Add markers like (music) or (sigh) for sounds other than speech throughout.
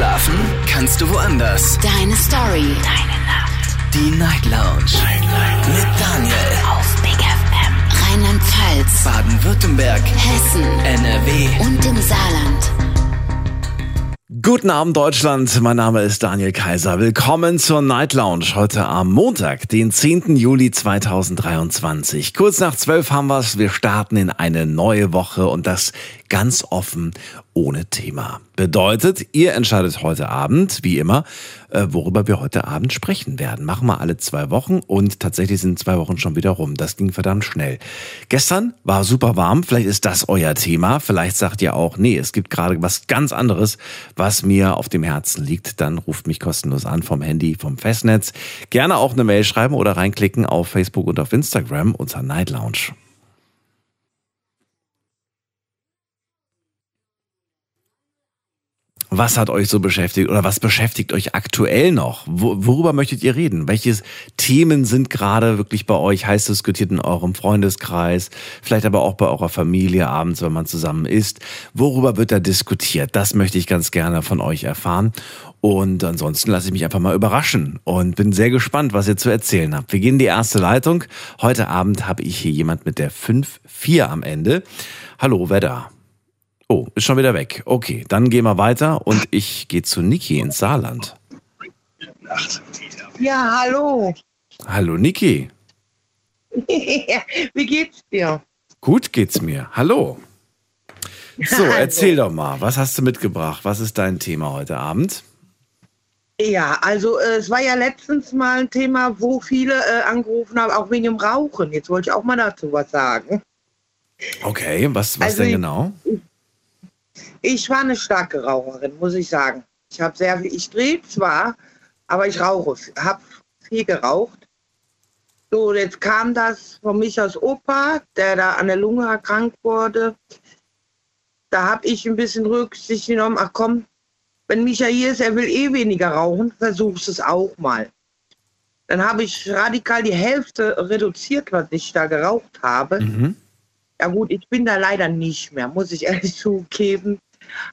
Schlafen kannst du woanders. Deine Story. Deine Nacht. Die Night Lounge. Night, Night. Mit Daniel. Auf Big FM. Rheinland-Pfalz. Baden-Württemberg. Hessen. NRW. Und im Saarland. Guten Abend Deutschland, mein Name ist Daniel Kaiser. Willkommen zur Night Lounge heute am Montag, den 10. Juli 2023. Kurz nach 12 haben wir's. Wir starten in eine neue Woche und das ganz offen ohne Thema. Bedeutet, ihr entscheidet heute Abend, wie immer, äh, worüber wir heute Abend sprechen werden. Machen wir alle zwei Wochen und tatsächlich sind zwei Wochen schon wieder rum. Das ging verdammt schnell. Gestern war super warm. Vielleicht ist das euer Thema. Vielleicht sagt ihr auch, nee, es gibt gerade was ganz anderes, was mir auf dem Herzen liegt. Dann ruft mich kostenlos an vom Handy, vom Festnetz. Gerne auch eine Mail schreiben oder reinklicken auf Facebook und auf Instagram unter Night Lounge. Was hat euch so beschäftigt oder was beschäftigt euch aktuell noch? worüber möchtet ihr reden? Welche Themen sind gerade wirklich bei euch heiß diskutiert in eurem Freundeskreis? Vielleicht aber auch bei eurer Familie abends, wenn man zusammen isst. Worüber wird da diskutiert? Das möchte ich ganz gerne von euch erfahren. Und ansonsten lasse ich mich einfach mal überraschen und bin sehr gespannt, was ihr zu erzählen habt. Wir gehen in die erste Leitung. Heute Abend habe ich hier jemand mit der 5-4 am Ende. Hallo, wer da? Oh, ist schon wieder weg. Okay, dann gehen wir weiter und ich gehe zu Niki ins Saarland. Ja, hallo. Hallo Niki. (laughs) Wie geht's dir? Gut geht's mir. Hallo. So, erzähl doch mal, was hast du mitgebracht? Was ist dein Thema heute Abend? Ja, also äh, es war ja letztens mal ein Thema, wo viele äh, angerufen haben, auch wegen dem Rauchen. Jetzt wollte ich auch mal dazu was sagen. Okay, was, was Also denn ich- genau? Ich war eine starke Raucherin, muss ich sagen. Ich habe sehr viel, ich drehe zwar, aber ich rauche, habe viel geraucht. So, jetzt kam das von Michas Opa, der da an der Lunge erkrankt wurde. Da habe ich ein bisschen Rücksicht genommen. Ach komm, wenn Micha hier ist, er will eh weniger rauchen, versuchst es auch mal. Dann habe ich radikal die Hälfte reduziert, was ich da geraucht habe. Mhm. Ja gut, ich bin da leider nicht mehr, muss ich ehrlich (laughs) zugeben.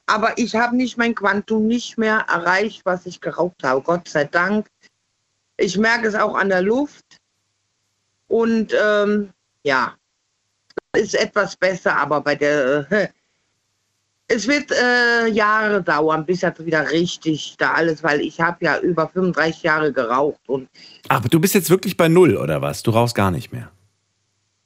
Aber ich habe nicht mein Quantum nicht mehr erreicht, was ich geraucht habe. Gott sei Dank. Ich merke es auch an der Luft. Und ähm, ja, ist etwas besser, aber bei der äh, (laughs) es wird äh, Jahre dauern, bis das wieder richtig da alles, weil ich habe ja über 35 Jahre geraucht und Aber du bist jetzt wirklich bei Null oder was? Du rauchst gar nicht mehr.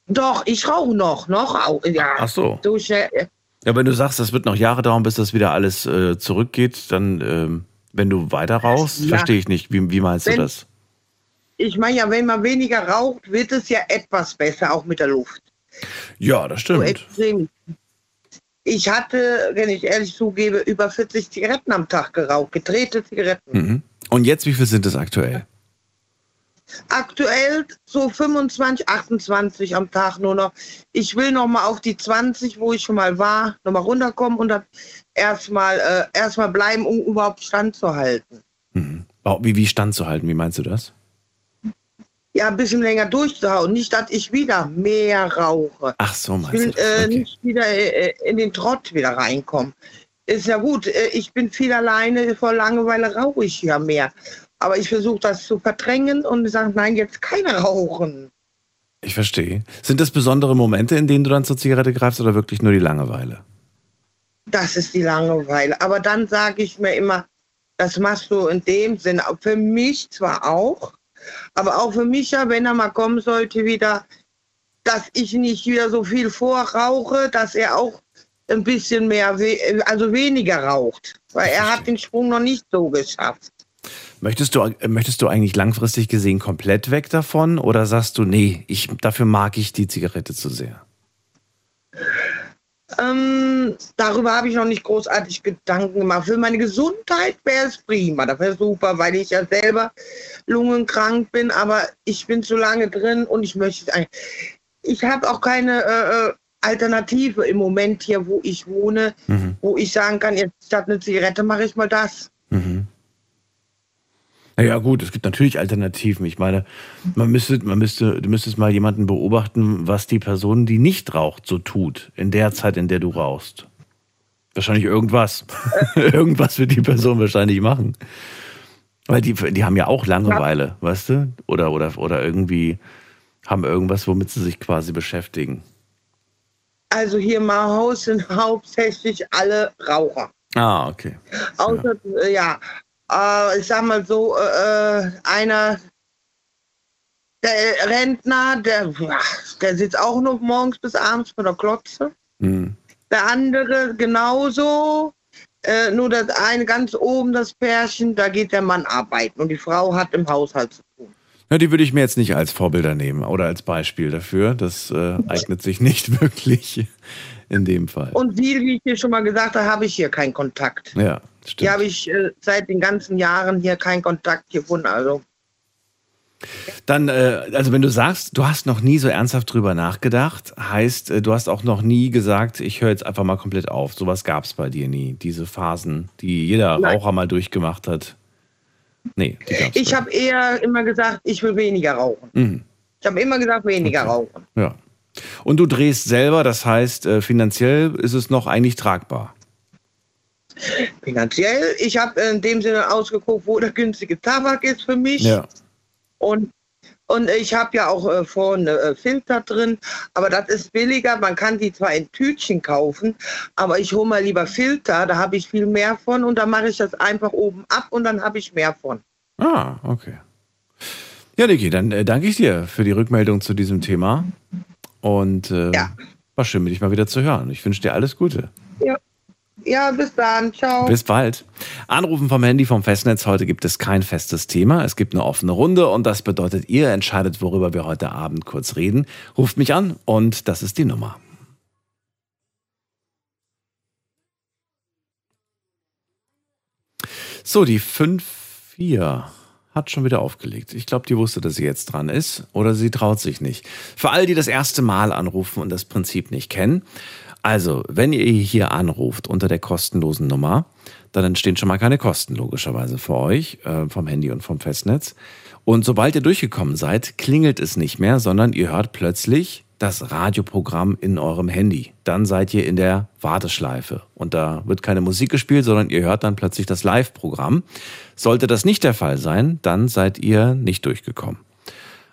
doch, ich rauche noch, noch, au- ja. Ach so. Schnell, Ja, wenn du sagst, das wird noch Jahre dauern, bis das wieder alles äh, zurückgeht, dann, ähm, wenn du weiter rauchst, Ja. verstehe ich nicht. Wie, wie meinst du Wenn- das? ich meine ja, wenn man weniger raucht, wird es ja etwas besser, auch mit der Luft. Ja, das So stimmt. extrem. Ich hatte, wenn ich ehrlich zugebe, über 40 Zigaretten am Tag geraucht, gedrehte Zigaretten. Mhm. Und jetzt, wie viel sind es aktuell? Aktuell so 25, 28 am Tag nur noch. Ich will noch mal auf die 20, wo ich schon mal war, noch mal runterkommen und dann erstmal äh, erstmal bleiben, um überhaupt standzuhalten. Mhm. Wie, wie standzuhalten, wie meinst du das? Ja, ein bisschen länger durchzuhauen. Nicht, dass ich wieder mehr rauche. Ach so, Ich meinst du will das? äh, Okay. nicht wieder äh, in den Trott wieder reinkommen. Ist ja gut, äh, ich bin viel alleine, vor Langeweile rauche ich ja mehr. Aber ich versuche das zu verdrängen und sage, nein, jetzt keine rauchen. Ich verstehe. Sind das besondere Momente, in denen du dann zur Zigarette greifst oder wirklich nur die Langeweile? Das ist die Langeweile. Aber dann sage ich mir immer, das machst du in dem Sinne, für mich zwar auch, aber auch für mich ja, wenn er mal kommen sollte wieder, dass ich nicht wieder so viel vorrauche, dass er auch ein bisschen mehr, also weniger raucht. Weil er hat den Sprung noch nicht so geschafft. Möchtest du, äh, möchtest du eigentlich langfristig gesehen komplett weg davon oder sagst du, nee, ich, dafür mag ich die Zigarette zu sehr? Ähm, darüber habe ich noch nicht großartig Gedanken gemacht. Für meine Gesundheit wäre es prima. Das wäre super, weil ich ja selber lungenkrank bin, aber ich bin zu lange drin und ich möchte es eigentlich. Ich habe auch keine äh, äh, Alternative im Moment hier, wo ich wohne, Mhm. wo ich sagen kann, jetzt statt eine Zigarette mache ich mal das. Mhm. Naja, gut, es gibt natürlich Alternativen. Ich meine, man müsste, man müsste, du müsstest mal jemanden beobachten, was die Person, die nicht raucht, so tut, in der Zeit, in der du rauchst. Wahrscheinlich irgendwas. (laughs) irgendwas wird die Person wahrscheinlich machen. Weil die, die haben ja auch Langeweile, weißt du? Oder, oder, oder irgendwie haben irgendwas, womit sie sich quasi beschäftigen. Also hier im Haus sind hauptsächlich alle Raucher. Ah, okay. Außer, äh, ja, äh, ich sag mal so, äh, einer, der Rentner, der, der sitzt auch noch morgens bis abends vor der Klotze. Hm. Der andere genauso. Äh, nur das eine ganz oben, das Pärchen, da geht der Mann arbeiten und die Frau hat im Haushalt zu tun. Ja, die würde ich mir jetzt nicht als Vorbilder nehmen oder als Beispiel dafür. Das äh, eignet sich nicht (laughs) wirklich in dem Fall. Und sie, wie ich dir schon mal gesagt habe, habe ich hier keinen Kontakt. Ja, Hier stimmt. habe ich äh, seit den ganzen Jahren hier keinen Kontakt gefunden. Also Dann, äh, also wenn du sagst, du hast noch nie so ernsthaft drüber nachgedacht, heißt, äh, du hast auch noch nie gesagt, ich höre jetzt einfach mal komplett auf. Sowas gab es bei dir nie. Diese Phasen, die jeder Nein. Raucher mal durchgemacht hat. Nee, die gab's ich habe eher immer gesagt, ich will weniger rauchen. Mhm. Ich habe immer gesagt, weniger Okay. rauchen. Ja. Und du drehst selber, das heißt, äh, finanziell ist es noch eigentlich tragbar. Finanziell, ich habe in dem Sinne ausgeguckt, wo der günstige Tabak ist für mich. Ja. Und, und ich habe ja auch äh, vorne äh, Filter drin, aber das ist billiger. Man kann die zwar in Tütchen kaufen, aber ich hole mal lieber Filter, da habe ich viel mehr von und dann mache ich das einfach oben ab und dann habe ich mehr von. Ah, okay. Ja, Niki, dann äh, danke ich dir für die Rückmeldung zu diesem Thema. Und äh, Ja. war schön, dich mal wieder zu hören. Ich wünsche dir alles Gute. Ja, bis dann. Ciao. Bis bald. Anrufen vom Handy vom Festnetz. Heute gibt es kein festes Thema. Es gibt eine offene Runde und das bedeutet, ihr entscheidet, worüber wir heute Abend kurz reden. Ruft mich an und das ist die Nummer. So, die 5-4 hat schon wieder aufgelegt. Ich glaube, die wusste, dass sie jetzt dran ist oder sie traut sich nicht. Für all die das erste Mal anrufen und das Prinzip nicht kennen. Also, wenn ihr hier anruft unter der kostenlosen Nummer, dann entstehen schon mal keine Kosten logischerweise für euch äh, vom Handy und vom Festnetz. Und sobald ihr durchgekommen seid, klingelt es nicht mehr, sondern ihr hört plötzlich das Radioprogramm in eurem Handy. Dann seid ihr in der Warteschleife und da wird keine Musik gespielt, sondern ihr hört dann plötzlich das Live-Programm. Sollte das nicht der Fall sein, dann seid ihr nicht durchgekommen.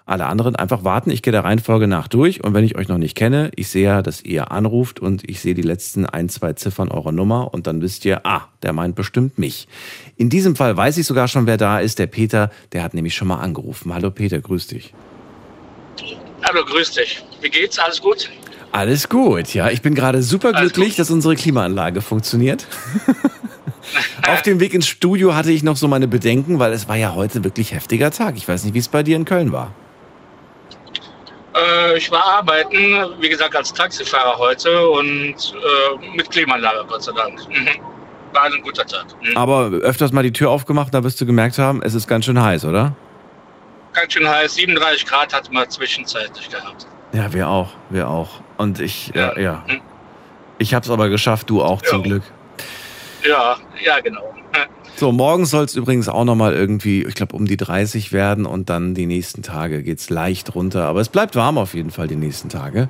Alle anderen einfach warten. Ich gehe der Reihenfolge nach durch und wenn ich euch noch nicht kenne, ich sehe ja, dass ihr anruft und ich sehe die letzten ein, zwei Ziffern eurer Nummer und dann wisst ihr, ah, der meint bestimmt mich. In diesem Fall weiß ich sogar schon, wer da ist. Der Peter, der hat nämlich schon mal angerufen. Hallo Peter, grüß dich. Hallo, grüß dich. Wie geht's? Alles gut? Alles gut, ja. Ich bin gerade super Alles glücklich, dass unsere Klimaanlage funktioniert. (laughs) Auf dem Weg ins Studio hatte ich noch so meine Bedenken, weil es war ja heute wirklich heftiger Tag. Ich weiß nicht, wie es bei dir in Köln war. Äh, ich war arbeiten, wie gesagt, als Taxifahrer heute und äh, mit Klimaanlage, Gott sei Dank. Mhm. War ein guter Tag. Mhm. Aber öfters mal die Tür aufgemacht, da wirst du gemerkt haben, es ist ganz schön heiß, oder? Ganz schön heiß, 37 Grad hatten wir zwischenzeitlich gehabt. Ja, wir auch, wir auch. Und ich, ja, ja. Mhm. Ich hab's aber geschafft, du auch zum Ja. Glück. Ja, ja, genau. So, morgen soll es übrigens auch nochmal irgendwie, ich glaube, um die 30 werden und dann die nächsten Tage geht's leicht runter. Aber es bleibt warm auf jeden Fall die nächsten Tage.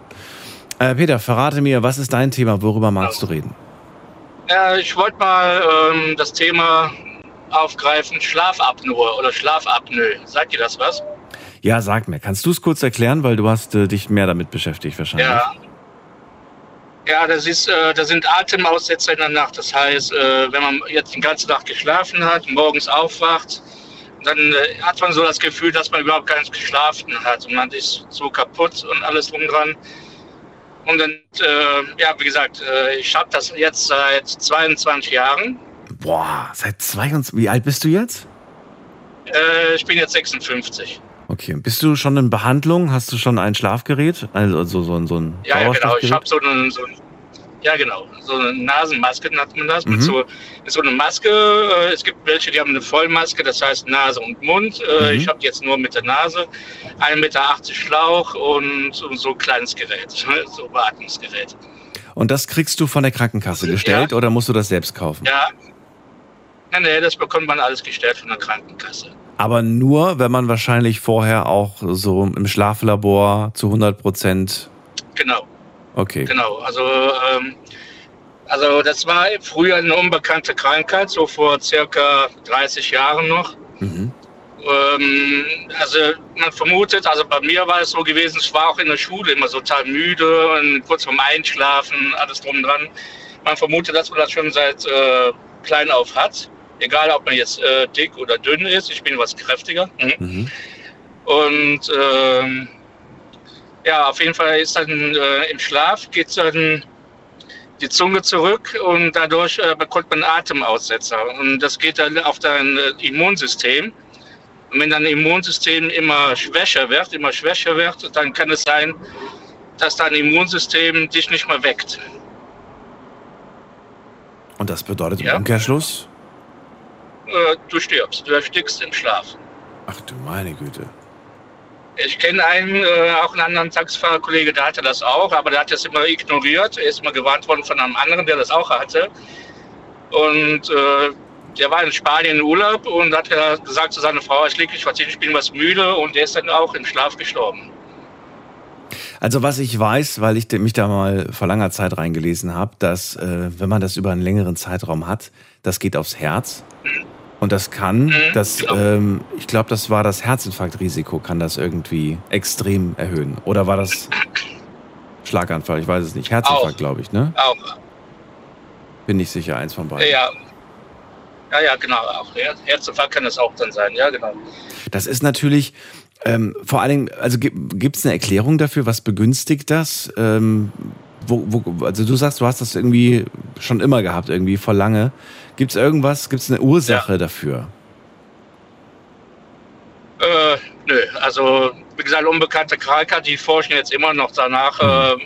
Äh, Peter, verrate mir, was ist dein Thema? Worüber magst du reden? Ja, ich wollte mal ähm, das Thema aufgreifen, Schlafapnoe oder Schlafapnoe. Sagt ihr das was? Ja, sag mir, kannst du es kurz erklären, weil du hast äh, dich mehr damit beschäftigt wahrscheinlich. Ja. Ja, das ist, äh, das sind Atemaussetzer in der Nacht. Das heißt, äh, wenn man jetzt den ganzen Tag geschlafen hat, morgens aufwacht, dann äh, hat man so das Gefühl, dass man überhaupt gar nicht geschlafen hat und man ist so kaputt und alles drum dran. Und dann, äh, ja, wie gesagt, äh, ich habe das jetzt seit 22 Jahren. Boah, seit 22, wie alt bist du jetzt? Äh, ich bin jetzt 56. Okay, bist du schon in Behandlung? Hast du schon ein Schlafgerät? Also so, so, ein- so ein Ja, ja genau. Ich habe so eine, so ja genau, so eine Nasenmaske nennt man das. Mhm. Mit, so, mit so einer Maske. Äh, es gibt welche, die haben eine Vollmaske, das heißt Nase und Mund. Äh, Mhm. Ich habe jetzt nur mit der Nase. 1,80 Meter Schlauch und, und so ein kleines Gerät, (laughs) so Beatmungsgerät. Und das kriegst du von der Krankenkasse Ja. gestellt oder musst du das selbst kaufen? Ja. Nee, nee, das bekommt man alles gestellt von der Krankenkasse. Aber nur, wenn man wahrscheinlich vorher auch so im Schlaflabor zu 100 Prozent. Genau. Okay. Genau, also ähm, Also das war früher eine unbekannte Krankheit, so vor circa 30 Jahren noch. Mhm. Ähm, also man vermutet, also bei mir war es so gewesen, ich war auch in der Schule immer total müde und kurz vorm Einschlafen, alles drum und dran. Man vermutet, dass man das schon seit äh, klein auf hat. Egal, ob man jetzt äh, dick oder dünn ist. Ich bin was kräftiger. Mhm. Mhm. Und ähm, ja, auf jeden Fall ist dann äh, im Schlaf geht dann die Zunge zurück und dadurch äh, bekommt man Atemaussetzer. Und das geht dann auf dein äh, Immunsystem. Und wenn dein Immunsystem immer schwächer wird, immer schwächer wird, dann kann es sein, dass dein Immunsystem dich nicht mehr weckt. Und das bedeutet im Ja. Umkehrschluss? Äh, du stirbst, du erstickst im Schlaf. Ach du meine Güte. Ich kenne einen, äh, auch einen anderen Taxifahrerkollege, der hatte das auch, aber der hat das immer ignoriert. Er ist immer gewarnt worden von einem anderen, der das auch hatte. Und äh, der war in Spanien in Urlaub und hat gesagt zu seiner Frau, ich leg mich was hin, ich bin was müde und der ist dann auch im Schlaf gestorben. Also was ich weiß, weil ich mich da mal vor langer Zeit reingelesen habe, dass äh, wenn man das über einen längeren Zeitraum hat, das geht aufs Herz. Und das kann, das, genau. ähm, ich glaube, das war das Herzinfarktrisiko, kann das irgendwie extrem erhöhen. Oder war das Schlaganfall? Ich weiß es nicht. Herzinfarkt, glaube ich, ne? Auch, Bin nicht sicher, eins von beiden. ja. Ja, ja, genau, auch. Her Herzinfarkt kann es auch dann sein, ja, genau. Das ist natürlich ähm, vor allen Dingen, also gibt es eine Erklärung dafür, was begünstigt das? Ähm, wo, wo, also du sagst, du hast das irgendwie schon immer gehabt, irgendwie vor lange. Gibt es irgendwas, gibt es eine Ursache dafür? Äh, nö, also wie gesagt, unbekannte Krankheit, die forschen jetzt immer noch danach, äh,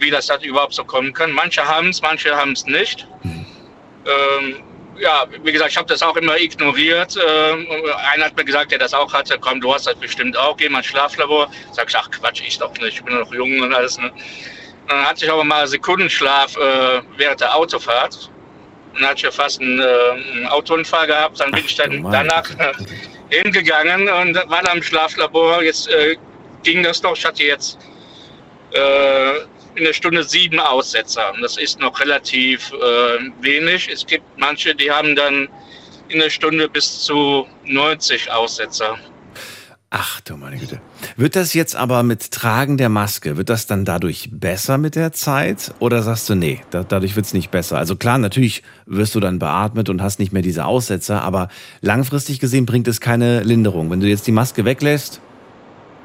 wie das halt überhaupt so kommen kann. Manche haben es, manche haben es nicht. Ähm, ja, wie gesagt, ich habe das auch immer ignoriert. Ähm, einer hat mir gesagt, der das auch hatte, komm, du hast das bestimmt auch, geh mal ins Schlaflabor. Sag ich, ach Quatsch, ich doch nicht, ich bin noch jung und alles. Ne? Dann hatte ich aber mal Sekundenschlaf äh, während der Autofahrt. Dann hatte ich ja fast einen, äh, Autounfall gehabt. Dann bin Ach ich dann meine danach äh, hingegangen und war dann im Schlaflabor. Jetzt äh, ging das doch. Ich hatte jetzt äh, in der Stunde sieben Aussetzer. Und das ist noch relativ äh, wenig. Es gibt manche, die haben dann in der Stunde bis zu 90 Aussetzer. Ach du meine Güte. Wird das jetzt aber mit Tragen der Maske, wird das dann dadurch besser mit der Zeit? Oder sagst du, nee, da, dadurch wird's nicht besser? Also klar, natürlich wirst du dann beatmet und hast nicht mehr diese Aussetzer, aber langfristig gesehen bringt es keine Linderung. Wenn du jetzt die Maske weglässt,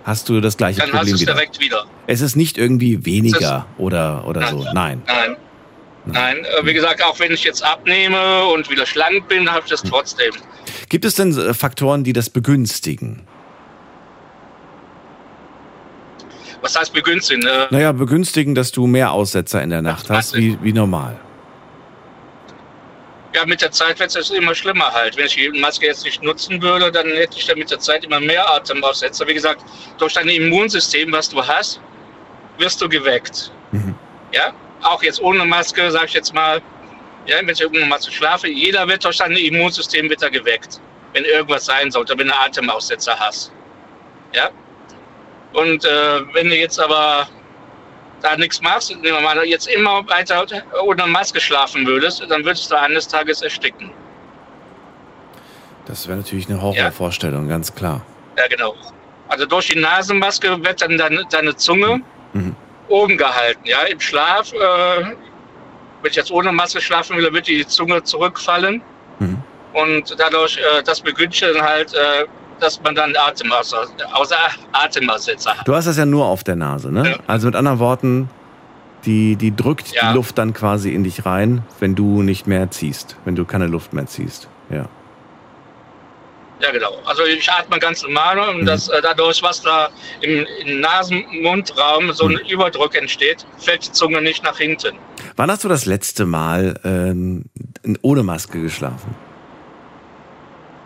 hast du das gleiche Dann hast Problem es wieder. direkt wieder. Es ist nicht irgendwie weniger oder, oder so. Nein. Nein. Nein, äh, wie gesagt, auch wenn ich jetzt abnehme und wieder schlank bin, habe ich das trotzdem. Gibt es denn äh, Faktoren, die das begünstigen? Was heißt begünstigen? Äh, Naja, begünstigen, dass du mehr Aussetzer in der Nacht hast, wie, wie normal. Ja, mit der Zeit wird es immer schlimmer halt. Wenn ich die Maske jetzt nicht nutzen würde, dann hätte ich dann mit der Zeit immer mehr Atemaussetzer. Wie gesagt, durch dein Immunsystem, was du hast, wirst du geweckt. Mhm. Ja, auch jetzt ohne Maske, sage ich jetzt mal, ja, wenn ich ohne Maske schlafe, jeder wird durch dein Immunsystem wird er geweckt. Wenn irgendwas sein sollte, wenn du Atemaussetzer hast. Ja. Und äh, wenn du jetzt aber da nichts machst, nehmen wir mal jetzt immer weiter ohne Maske schlafen würdest, dann würdest du eines Tages ersticken. Das wäre natürlich eine Horrorvorstellung, ganz klar. Ja, genau. Also durch die Nasenmaske wird dann deine, deine Zunge Mhm. oben gehalten. Ja, im Schlaf, äh, wenn ich jetzt ohne Maske schlafen will, wird die Zunge zurückfallen. Mhm. Und dadurch, äh, das begünstigt dann halt, äh, dass man dann Atemaus außer Atemaussetzer hat. Du hast das ja nur auf der Nase, ne? Ja. Also mit anderen Worten, die, die drückt Ja. die Luft dann quasi in dich rein, wenn du nicht mehr ziehst, wenn du keine Luft mehr ziehst. Ja. Ja, genau. Also ich atme ganz normal und Mhm. das, äh, dadurch, was da im, im Nasen-Mundraum so ein Mhm. Überdruck entsteht, fällt die Zunge nicht nach hinten. Wann hast du das letzte Mal ähm, ohne Maske geschlafen?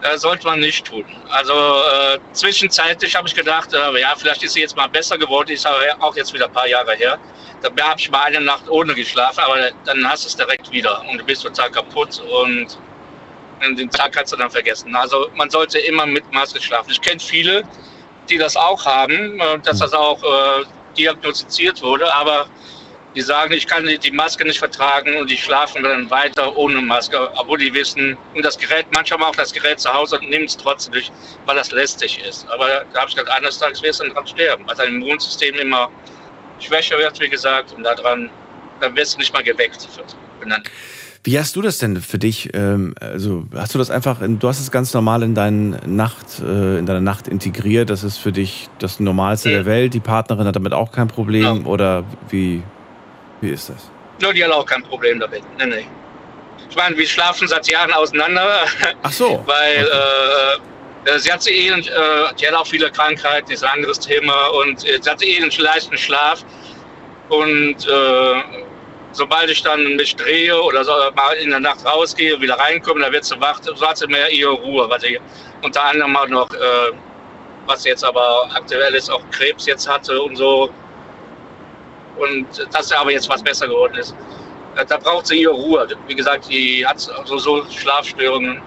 Äh, sollte man nicht tun. Also äh, zwischenzeitlich habe ich gedacht, äh, ja, vielleicht ist sie jetzt mal besser geworden, ist aber auch jetzt wieder ein paar Jahre her. Da habe ich mal eine Nacht ohne geschlafen, aber dann hast du es direkt wieder und du bist total kaputt und den Tag kannst du dann vergessen. Also man sollte immer mit Maske schlafen. Ich kenne viele, die das auch haben, äh, dass das auch äh, diagnostiziert wurde, aber die sagen, ich kann die Maske nicht vertragen und die schlafen dann weiter ohne Maske, obwohl die wissen, und das Gerät, manchmal auch das Gerät zu Hause und nimmt es trotzdem durch, weil das lästig ist. Aber da habe ich gesagt, eines Tages wirst du dann dran sterben, weil dein Immunsystem immer schwächer wird, wie gesagt, und daran, dann wirst du nicht mal geweckt. Benannt. Wie hast du das denn für dich? Ähm, also hast du das einfach, in, du hast es ganz normal in deine Nacht, äh, in deine Nacht integriert. Das ist für dich das Normalste ja. der Welt. Die Partnerin hat damit auch kein Problem ja. oder wie? Wie ist das? No, die hat auch kein Problem damit. Nee, nee. Ich meine, wir schlafen seit Jahren auseinander. Ach so. (laughs) Weil okay. äh, sie hat sie eh, äh, die hat auch viele Krankheiten, ist ein anderes Thema und äh, sie hat eh einen leichten Schlaf. Und äh, sobald ich dann mich drehe oder so, mal in der Nacht rausgehe, wieder reinkomme, dann wird sie wach, so hat sie mehr ihre Ruhe. Was sie unter anderem auch noch, äh, was jetzt aber aktuell ist, auch Krebs jetzt hatte und so und dass aber jetzt was besser geworden ist. Da braucht sie ihre Ruhe. Wie gesagt, die hat so, so Schlafstörungen.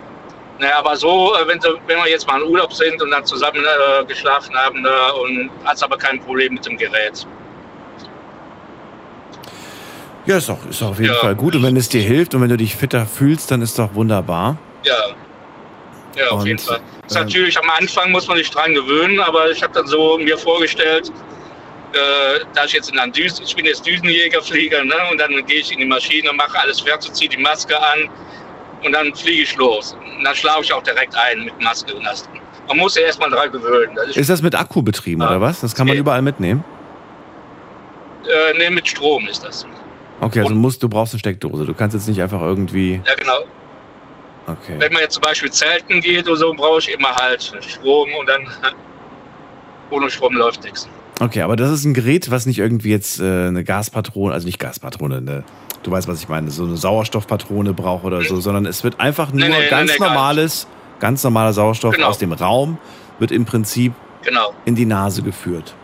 Naja, aber so, äh, wenn, wenn wir jetzt mal in Urlaub sind und dann zusammen äh, geschlafen haben äh, und hat aber kein Problem mit dem Gerät. Ja, ist auch, ist auf jeden ja. Fall gut. Und wenn es dir hilft und wenn du dich fitter fühlst, dann ist doch wunderbar. Ja. Ja, auf und, jeden Fall. Ist ähm, natürlich am Anfang muss man sich dran gewöhnen, aber ich habe dann so mir vorgestellt, äh, da ich jetzt in einem Düsen, ich bin jetzt Düsenjägerflieger, ne? und dann gehe ich in die Maschine, mache alles fertig, ziehe die Maske an und dann fliege ich los. Und dann schlafe ich auch direkt ein mit Maske und das. Man muss ja erstmal dran gewöhnen. Das ist, ist, das mit Akku betrieben ja. oder was? Das kann man überall mitnehmen? Äh, ne, mit Strom ist das. Okay, also musst, du brauchst eine Steckdose. Du kannst jetzt nicht einfach irgendwie. Ja, genau. Okay. Wenn man jetzt zum Beispiel zelten geht oder so, brauche ich immer halt Strom und dann (laughs) ohne Strom läuft nichts. Okay, aber das ist ein Gerät, was nicht irgendwie jetzt äh, eine Gaspatrone, also nicht Gaspatrone, eine, du weißt, was ich meine, so eine Sauerstoffpatrone braucht oder so, sondern es wird einfach nur nee, nee, ganz nee, normales, ganz normaler Sauerstoff genau. aus dem Raum, wird im Prinzip genau. in die Nase geführt.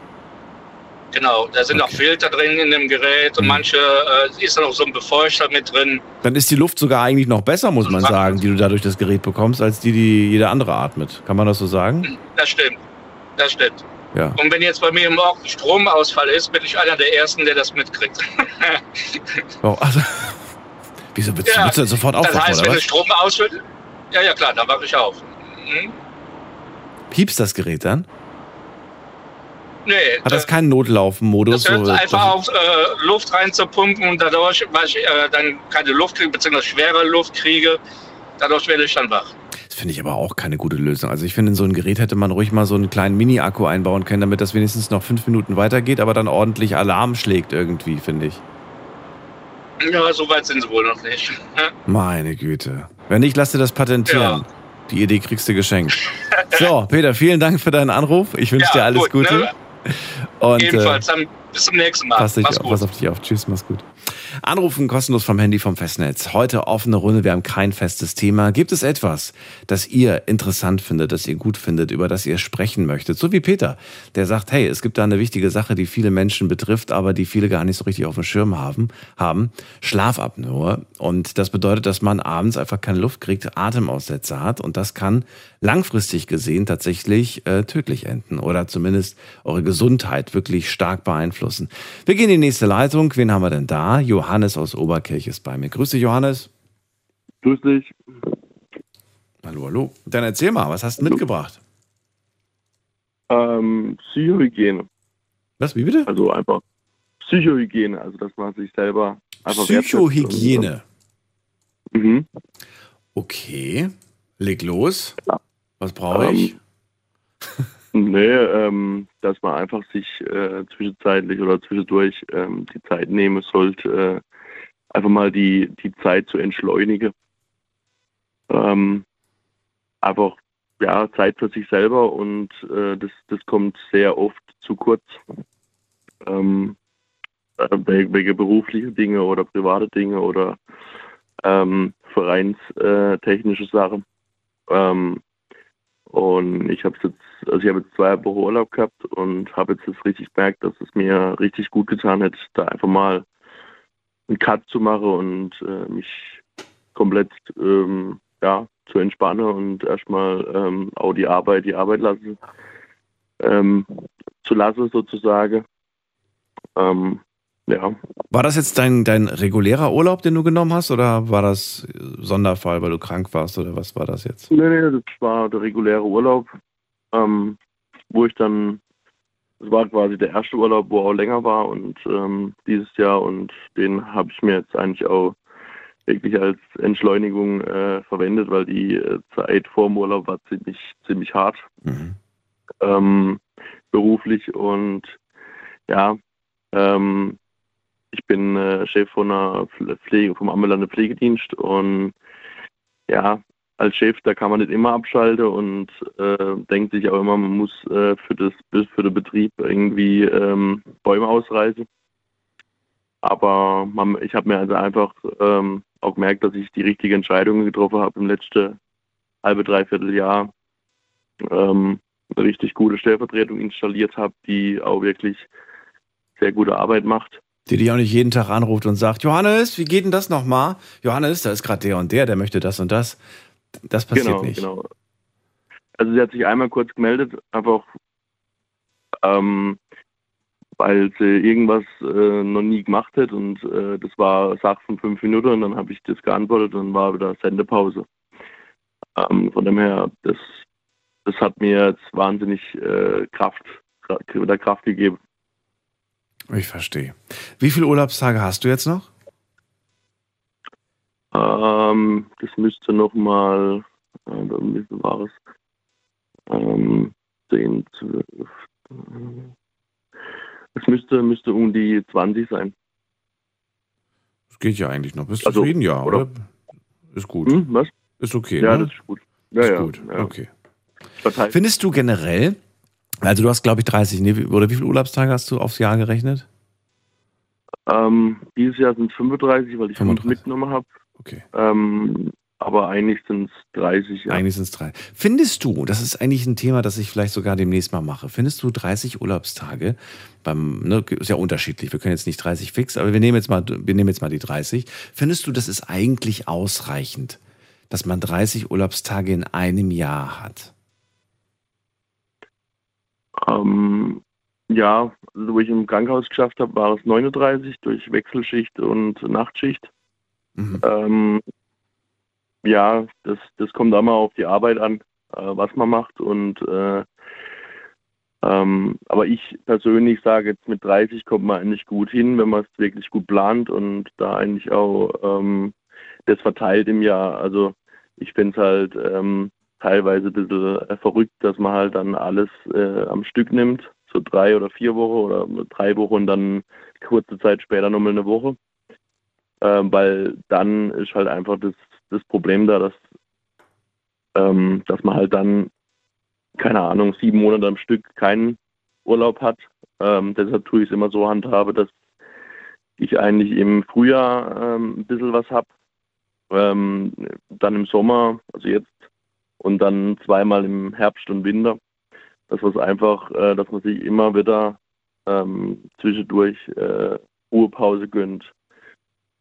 Genau, da sind okay. auch Filter drin in dem Gerät und mhm. manche äh, ist da noch so ein Befeuchter mit drin. Dann ist die Luft sogar eigentlich noch besser, muss man sagen, die du da durch das Gerät bekommst, als die, die jeder andere atmet. Kann man das so sagen? Das stimmt. Das stimmt. Ja. Und wenn jetzt bei mir morgen Stromausfall ist, bin ich einer der Ersten, der das mitkriegt. (laughs) oh, also, (laughs) wieso willst, ja, du, sofort aufwachen, Das heißt, wenn der Strom ausfällt, ja, ja klar, dann wache ich auf. Hm? Piepst das Gerät dann? Nee. Hat das keinen Notlaufen-Modus? Das hört so, einfach auf, äh, Luft reinzupumpen und dadurch, weil ich äh, dann keine Luft kriege, beziehungsweise schwere Luft kriege, dadurch werde ich dann wach finde ich aber auch keine gute Lösung. Also ich finde, in so ein Gerät hätte man ruhig mal so einen kleinen Mini-Akku einbauen können, damit das wenigstens noch fünf Minuten weitergeht, aber dann ordentlich Alarm schlägt irgendwie, finde ich. Ja, so weit sind sie wohl noch nicht. (laughs) Meine Güte. Wenn nicht, lass dir das patentieren. Ja. Die Idee kriegst du geschenkt. So, Peter, vielen Dank für deinen Anruf. Ich wünsche ja, dir alles gut, Gute. Ne? Und, Ebenfalls. Äh, bis zum nächsten Mal. Pass, dich, pass auf dich auf. Tschüss, mach's gut. Anrufen kostenlos vom Handy vom Festnetz. Heute offene Runde, wir haben kein festes Thema. Gibt es etwas, das ihr interessant findet, das ihr gut findet, über das ihr sprechen möchtet? So wie Peter, der sagt, hey, es gibt da eine wichtige Sache, die viele Menschen betrifft, aber die viele gar nicht so richtig auf dem Schirm haben. haben. Schlafapnoe. Und das bedeutet, dass man abends einfach keine Luft kriegt, Atemaussetzer hat. Und das kann langfristig gesehen tatsächlich äh, tödlich enden oder zumindest eure Gesundheit wirklich stark beeinflussen. Wir gehen in die nächste Leitung. Wen haben wir denn da? Johannes aus Oberkirch ist bei mir. Grüß dich, Johannes. Grüß dich. Hallo, hallo. Dann erzähl mal, was hast du mitgebracht? Ähm, Psychohygiene. Was, wie bitte? Also einfach Psychohygiene, also dass man sich selber einfach. Psychohygiene. Mhm. Okay. Leg los. Ja. Was brauche ich? Ähm, (laughs) Nee, ähm, dass man einfach sich äh, zwischenzeitlich oder zwischendurch ähm, die Zeit nehmen sollte, äh, einfach mal die, die Zeit zu entschleunigen. Ähm, einfach ja, Zeit für sich selber und äh, das, das kommt sehr oft zu kurz. Ähm, äh, wegen beruflicher Dinge oder private Dinge oder ähm, vereinstechnische Sachen. Ähm, und ich habe jetzt, also ich habe jetzt zwei Wochen Urlaub gehabt und habe jetzt das richtig gemerkt, dass es mir richtig gut getan hat, da einfach mal einen Cut zu machen und äh, mich komplett ähm, ja, zu entspannen und erstmal ähm, auch die Arbeit, die Arbeit lassen, ähm, zu lassen sozusagen. Ähm, ja. War das jetzt dein, dein regulärer Urlaub, den du genommen hast, oder war das Sonderfall, weil du krank warst, oder was war das jetzt? Nee, nee, das war der reguläre Urlaub, ähm, wo ich dann, das war quasi der erste Urlaub, wo auch länger war und ähm, dieses Jahr und den habe ich mir jetzt eigentlich auch wirklich als Entschleunigung äh, verwendet, weil die äh, Zeit vor dem Urlaub war ziemlich, ziemlich hart. Mhm. Ähm, beruflich und ja, ähm, ich bin äh, Chef von einer Pflege, vom ambulanten Pflegedienst und ja, als Chef, da kann man nicht immer abschalten und äh, denkt sich auch immer, man muss äh, für, das, für den Betrieb irgendwie ähm, Bäume ausreißen. Aber man, ich habe mir also einfach ähm, auch gemerkt, dass ich die richtige Entscheidung getroffen habe im letzten halbe, dreiviertel Jahr. Ähm, eine richtig gute Stellvertretung installiert habe, die auch wirklich sehr gute Arbeit macht. Die dich auch nicht jeden Tag anruft und sagt, Johannes, wie geht denn das nochmal? Johannes, da ist gerade der und der, der möchte das und das. Das passiert genau, nicht. Genau. Also sie hat sich einmal kurz gemeldet, einfach ähm, weil sie irgendwas äh, noch nie gemacht hat und äh, das war Sache von fünf Minuten und dann habe ich das geantwortet und dann war wieder Sendepause. Ähm, von dem her, das, das hat mir jetzt wahnsinnig äh, Kraft, wieder Kraft gegeben. Ich verstehe. Wie viele Urlaubstage hast du jetzt noch? Ähm, das müsste nochmal, äh, wie viel war es? Ähm, 10, 12. Es müsste, müsste um die 20 sein. Das geht ja eigentlich noch. Bist du Also, zufrieden? Ja, oder? oder? Ist gut. Hm, was? Ist okay. Ja, ne? das ist gut. Ja, ist ja, gut. ja. Okay. Findest du generell, also du hast glaube ich 30, nee, oder wie viele Urlaubstage hast du aufs Jahr gerechnet? Ähm, dieses Jahr sind es 35, weil ich fünf 35. mitgenommen habe. Okay. Ähm, aber eigentlich sind es 30. Ja. Eigentlich sind es drei. Findest du, das ist eigentlich ein Thema, das ich vielleicht sogar demnächst mal mache, findest du 30 Urlaubstage beim, ne, ist ja unterschiedlich, wir können jetzt nicht 30 fix, aber wir nehmen jetzt mal, wir nehmen jetzt mal die 30. Findest du, das ist eigentlich ausreichend, dass man 30 Urlaubstage in einem Jahr hat? Ähm, ja, also wo ich im Krankenhaus geschafft habe, war es 39 durch Wechselschicht und Nachtschicht. Mhm. Ähm, ja, das, das kommt auch mal auf die Arbeit an, äh, was man macht. Und äh, ähm, aber ich persönlich sage jetzt mit 30 kommt man eigentlich gut hin, wenn man es wirklich gut plant und da eigentlich auch ähm, das verteilt im Jahr. Also ich finde es halt ähm, teilweise ein bisschen äh, verrückt, dass man halt dann alles äh, am Stück nimmt, so drei oder vier Wochen oder drei Wochen und dann kurze Zeit später nochmal eine Woche. Ähm, weil dann ist halt einfach das, das Problem da, dass, ähm, dass man halt dann, keine Ahnung, sieben Monate am Stück keinen Urlaub hat. Ähm, deshalb tue ich es immer so handhabe, dass ich eigentlich im Frühjahr ähm, ein bisschen was habe, ähm, dann im Sommer, also jetzt, und dann zweimal im Herbst und Winter. Das was einfach, äh, dass man sich immer wieder ähm, zwischendurch äh, Ruhepause gönnt.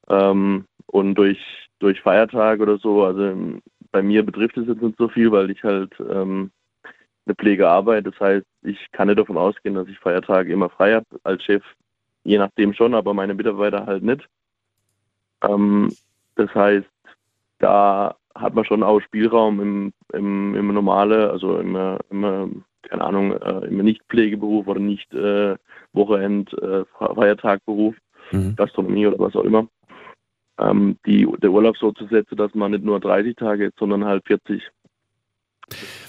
Ähm, und durch, durch Feiertage oder so, also bei mir betrifft es jetzt nicht so viel, weil ich halt ähm, eine Pflege arbeite. Das heißt, ich kann nicht davon ausgehen, dass ich Feiertage immer frei habe als Chef. Je nachdem schon, aber meine Mitarbeiter halt nicht. Ähm, das heißt, da hat man schon auch Spielraum im, im, im normale, also im, äh, im äh, keine Ahnung, äh, im Nicht-Pflegeberuf oder nicht äh, Wochenend, äh, Feiertagberuf, Mhm. Gastronomie oder was auch immer, ähm, die, der Urlaub so zu setzen, dass man nicht nur 30 Tage, sondern halt 40.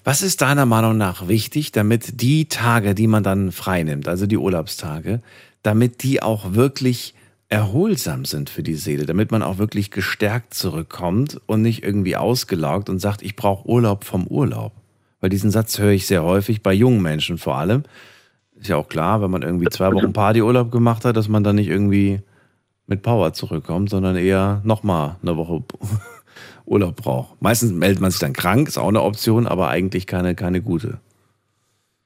Was ist deiner Meinung nach wichtig, damit die Tage, die man dann freinimmt, also die Urlaubstage, damit die auch wirklich erholsam sind für die Seele, damit man auch wirklich gestärkt zurückkommt und nicht irgendwie ausgelaugt und sagt, ich brauche Urlaub vom Urlaub. Weil diesen Satz höre ich sehr häufig, bei jungen Menschen vor allem. Ist ja auch klar, wenn man irgendwie zwei Wochen Partyurlaub gemacht hat, dass man dann nicht irgendwie mit Power zurückkommt, sondern eher nochmal eine Woche (laughs) Urlaub braucht. Meistens meldet man sich dann krank, ist auch eine Option, aber eigentlich keine, keine gute.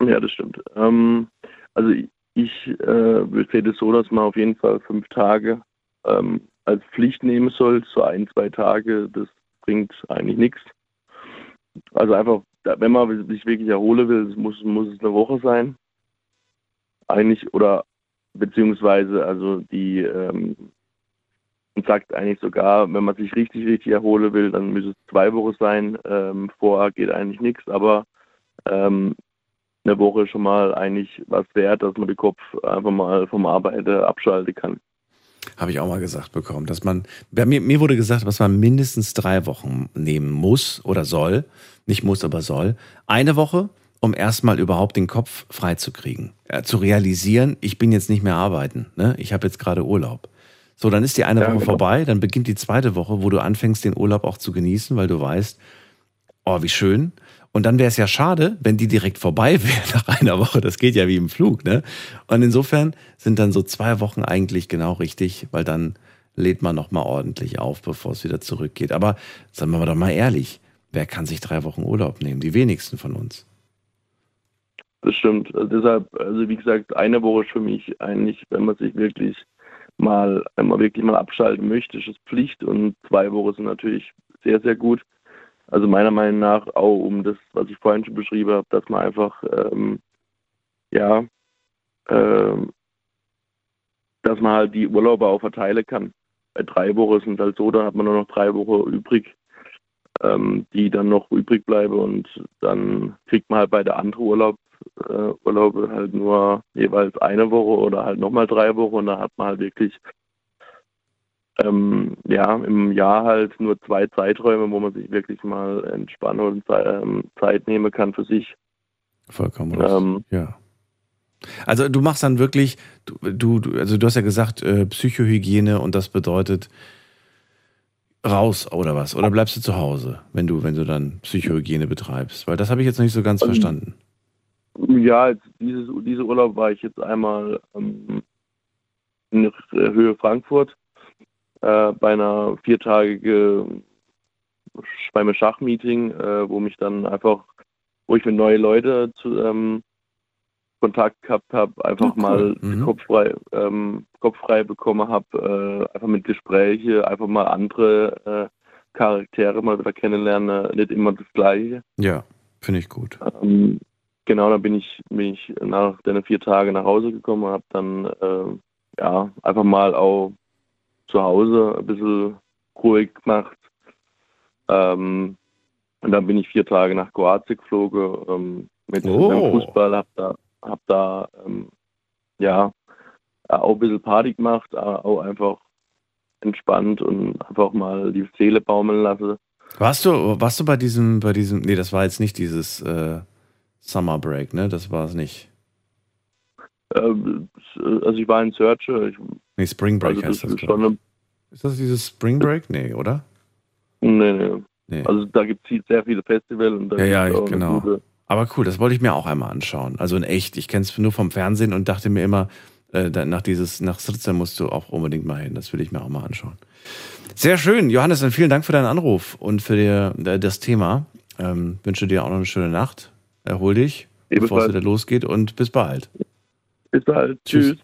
Ja, das stimmt. Ähm, also ich, äh, sehe das so, dass man auf jeden Fall fünf Tage ähm, als Pflicht nehmen soll. So ein, zwei Tage, das bringt eigentlich nichts. Also einfach, wenn man sich wirklich erholen will, muss, muss es eine Woche sein. Eigentlich, oder beziehungsweise also die ähm, sagt eigentlich sogar, wenn man sich richtig, richtig erholen will, dann müsste es zwei Wochen sein. Ähm, vorher geht eigentlich nichts, aber ähm, eine Woche schon mal eigentlich was wert, dass man den Kopf einfach mal vom Arbeiten abschalten kann. Habe ich auch mal gesagt bekommen, dass man, bei mir, mir wurde gesagt, dass man mindestens drei Wochen nehmen muss oder soll, nicht muss, aber soll. Eine Woche, um erstmal überhaupt den Kopf freizukriegen, äh, zu realisieren, ich bin jetzt nicht mehr arbeiten, ne? ich habe jetzt gerade Urlaub. So, dann ist die eine ja, Woche genau. vorbei, dann beginnt die zweite Woche, wo du anfängst, den Urlaub auch zu genießen, weil du weißt, oh, wie schön. Und dann wäre es ja schade, wenn die direkt vorbei (laughs) wäre nach einer Woche. Das geht ja wie im Flug, ne? Und insofern sind dann so zwei Wochen eigentlich genau richtig, weil dann lädt man nochmal ordentlich auf, bevor es wieder zurückgeht. Aber sagen wir doch mal ehrlich, wer kann sich drei Wochen Urlaub nehmen? Die wenigsten von uns. Das stimmt. Also deshalb, also wie gesagt, eine Woche ist für mich eigentlich, wenn man sich wirklich mal, wenn man wirklich mal abschalten möchte, ist es Pflicht und zwei Wochen sind natürlich sehr, sehr gut. Also meiner Meinung nach auch um das, was ich vorhin schon beschrieben habe, dass man einfach, ähm, ja, ähm, dass man halt die Urlaube auch verteilen kann. Bei drei Wochen sind halt so, da hat man nur noch drei Wochen übrig, ähm, die dann noch übrig bleiben und dann kriegt man halt bei der anderen Urlaub, äh, Urlaube halt nur jeweils eine Woche oder halt nochmal drei Wochen und da hat man halt wirklich ähm, ja, im Jahr halt nur zwei Zeiträume, wo man sich wirklich mal entspannen und ähm, Zeit nehmen kann für sich. Vollkommen ähm, ja. Also du machst dann wirklich, du, du, also du hast ja gesagt, äh, Psychohygiene und das bedeutet raus oder was? Oder bleibst du zu Hause, wenn du, wenn du dann Psychohygiene betreibst? Weil das habe ich jetzt noch nicht so ganz ähm, verstanden. Ja, dieses, diese Urlaub war ich jetzt einmal ähm, in Höhe Frankfurt äh, bei einer viertagigen beim Schachmeeting, äh, wo mich dann einfach, wo ich mit neuen Leuten zu, ähm, Kontakt gehabt habe, einfach oh, cool. mal mhm. Kopf frei, ähm, Kopf frei bekommen habe, äh, einfach mit Gespräche, einfach mal andere äh, Charaktere mal wieder kennenlernen, nicht immer das Gleiche. Ja, finde ich gut. Ähm, genau, da bin ich, bin ich nach den vier Tagen nach Hause gekommen und habe dann äh, ja einfach mal auch zu Hause ein bisschen ruhig gemacht. Ähm, und dann bin ich vier Tage nach Kroatien geflogen ähm, mit oh. dem Fußball, hab da, hab da ähm, ja auch ein bisschen Party gemacht, auch einfach entspannt und einfach mal die Seele baumeln lassen. Warst du, warst du bei diesem, bei diesem, nee, das war jetzt nicht dieses äh, Summer Break, ne? Das war es nicht. Ähm, also ich war in Searcher. Ich, nee, Spring Break also heißt das. Ist, schon ist das dieses Spring Break? Nee, oder? Nee, nee. nee. Also da gibt es sehr viele Festivals. ja, ja, genau. Aber cool, das wollte ich mir auch einmal anschauen. Also in echt. Ich kenne es nur vom Fernsehen und dachte mir immer, äh, nach dieses, nach Sritzer musst du auch unbedingt mal hin. Das will ich mir auch mal anschauen. Sehr schön. Johannes, dann vielen Dank für deinen Anruf und für die, äh, das Thema. Ähm, wünsche dir auch noch eine schöne Nacht. Erhol dich, bevor es wieder losgeht und bis bald. Bis bald. Tschüss.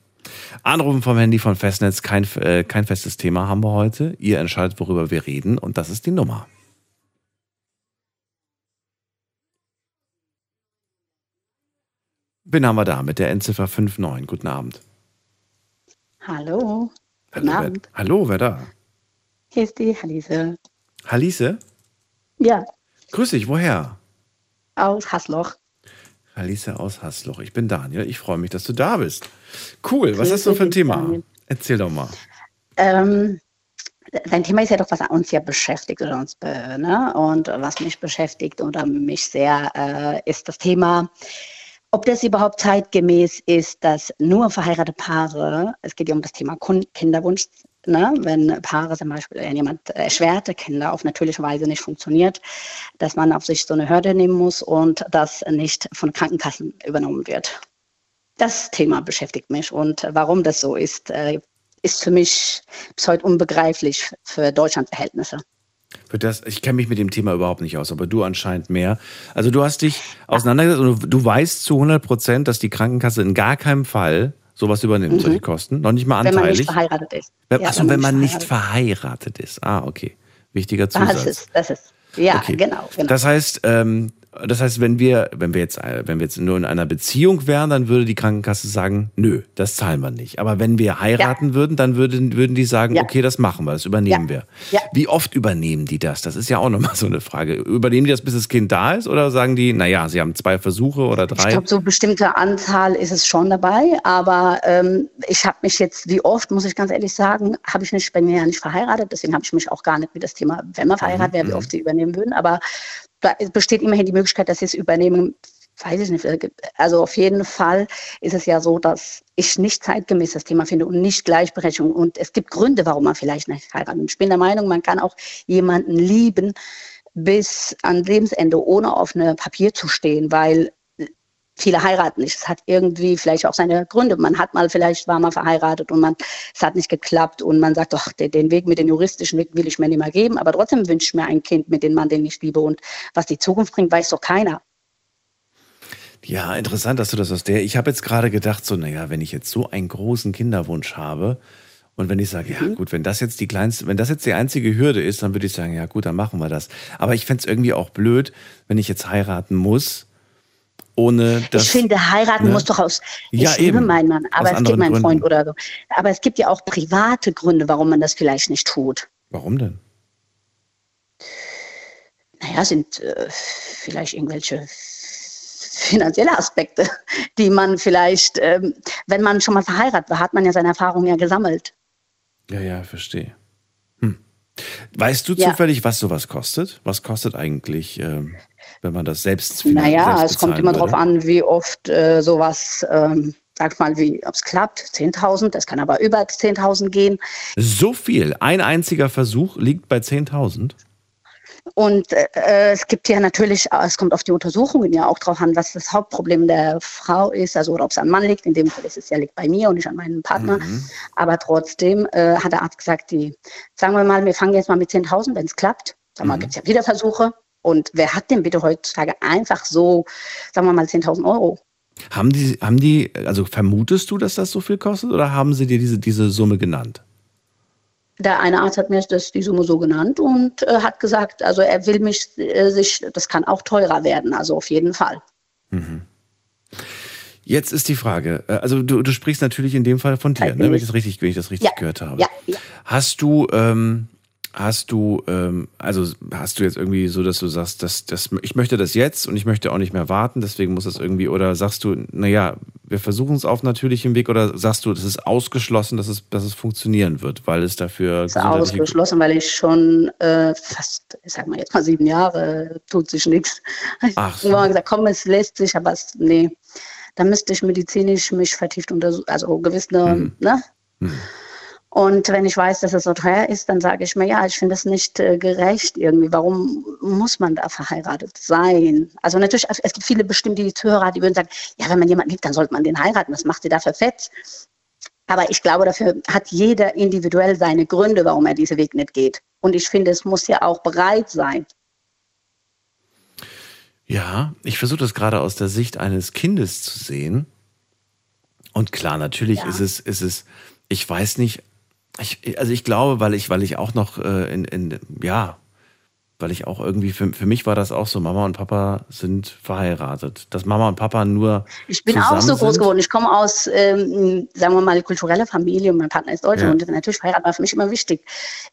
Anrufen vom Handy von Festnetz, kein, äh, kein festes Thema haben wir heute. Ihr entscheidet, worüber wir reden und das ist die Nummer. Wen haben wir da mit der Endziffer 59? Guten Abend. Hallo. Guten hallo, Abend. Wer, hallo, wer da? Hier ist die Halise. Halise? Ja. Grüß dich, woher? Aus Hasloch. Alice aus Hasloch. Ich bin Daniel. Ich freue mich, dass du da bist. Cool. Was hast du für ein Thema? Erzähl doch mal. Ähm, dein Thema ist ja doch, was uns ja beschäftigt oder uns, ne? Und was mich beschäftigt oder mich sehr, äh, ist das Thema, ob das überhaupt zeitgemäß ist, dass nur verheiratete Paare, es geht ja um das Thema Kinderwunsch, ne, wenn Paare zum Beispiel wenn jemand erschwerte Kinder auf natürliche Weise nicht funktioniert, dass man auf sich so eine Hürde nehmen muss und das nicht von Krankenkassen übernommen wird. Das Thema beschäftigt mich und warum das so ist, äh, ist für mich bis heute unbegreiflich für Deutschlands Verhältnisse. Für das, ich kenne mich mit dem Thema überhaupt nicht aus, aber du anscheinend mehr. Also du hast dich auseinandergesetzt und du weißt zu 100 Prozent, dass die Krankenkasse in gar keinem Fall sowas übernimmt, mhm. solche Kosten. Noch nicht mal anteilig. Wenn man nicht verheiratet ist. Ja, Achso, wenn, wenn man nicht verheiratet ist. Ah, okay. Wichtiger Zusatz. Das ist, das ist. Ja, okay. genau, genau. Das heißt, ähm, Das heißt, wenn wir, wenn wir jetzt, wenn wir jetzt nur in einer Beziehung wären, dann würde die Krankenkasse sagen, nö, das zahlen wir nicht. Aber wenn wir heiraten ja. würden, dann würden, würden die sagen, ja. okay, das machen wir, das übernehmen ja. wir. Wie oft übernehmen die das? Das ist ja auch nochmal (laughs) so eine Frage. Übernehmen die das, bis das Kind da ist? Oder sagen die, naja, sie haben zwei Versuche oder drei? Ich glaube, so bestimmte Anzahl ist es schon dabei. Aber ähm, ich habe mich jetzt, wie oft, muss ich ganz ehrlich sagen, habe ich nicht, bei mir ja nicht verheiratet. Deswegen habe ich mich auch gar nicht mit das Thema, wenn man verheiratet wäre, wie mhm. oft sie übernehmen würden. Aber da besteht immerhin die Möglichkeit, dass sie es übernehmen. Weiß ich nicht. Also auf jeden Fall ist es ja so, dass ich nicht zeitgemäß das Thema finde und nicht Gleichberechtigung. Und es gibt Gründe, warum man vielleicht nicht heiratet. Ich bin der Meinung, man kann auch jemanden lieben bis an Lebensende, ohne auf einem Papier zu stehen, weil viele heiraten nicht. Es hat irgendwie vielleicht auch seine Gründe. Man hat mal vielleicht war mal verheiratet und man es hat nicht geklappt und man sagt, doch den Weg mit den juristischen Weg will ich mir nicht mehr geben. Aber trotzdem wünsche ich mir ein Kind mit dem Mann, den ich liebe. Und was die Zukunft bringt, weiß doch keiner. Ja, interessant, dass du das aus der. Ich habe jetzt gerade gedacht, so, naja, wenn ich jetzt so einen großen Kinderwunsch habe und wenn ich sage, ja, mhm. gut, wenn das jetzt die kleinste, wenn das jetzt die einzige Hürde ist, dann würde ich sagen, ja, gut, dann machen wir das. Aber ich fände es irgendwie auch blöd, wenn ich jetzt heiraten muss ohne dass. Ich finde, heiraten ne? muss doch aus. Ich ja, liebe eben. meinen Mann, aber aus es gibt meinen Freund oder so. Aber es gibt ja auch private Gründe, warum man das vielleicht nicht tut. Warum denn? Naja, sind äh, vielleicht irgendwelche finanzielle Aspekte, die man vielleicht, ähm, wenn man schon mal verheiratet war, hat man ja seine Erfahrungen ja gesammelt. Ja, ja, verstehe. Hm. Weißt du zufällig, ja. was sowas kostet? Was kostet eigentlich ähm, wenn man das selbst Naja, selbst es kommt immer darauf an, wie oft äh, sowas, ähm, sag mal, wie ob es klappt. 10.000, das kann aber über 10.000 gehen. So viel? Ein einziger Versuch liegt bei 10.000? Und äh, es gibt ja natürlich, äh, es kommt auf die Untersuchungen ja auch drauf an, was das Hauptproblem der Frau ist, also oder ob es an Mann liegt. In dem Fall ist es ja liegt bei mir und nicht an meinem Partner. Mhm. Aber trotzdem äh, hat der Arzt gesagt, die, sagen wir mal, wir fangen jetzt mal mit 10.000, wenn es klappt. Sag mal, mhm. gibt es ja wieder Versuche. Und wer hat denn bitte heutzutage einfach so, sagen wir mal, 10.000 Euro? Haben die, haben die, also vermutest du, dass das so viel kostet oder haben sie dir diese, diese Summe genannt? Der eine Arzt hat mir das, die Summe so genannt und äh, hat gesagt, also er will mich äh, sich, das kann auch teurer werden, also auf jeden Fall. Mhm. Jetzt ist die Frage, äh, also du, du sprichst natürlich in dem Fall von dir, ne, wenn ich das richtig, wenn ich das richtig ja. gehört habe. Ja, ja. Hast du ähm, Hast du, ähm, also hast du jetzt irgendwie so, dass du sagst, dass, dass, ich möchte das jetzt und ich möchte auch nicht mehr warten, deswegen muss das irgendwie, oder sagst du, naja, wir versuchen es auf natürlichem Weg, oder sagst du, das ist ausgeschlossen, dass es, dass es funktionieren wird, weil es dafür. Das ist ausgeschlossen, weil ich schon äh, fast, ich sag mal jetzt mal sieben Jahre, tut sich nichts. Ach so. Ich habe gesagt, komm, es lässt sich, aber es, nee, da müsste ich medizinisch mich vertieft untersuchen, also gewisse, mhm. ne? Mhm. Und wenn ich weiß, dass es so teuer ist, dann sage ich mir, ja, ich finde es nicht äh, gerecht irgendwie. Warum muss man da verheiratet sein? Also natürlich, es gibt viele bestimmte Zuhörer, die würden sagen, ja, wenn man jemanden liebt, dann sollte man den heiraten. Was macht sie da für fett? Aber ich glaube, dafür hat jeder individuell seine Gründe, warum er diesen Weg nicht geht. Und ich finde, es muss ja auch bereit sein. Ja, ich versuche das gerade aus der Sicht eines Kindes zu sehen. Und klar, natürlich ja. ist es, ist es, ich weiß nicht, ich, also ich glaube, weil ich, weil ich auch noch äh, in, in, ja, weil ich auch irgendwie, für, für mich war das auch so, Mama und Papa sind verheiratet. Dass Mama und Papa nur. Ich bin auch so groß geworden. Ich komme aus, ähm, sagen wir mal, kultureller Familie und mein Partner ist Deutscher ja. und natürlich verheiratet war für mich immer wichtig.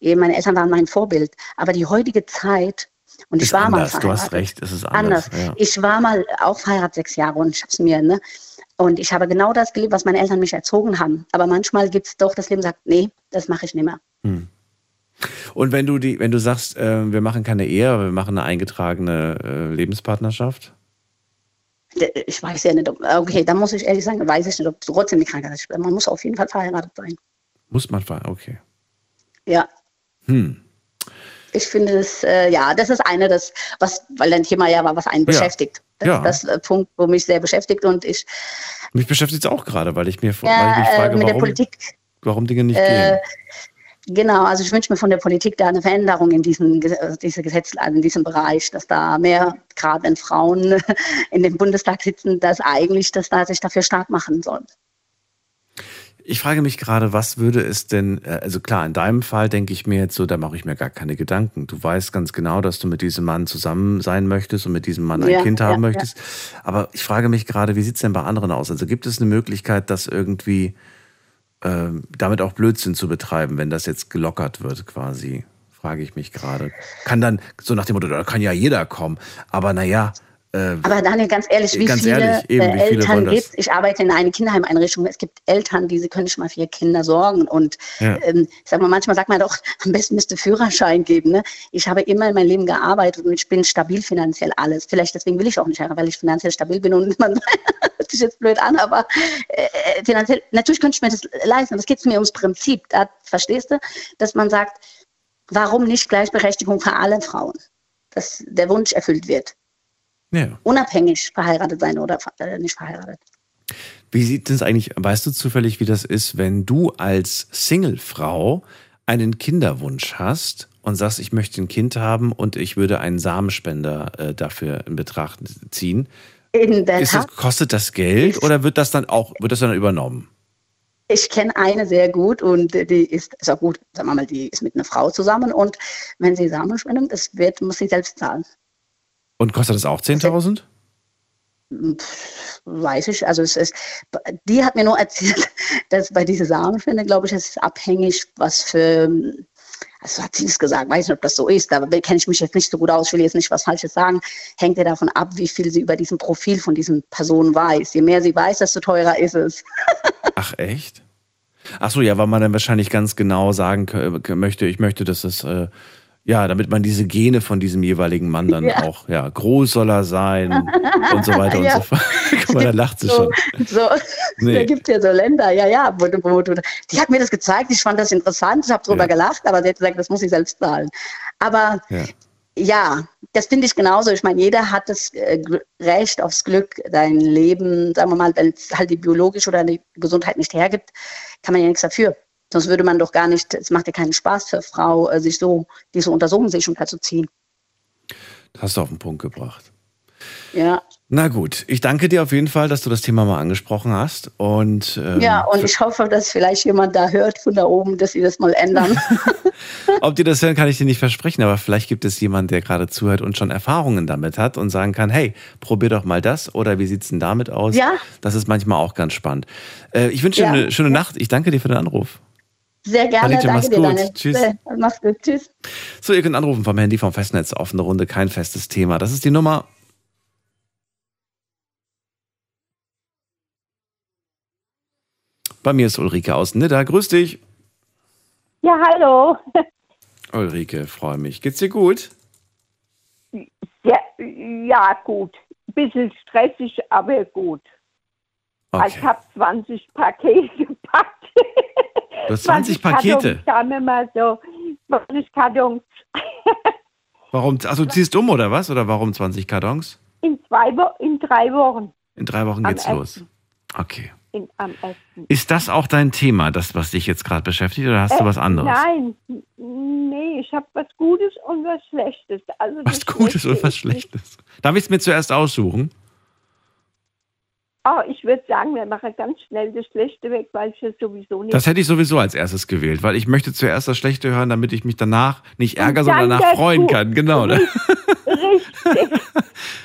Meine Eltern waren mein Vorbild. Aber die heutige Zeit, und ich ist war anders. mal verheiratet. Du hast recht, es ist anders. anders. Ja. Ich war mal auch verheiratet sechs Jahre und ich habe es mir, ne, und ich habe genau das gelebt, was meine Eltern mich erzogen haben. Aber manchmal gibt es doch, das Leben sagt, nee, das mache ich nicht mehr. Hm. Und wenn du die, wenn du sagst, äh, wir machen keine Ehe, aber wir machen eine eingetragene äh, Lebenspartnerschaft? Ich weiß ja nicht, ob, okay, dann muss ich ehrlich sagen, weiß ich nicht, ob trotzdem die Krankheit ist. Man muss auf jeden Fall verheiratet sein. Muss man verheiratet, okay. Ja. Hm. Ich finde es, äh, ja, das ist eine, das, was, weil dein Thema ja war, was einen ja. beschäftigt. Das ja. ist das äh, Punkt, wo mich sehr beschäftigt und ich. Mich beschäftigt es auch gerade, weil ich mir ja, weil ich mich frage, warum, Politik, warum Dinge nicht äh, gehen. Genau, also ich wünsche mir von der Politik da eine Veränderung in diesem äh, diese Gesetz, also in diesem Bereich, dass da mehr, gerade wenn Frauen (laughs) in dem Bundestag sitzen, dass eigentlich, dass da sich dafür stark machen soll. Ich frage mich gerade, was würde es denn, äh, also klar, in deinem Fall denke ich mir jetzt so, da mache ich mir gar keine Gedanken. Du weißt ganz genau, dass du mit diesem Mann zusammen sein möchtest und mit diesem Mann ein Ja, Kind ja, haben ja. möchtest. Aber ich frage mich gerade, wie sieht's denn bei anderen aus? Also gibt es eine Möglichkeit, das irgendwie ähm, damit auch Blödsinn zu betreiben, wenn das jetzt gelockert wird quasi? Frage ich mich gerade. Kann dann, so nach dem Motto, da kann ja jeder kommen. Aber naja, äh, Aber Daniel, ganz ehrlich, wie Ganz viele, ehrlich, eben, äh, wie Eltern gibt Ich arbeite in einer Kinderheimeinrichtung. Es gibt Eltern, die sie können nicht mal für ihre Kinder sorgen. Und Ja. ähm, ich sag mal, manchmal sagt man doch, am besten müsste Führerschein geben. Ne? Ich habe immer in meinem Leben gearbeitet und ich bin stabil finanziell alles. Vielleicht deswegen will ich auch nicht heiraten, weil ich finanziell stabil bin und (laughs) man hört sich jetzt blöd an, aber äh, finanziell, natürlich könnte ich mir das leisten. Es geht mir ums Prinzip. Da, verstehst du, dass man sagt, warum nicht Gleichberechtigung für alle Frauen? Dass der Wunsch erfüllt wird ja. unabhängig verheiratet sein oder äh, nicht verheiratet. Wie sieht es eigentlich, weißt du zufällig, wie das ist, wenn du als Singlefrau einen Kinderwunsch hast und sagst, ich möchte ein Kind haben und ich würde einen Samenspender äh, dafür in Betracht ziehen? In der Ist das, kostet das Geld oder wird das dann auch, wird das dann übernommen? ich kenne eine sehr gut und die ist, ist auch gut, sagen wir mal, die ist mit einer Frau zusammen und wenn sie Samen spendet, das wird, muss sie selbst zahlen. Und kostet das auch 10.000? Pff, Weiß ich, also es ist, die hat mir nur erzählt, (laughs) dass bei dieser Samenspende, glaube ich, es ist abhängig, was für, also hat sie es gesagt, weiß nicht, ob das so ist, da kenne ich mich jetzt nicht so gut aus, ich will jetzt nicht was Falsches sagen, hängt ja davon ab, wie viel sie über diesen Profil von diesen Personen weiß. Je mehr sie weiß, desto teurer ist es. (laughs) Ach, echt? Ach so, ja, weil man dann wahrscheinlich ganz genau sagen möchte, ich möchte, dass es, äh, ja, damit man diese Gene von diesem jeweiligen Mann dann (laughs) Ja. auch, ja, groß soll er sein und so weiter Ja. und so fort. (laughs) Guck mal, da (laughs) lacht sie so, schon. so. Nee. Da gibt es ja so Länder, ja, ja. Wo, wo, du- die hat mir das gezeigt, ich fand das interessant, ich habe drüber Ja. gelacht, aber sie hat gesagt, das muss ich selbst zahlen. Aber Ja. das finde ich genauso. Ich meine, jeder hat das äh, Recht aufs Glück, sein Leben, sagen wir mal, wenn es halt die biologische oder die Gesundheit nicht hergibt, kann man ja nichts dafür. Sonst würde man doch gar nicht, es macht ja keinen Spaß für Frau, äh, sich so, diese Untersuchung sich schon zu ziehen. Das hast du auf den Punkt gebracht. Ja, Na gut, ich danke dir auf jeden Fall, dass du das Thema mal angesprochen hast. Und, ähm, ja, und ich hoffe, dass vielleicht jemand da hört von da oben, dass sie das mal ändern. (laughs) ob die das hören, kann ich dir nicht versprechen, aber vielleicht gibt es jemanden, der gerade zuhört und schon Erfahrungen damit hat und sagen kann, hey, probier doch mal das oder wie sieht's denn damit aus? Ja. Das ist manchmal auch ganz spannend. Äh, ich wünsche dir Ja. eine schöne Nacht. Ich danke dir für den Anruf. Sehr gerne, Anita, mach's danke dir, gut. Daniel. Tschüss. Äh, Mach's gut, tschüss. So, ihr könnt anrufen vom Handy, vom Festnetz, offene Runde, kein festes Thema. Das ist die Nummer. Bei mir ist Ulrike aus Nidda. Grüß dich. Ja, hallo. (laughs) Ulrike, freue mich. Geht's dir gut? Ja, ja gut. Bisschen stressig, aber gut. Also Ich Okay. habe 20 Pakete gepackt. (laughs) Du hast 20 Pakete. Kartons, wir mal so. 20 Kartons. Warum? Also du ziehst um oder was? Oder warum 20 Kartons? In, zwei Wo in drei Wochen. In drei Wochen Am geht's los. ersten. Okay. In, am ersten. Ist das auch dein Thema, das, was dich jetzt gerade beschäftigt, oder hast du Äh, was anderes? Nein, nee, ich habe was Gutes und was Schlechtes. Also Was Gutes und was Schlechtes? Darf ich es mir zuerst aussuchen? Oh, ich würde sagen, wir machen ganz schnell das Schlechte weg, weil ich es sowieso nicht Das hätte ich sowieso als erstes gewählt, weil ich möchte zuerst das Schlechte hören, damit ich mich danach nicht Und ärgere, sondern danach freuen kann. Genau. Ne? Richtig. (laughs)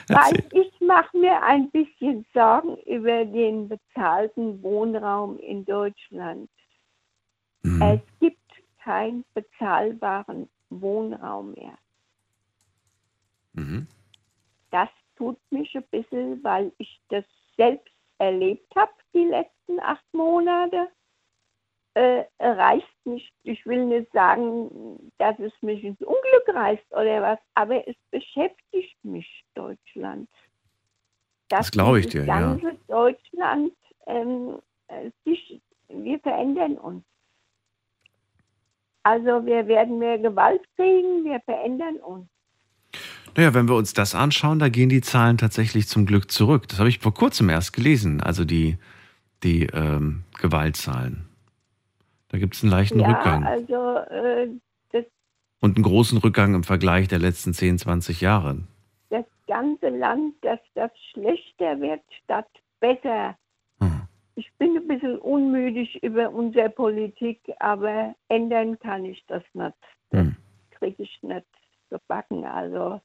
Erzähl. Weil ich mache mir ein bisschen Sorgen über den bezahlten Wohnraum in Deutschland. Mhm. Es gibt keinen bezahlbaren Wohnraum mehr. Mhm. Das tut mich ein bisschen, weil ich das selbst erlebt habe die letzten acht Monate. Äh, reißt nicht, ich will nicht sagen, dass es mich ins Unglück reißt oder was, aber es beschäftigt mich Deutschland. Das Dass glaube ich dir, ja. ganze Deutschland, ähm, äh, sich, wir verändern uns. Also wir werden mehr Gewalt kriegen, wir verändern uns. Naja, wenn wir uns das anschauen, da gehen die Zahlen tatsächlich zum Glück zurück. Das habe ich vor kurzem erst gelesen, also die, die ähm, Gewaltzahlen. Da gibt es einen leichten Ja, Rückgang also äh, das und einen großen Rückgang im Vergleich der letzten 10, 20 Jahre. das ganze Land, dass das schlechter wird statt besser. Hm. ich bin ein bisschen unmüdig über unsere Politik, aber ändern kann ich das nicht. Das Hm. kriege ich nicht gebacken. Also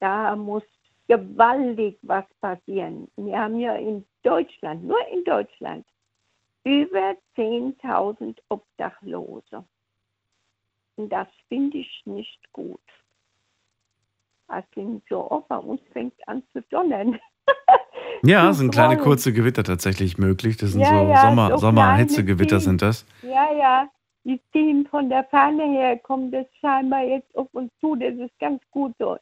da muss gewaltig was passieren. Wir haben ja in Deutschland, nur in Deutschland, über 10.000 Obdachlose. Und das finde ich nicht gut. Das klingt so, oh, bei uns fängt an zu donnern. (laughs) Ja, sind kleine kurze Gewitter tatsächlich möglich. Das sind Ja, so ja, Sommer, so Sommerhitzegewitter sind das. Ja, ja, die ziehen von der Fahne her, kommt das scheinbar jetzt auf uns zu, das ist ganz gut so.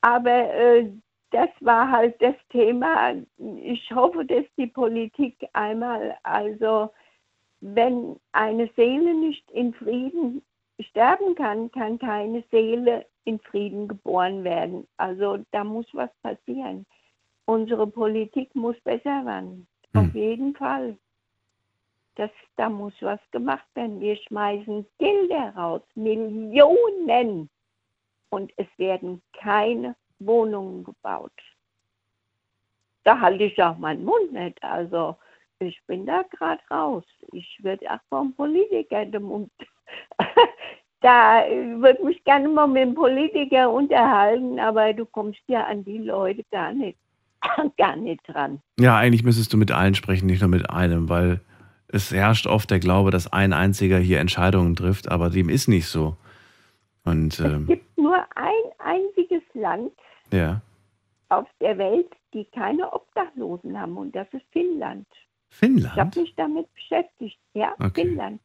Aber äh, das war halt das Thema. Ich hoffe, dass die Politik einmal, also wenn eine Seele nicht in Frieden sterben kann, kann keine Seele in Frieden geboren werden. Also da muss was passieren. Unsere Politik muss besser werden. Hm. Auf jeden Fall. Das, da muss was gemacht werden. Wir schmeißen Gelder raus, Millionen. Und es werden keine Wohnungen gebaut. Da halte ich auch meinen Mund nicht. Also ich bin da gerade raus. Ich würde auch vom Politiker den Mund. (laughs) da äh, würde mich gerne mal mit dem Politiker unterhalten, aber du kommst ja an die Leute gar nicht, (laughs) gar nicht dran. Ja, eigentlich müsstest du mit allen sprechen, nicht nur mit einem, weil es herrscht oft der Glaube, dass ein einziger hier Entscheidungen trifft, aber dem ist nicht so. Und Es ähm, gibt nur ein einziges Land ja, auf der Welt, die keine Obdachlosen haben, und das ist Finnland. Ich habe Finnland. mich damit beschäftigt. Ja, Okay. Finnland.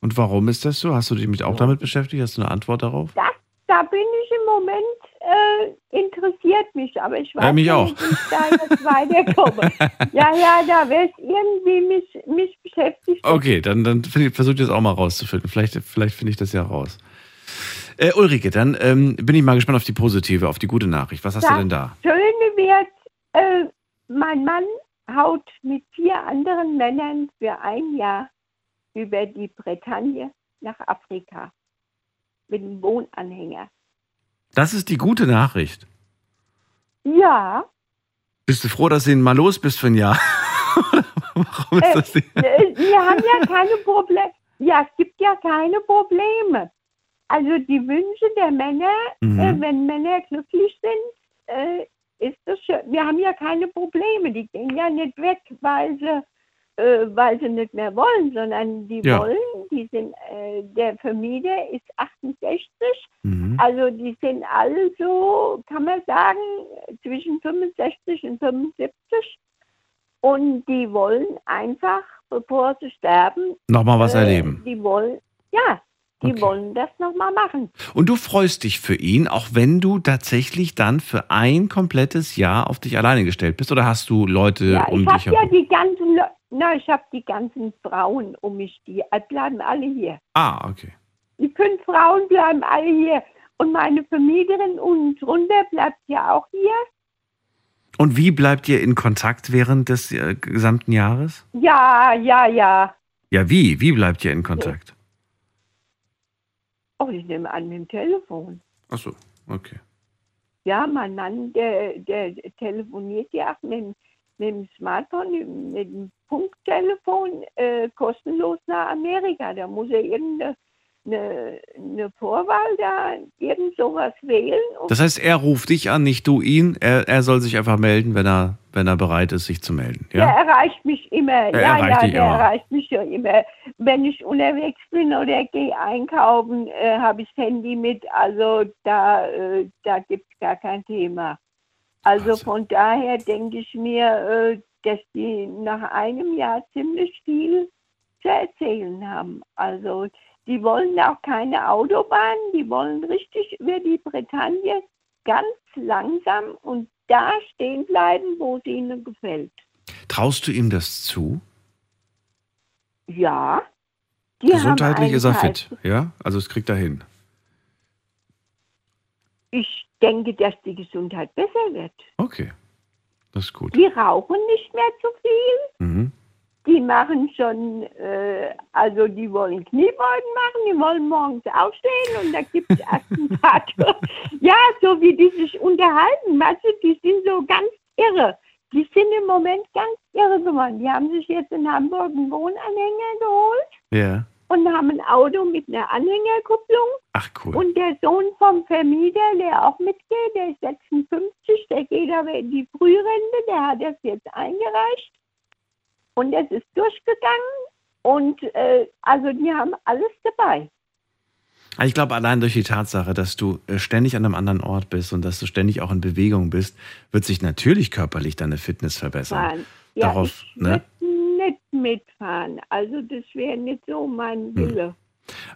Und warum ist das so? Hast du dich auch damit beschäftigt? Hast du eine Antwort darauf? Das, da bin ich im Moment, äh, interessiert mich, aber ich weiß Ja, mich nicht, wie ich da jetzt weiterkomme. (laughs) ja, ja, da wird irgendwie mich, mich beschäftigt. Okay, dann, dann versuche ich das auch mal rauszufinden. Vielleicht, vielleicht finde ich das ja raus. Äh, Ulrike, dann ähm, bin ich mal gespannt auf die positive, auf die gute Nachricht. Was hast du Das denn da? Schöne wird, äh, mein Mann haut mit vier anderen Männern für ein Jahr über die Bretagne nach Afrika mit einem Wohnanhänger. Das ist die gute Nachricht. Ja, Bist du froh, dass du mal los bist für ein Jahr? (laughs) Warum ist Äh, das die? äh, wir haben ja keine Probleme. Ja, es gibt ja keine Probleme. Also die Wünsche der Männer, Mhm. äh, wenn Männer glücklich sind, äh, ist das schön. Wir haben ja keine Probleme. Die gehen ja nicht weg, weil sie, äh, weil sie nicht mehr wollen, sondern die Ja. wollen, die sind, äh, der Vermieter ist 68, Mhm. also die sind alle so, kann man sagen, zwischen 65 und 75. Und die wollen einfach, bevor sie sterben, Nochmal was äh, erleben. Die wollen, ja, die Okay. wollen das nochmal machen. Und du freust dich für ihn, auch wenn du tatsächlich dann für ein komplettes Jahr auf dich alleine gestellt bist? Oder hast du Leute Ja, um ich dich habe ja herum? die ganzen, Le na, ich habe die ganzen Frauen um mich, die äh, bleiben alle hier. Ah, okay. Die fünf Frauen bleiben alle hier. Und meine Vermieterin unten drunter bleibt ja auch hier. Und wie bleibt ihr in Kontakt während des äh, gesamten Jahres? Ja, ja, ja. Ja, wie? Wie bleibt ihr in Kontakt? Oh, ich nehme an mit dem Telefon. Ach so, okay. Ja, mein Mann, der, der telefoniert ja auch mit, dem- mit dem Smartphone, mit dem Punkttelefon äh, kostenlos nach Amerika. Da muss er irgendeine eine, eine Vorwahl da, irgend sowas wählen. Das heißt, er ruft dich an, nicht du ihn. Er, er soll sich einfach melden, wenn er, wenn er bereit ist, sich zu melden. Ja? erreicht mich immer. Er ja, erreicht ja, der immer. erreicht mich ja immer. Wenn ich unterwegs bin oder gehe einkaufen, äh, habe ich das Handy mit. Also da, äh, da gibt es gar kein Thema. Also Wahnsinn. von daher denke ich mir, äh, dass die nach einem Jahr ziemlich viel zu erzählen haben. Also die wollen auch keine Autobahn, die wollen richtig über die Bretagne ganz langsam und da stehen bleiben, wo es ihnen gefällt. Traust du ihm das zu? Ja. Die Gesundheitlich ist er fit, ja? Also es kriegt er hin. Ich denke, dass die Gesundheit besser wird. Okay, das ist gut. Die rauchen nicht mehr zu viel. Mhm. Die machen schon, äh, also die wollen Kniebeugen machen, die wollen morgens aufstehen und da gibt es Attentate. ja, so wie die sich unterhalten, weißt du, die sind so ganz irre. die sind im Moment ganz irre geworden. Die haben sich jetzt in Hamburg einen Wohnanhänger geholt Ja. Und haben ein Auto mit einer Anhängerkupplung. Ach, cool. Und der Sohn vom Vermieter, der auch mitgeht, der ist 56, der geht aber in die Frührente, der hat das jetzt eingereicht. Und das ist durchgegangen. Und äh, also die haben alles dabei. Also Ich glaube, allein durch die Tatsache, dass du äh, ständig an einem anderen Ort bist und dass du ständig auch in Bewegung bist, wird sich natürlich körperlich deine Fitness verbessern. Ja, Darauf, ich ne? Mitfahren. Also das wäre nicht so Hm. mein Wille.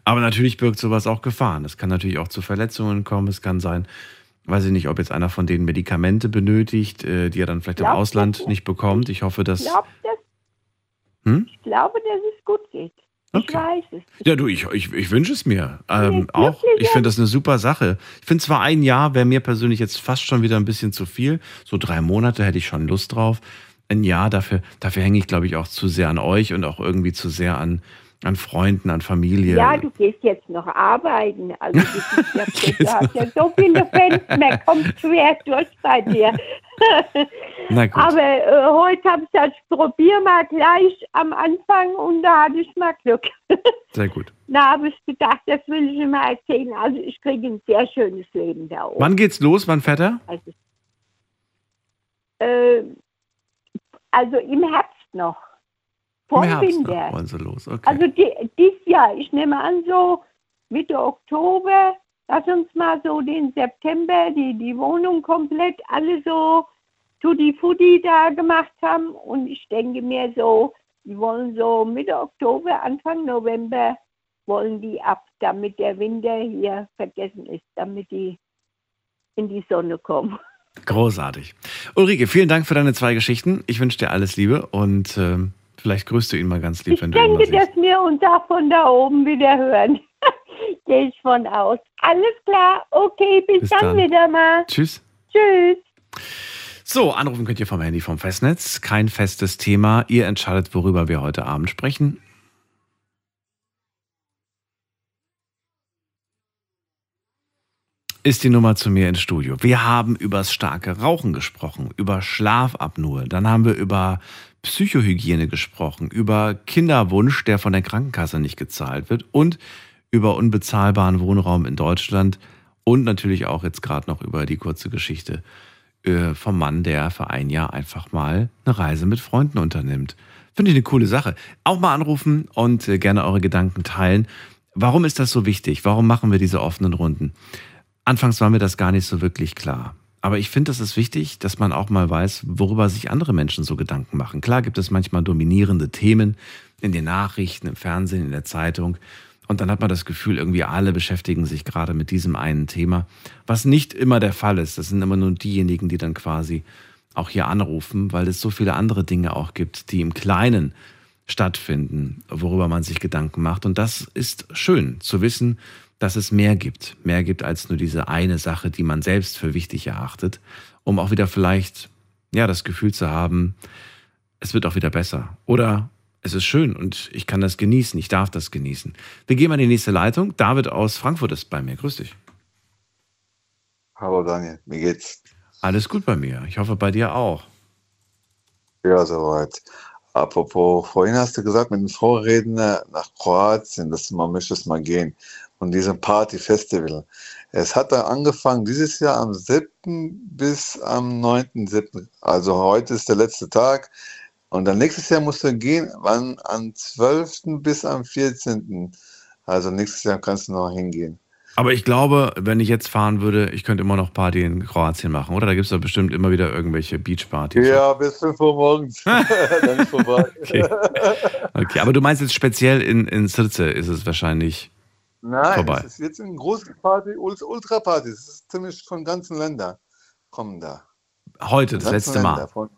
Aber natürlich birgt sowas auch Gefahren. Es kann natürlich auch zu Verletzungen kommen. Es kann sein, weiß ich nicht, ob jetzt einer von denen Medikamente benötigt, äh, die er dann vielleicht im Glaub Ausland nicht bekommt. Ich hoffe, dass. Ich, glaub, das, Hm? ich glaube, dass es gut geht. Ich Okay. weiß es. Ja, du, ich, ich, ich wünsche es mir. Ähm, auch. Ich finde das eine super Sache. Ich finde zwar ein Jahr wäre mir persönlich jetzt fast schon wieder ein bisschen zu viel. So drei Monate hätte ich schon Lust drauf. Ein Jahr, dafür, dafür hänge ich, glaube ich, auch zu sehr an euch und auch irgendwie zu sehr an, an Freunden, an Familie. Ja, du gehst jetzt noch arbeiten. Also das ist ja, (laughs) du hast ja so viele Fans, man kommt schwer durch bei dir. (laughs) Na gut. Aber äh, heute habe ich gesagt, ich probiere mal gleich am Anfang und da hatte ich mal Glück. (laughs) Sehr gut. Da habe ich gedacht, das will ich immer erzählen. Also ich kriege ein sehr schönes Leben da oben. Wann geht's los? Wann fährt er? Also, äh, also im Herbst noch. Vor Im Herbst Winter. noch wollen sie los. Okay. Also die, dieses Jahr, ich nehme an, so Mitte Oktober, lass uns mal so den September, die, die Wohnung komplett alle so tutti futti da gemacht haben. Und ich denke mir so, die wollen so Mitte Oktober, Anfang November, wollen die ab, damit der Winter hier vergessen ist, damit die in die Sonne kommen. Großartig. Ulrike, vielen Dank für deine zwei Geschichten. Ich wünsche dir alles Liebe und ähm, vielleicht grüßt du ihn mal ganz lieb, Ich wenn du denke, irgendwas siehst. dass wir uns auch von da oben wieder hören. (laughs) Gehe ich von aus. Alles klar. Okay, bis, Bis dann, dann. wieder mal. Tschüss. Tschüss. So, anrufen könnt ihr vom Handy vom Festnetz. Kein festes Thema. Ihr entscheidet, worüber wir heute Abend sprechen. Ist die Nummer zu mir ins Studio. Wir haben über das starke Rauchen gesprochen, über Schlafapnoe. Dann haben wir über Psychohygiene gesprochen, über Kinderwunsch, der von der Krankenkasse nicht gezahlt wird und über unbezahlbaren Wohnraum in Deutschland und natürlich auch jetzt gerade noch über die kurze Geschichte äh, vom Mann, der für ein Jahr einfach mal eine Reise mit Freunden unternimmt. Finde ich eine coole Sache. Auch mal anrufen und äh, gerne eure Gedanken teilen. Warum ist das so wichtig? Warum machen wir diese offenen Runden? Anfangs war mir das gar nicht so wirklich klar. Aber ich finde, es ist wichtig, dass man auch mal weiß, worüber sich andere Menschen so Gedanken machen. Klar gibt es manchmal dominierende Themen in den Nachrichten, im Fernsehen, in der Zeitung. Und dann hat man das Gefühl, irgendwie alle beschäftigen sich gerade mit diesem einen Thema, was nicht immer der Fall ist. Das sind immer nur diejenigen, die dann quasi auch hier anrufen, weil es so viele andere Dinge auch gibt, die im Kleinen stattfinden, worüber man sich Gedanken macht. Und das ist schön zu wissen, dass es mehr gibt. Mehr gibt als nur diese eine Sache, die man selbst für wichtig erachtet, um auch wieder vielleicht, ja, das Gefühl zu haben, es wird auch wieder besser. Oder es ist schön und ich kann das genießen, ich darf das genießen. Wir gehen mal in die nächste Leitung. David aus Frankfurt ist bei mir. Grüß dich. Hallo Daniel, wie geht's? Alles gut bei mir. Ich hoffe bei dir auch. Ja, soweit. Apropos, vorhin hast du gesagt, mit dem Vorredner nach Kroatien, dass man möchte es mal gehen. Und diesem Party-Festival. Es hat dann angefangen dieses Jahr am 7. bis am 9.7. Also heute ist der letzte Tag. Und dann nächstes Jahr musst du gehen, wann? Am 12. bis am 14. Also nächstes Jahr kannst du noch hingehen. Aber ich glaube, wenn ich jetzt fahren würde, ich könnte immer noch Party in Kroatien machen, oder? Da gibt es doch bestimmt immer wieder irgendwelche Beachpartys. Ja, bis 5 Uhr morgens. (laughs) dann ist vorbei. Okay. okay, aber du meinst jetzt speziell in, in Sirce ist es wahrscheinlich Nein, vorbei. es ist jetzt eine große Party, Ult- Ultra-Party. Es ist ziemlich von ganzen Ländern kommen da. Heute, das letzte Mal. Ländern. Von,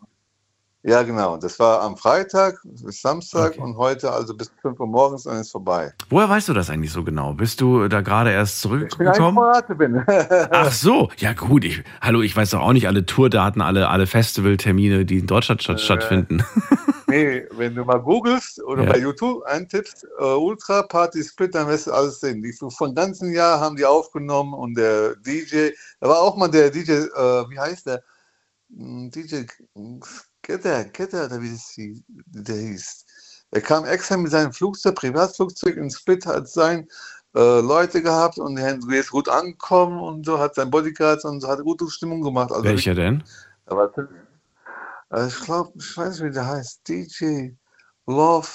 ja, genau. Das war am Freitag bis Samstag Okay. und heute also bis 5 Uhr morgens und ist vorbei. Woher weißt du das eigentlich so genau? Bist du da gerade erst Ich zurückgekommen? Kroate bin. (laughs) Ach so, ja gut. Ich, hallo, ich weiß doch auch nicht alle Tourdaten, alle, alle Festivaltermine, die in Deutschland statt, stattfinden. (laughs) nee, wenn du mal googelst oder Ja. bei YouTube eintippst, äh, Ultra Party Split, dann wirst du alles sehen. Die von ganzen Jahr haben die aufgenommen und der DJ, da war auch mal der DJ, äh, wie heißt der? Hm, DJ Getter, Getter, oder wie das hieß, der hieß. Er kam extra mit seinem Flugzeug, Privatflugzeug in Split, hat sein äh, Leute gehabt und er ist gut angekommen und so, hat sein Bodyguards und so, hat gute Stimmung gemacht. Also Welcher denn? Aber ich glaube, ich weiß nicht, wie der heißt. DJ Love,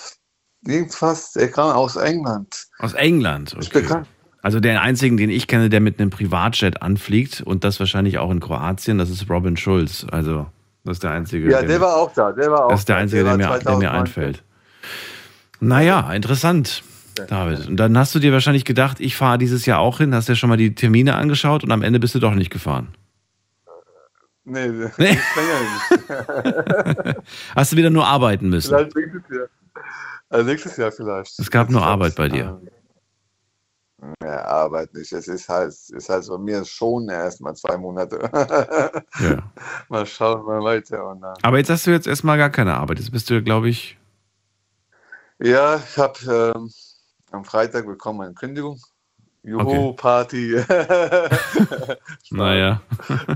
irgendwas, der kam aus England. Aus England, okay. Also der einzigen, den ich kenne, der mit einem Privatjet anfliegt und das wahrscheinlich auch in Kroatien, das ist Robin Schulz. Also das ist der einzige. Ja, der, war auch da. Der war auch das ist der einzige, der, der, mir, der mir einfällt. Naja, interessant. David. Und dann hast du dir wahrscheinlich gedacht, ich fahre dieses Jahr auch hin, hast ja schon mal die Termine angeschaut und am Ende bist du doch nicht gefahren. Nee, (laughs) (laughs) nee. (laughs) hast du wieder nur arbeiten müssen? Vielleicht nächstes Jahr. Also nächstes Jahr vielleicht. Es gab nur Arbeit bei dir. Ja, Arbeit nicht. Es ist halt, ist halt bei mir schon erst mal zwei Monate. ja. Mal schauen, mal weiter. Aber jetzt hast du jetzt erstmal gar keine Arbeit. Jetzt bist du, glaube ich. Ja, ich habe ähm, am Freitag bekommen eine Kündigung. Juhu, okay. Party. (laughs) naja.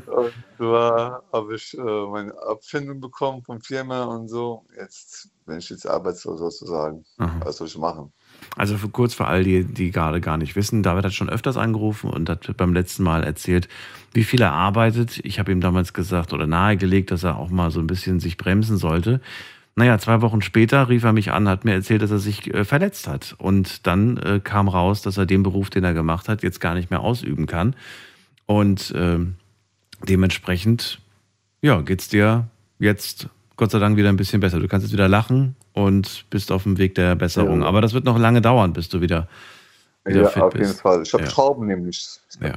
und zwar habe ich äh, meine Abfindung bekommen vom Firma und so. Jetzt bin ich jetzt arbeitslos sozusagen. Aha. Was soll ich machen? Also für, kurz für all die, die gerade gar nicht wissen, David hat schon öfters angerufen und hat beim letzten Mal erzählt, wie viel er arbeitet. Ich habe ihm damals gesagt oder nahegelegt, dass er auch mal so ein bisschen sich bremsen sollte. Naja, zwei Wochen später rief er mich an, hat mir erzählt, dass er sich äh, verletzt hat. Und dann äh, kam raus, dass er den Beruf, den er gemacht hat, jetzt gar nicht mehr ausüben kann. Und äh, dementsprechend, ja, geht's dir jetzt Gott sei Dank wieder ein bisschen besser. Du kannst jetzt wieder lachen und bist auf dem Weg der Besserung. Ja. Aber das wird noch lange dauern, bis du wieder, wieder ja, fit auf bist. jeden Fall. Ich habe Ja. Schrauben nämlich. Ja.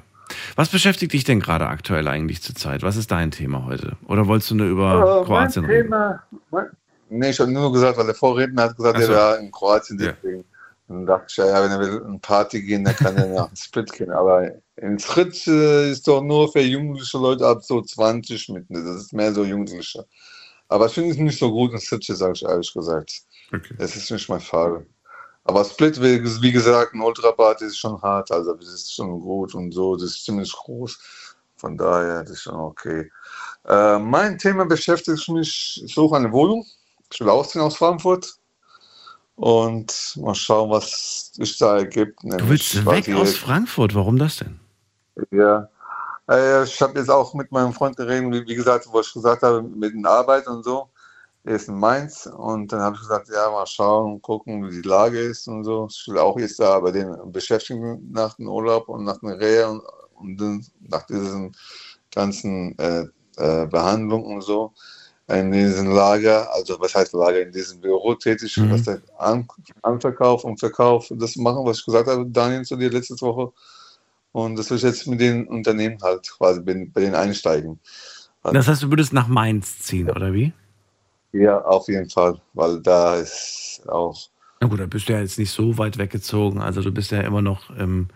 Was beschäftigt dich denn gerade aktuell eigentlich zur Zeit? Was ist dein Thema heute? Oder wolltest du nur über Äh, Kroatien mein reden? Thema, mein, nee, ich habe nur gesagt, weil der Vorredner hat gesagt, Ach so. er war in Kroatien Ja. deswegen. Und dann dachte ich, ja, ja, wenn er will eine Party gehen, dann kann er nach (laughs) einem Split gehen. Aber in Split äh, ist doch nur für jugendliche Leute ab so 20 mit. Das ist mehr so Jugendliche. Aber ich finde es nicht so gut in Split, sage ich ehrlich gesagt. Okay. Das ist nicht mein Fall. Aber Split, wie wie gesagt, ein Ultraparty ist schon hart. Also das ist schon gut und so. Das ist ziemlich groß. Von daher, das ist schon okay. Äh, mein Thema beschäftigt mich, ich suche eine Wohnung. Ich will ausziehen aus Frankfurt. Und mal schauen, was sich da ergibt. Du willst weg aus Frankfurt. Warum das denn? Ja. Äh, ich habe jetzt auch mit meinem Freund geredet, wie, wie gesagt, wo ich gesagt habe, mit der Arbeit und so. Er ist in Mainz und dann habe ich gesagt, ja, mal schauen und gucken, wie die Lage ist und so. Ich will auch jetzt da bei den beschäftigen nach dem Urlaub und nach der Rehe und, und nach diesen ganzen äh, äh, Behandlungen und so in diesem Lager, also was heißt Lager, in diesem Büro tätig, Mhm. was der An Anverkauf und Verkauf, das machen, was ich gesagt habe, Daniel, zu dir letzte Woche. Und das will ich jetzt mit den Unternehmen halt quasi bei, denen einsteigen. Das heißt, du würdest nach Mainz ziehen, oder wie? Ja, auf jeden Fall, weil da ist auch. Na gut, da bist du ja jetzt nicht so weit weggezogen. Also du bist ja immer noch im,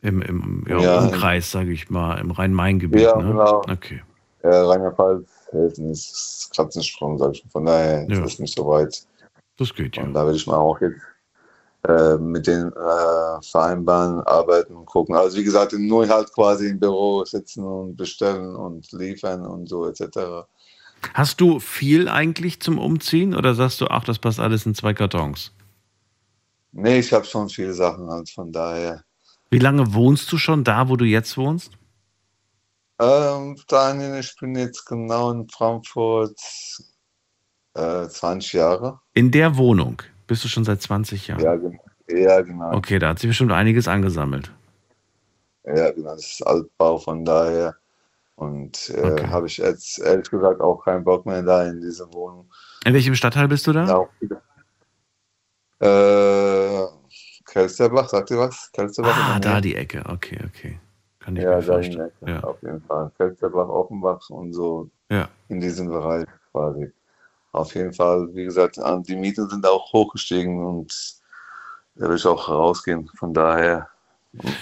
im, im ja, Ja. Umkreis, sage ich mal, im Rhein-Main-Gebiet. Ja, ne? genau. Okay. Äh, Rheinland-Pfalz, Hessen ist Katzensprung, sag ich. Von daher Ja. ist es nicht so weit. Das geht ja. Und da will ich mal auch jetzt äh, mit den äh, vereinbaren, arbeiten und gucken. Also wie gesagt, nur halt quasi im Büro sitzen und bestellen und liefern und so etc. Hast du viel eigentlich zum Umziehen oder sagst du, ach, das passt alles in zwei Kartons? Nee, ich habe schon viele Sachen halt, von daher. Wie lange wohnst du schon da, wo du jetzt wohnst? Ähm, Daniel, ich bin jetzt genau in Frankfurt äh, 20 Jahre. In der Wohnung bist du schon seit 20 Jahren? Ja, gen- ja, genau. Okay, da hat sich bestimmt einiges angesammelt. Ja, genau, das ist Altbau, von daher. Und äh, Okay. habe ich jetzt ehrlich gesagt auch keinen Bock mehr da in diese Wohnung. In welchem Stadtteil bist du da? Ja, auch wieder. Äh, Kelsterbach, sagt ihr was? Kelsterbach ah, da die Ecke. Okay, okay. Kann ich Ja, mir vorstellen. Ja. auf jeden Fall. Kelsterbach, Offenbach und so Ja. in diesem Bereich quasi. Auf jeden Fall, wie gesagt, an- die Mieten sind auch hochgestiegen und da will ich auch rausgehen. Von daher,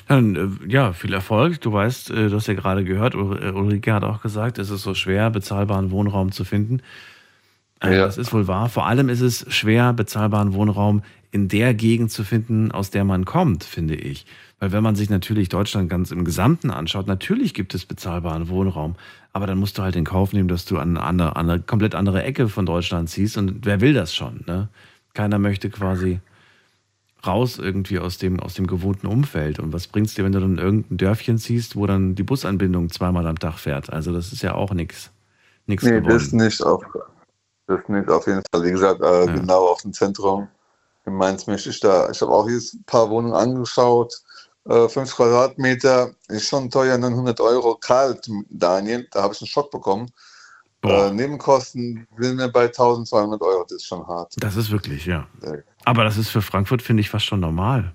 Dann, äh, ja, viel Erfolg. Du weißt, äh, du hast ja gerade gehört, äh, Ulrike hat auch gesagt, es ist so schwer, bezahlbaren Wohnraum zu finden. Ja. Das ist wohl wahr. Vor allem ist es schwer, bezahlbaren Wohnraum in der Gegend zu finden, aus der man kommt, finde ich. Weil wenn man sich natürlich Deutschland ganz im Gesamten anschaut, natürlich gibt es bezahlbaren Wohnraum. Aber dann musst du halt in Kauf nehmen, dass du an eine, an eine komplett andere Ecke von Deutschland ziehst. Und wer will das schon? Ne? Keiner möchte quasi raus irgendwie aus dem, aus dem gewohnten Umfeld. Und was bringst dir, wenn du dann irgendein Dörfchen ziehst, wo dann die Busanbindung zweimal am Tag fährt? Also das ist ja auch nichts. Nichts nee, gewonnen. das nicht auf, das nicht auf jeden Fall. Wie gesagt, äh, ja. genau auf dem Zentrum in Mainz möchte ich da. Ich habe auch hier ein paar Wohnungen angeschaut. Äh, 50 Quadratmeter ist schon teuer, 900 Euro kalt, Daniel. Da habe ich einen Schock bekommen. Äh, Nebenkosten sind wir bei 1200 Euro. Das ist schon hart. Das ist wirklich, ja. Aber das ist für Frankfurt, finde ich, fast schon normal.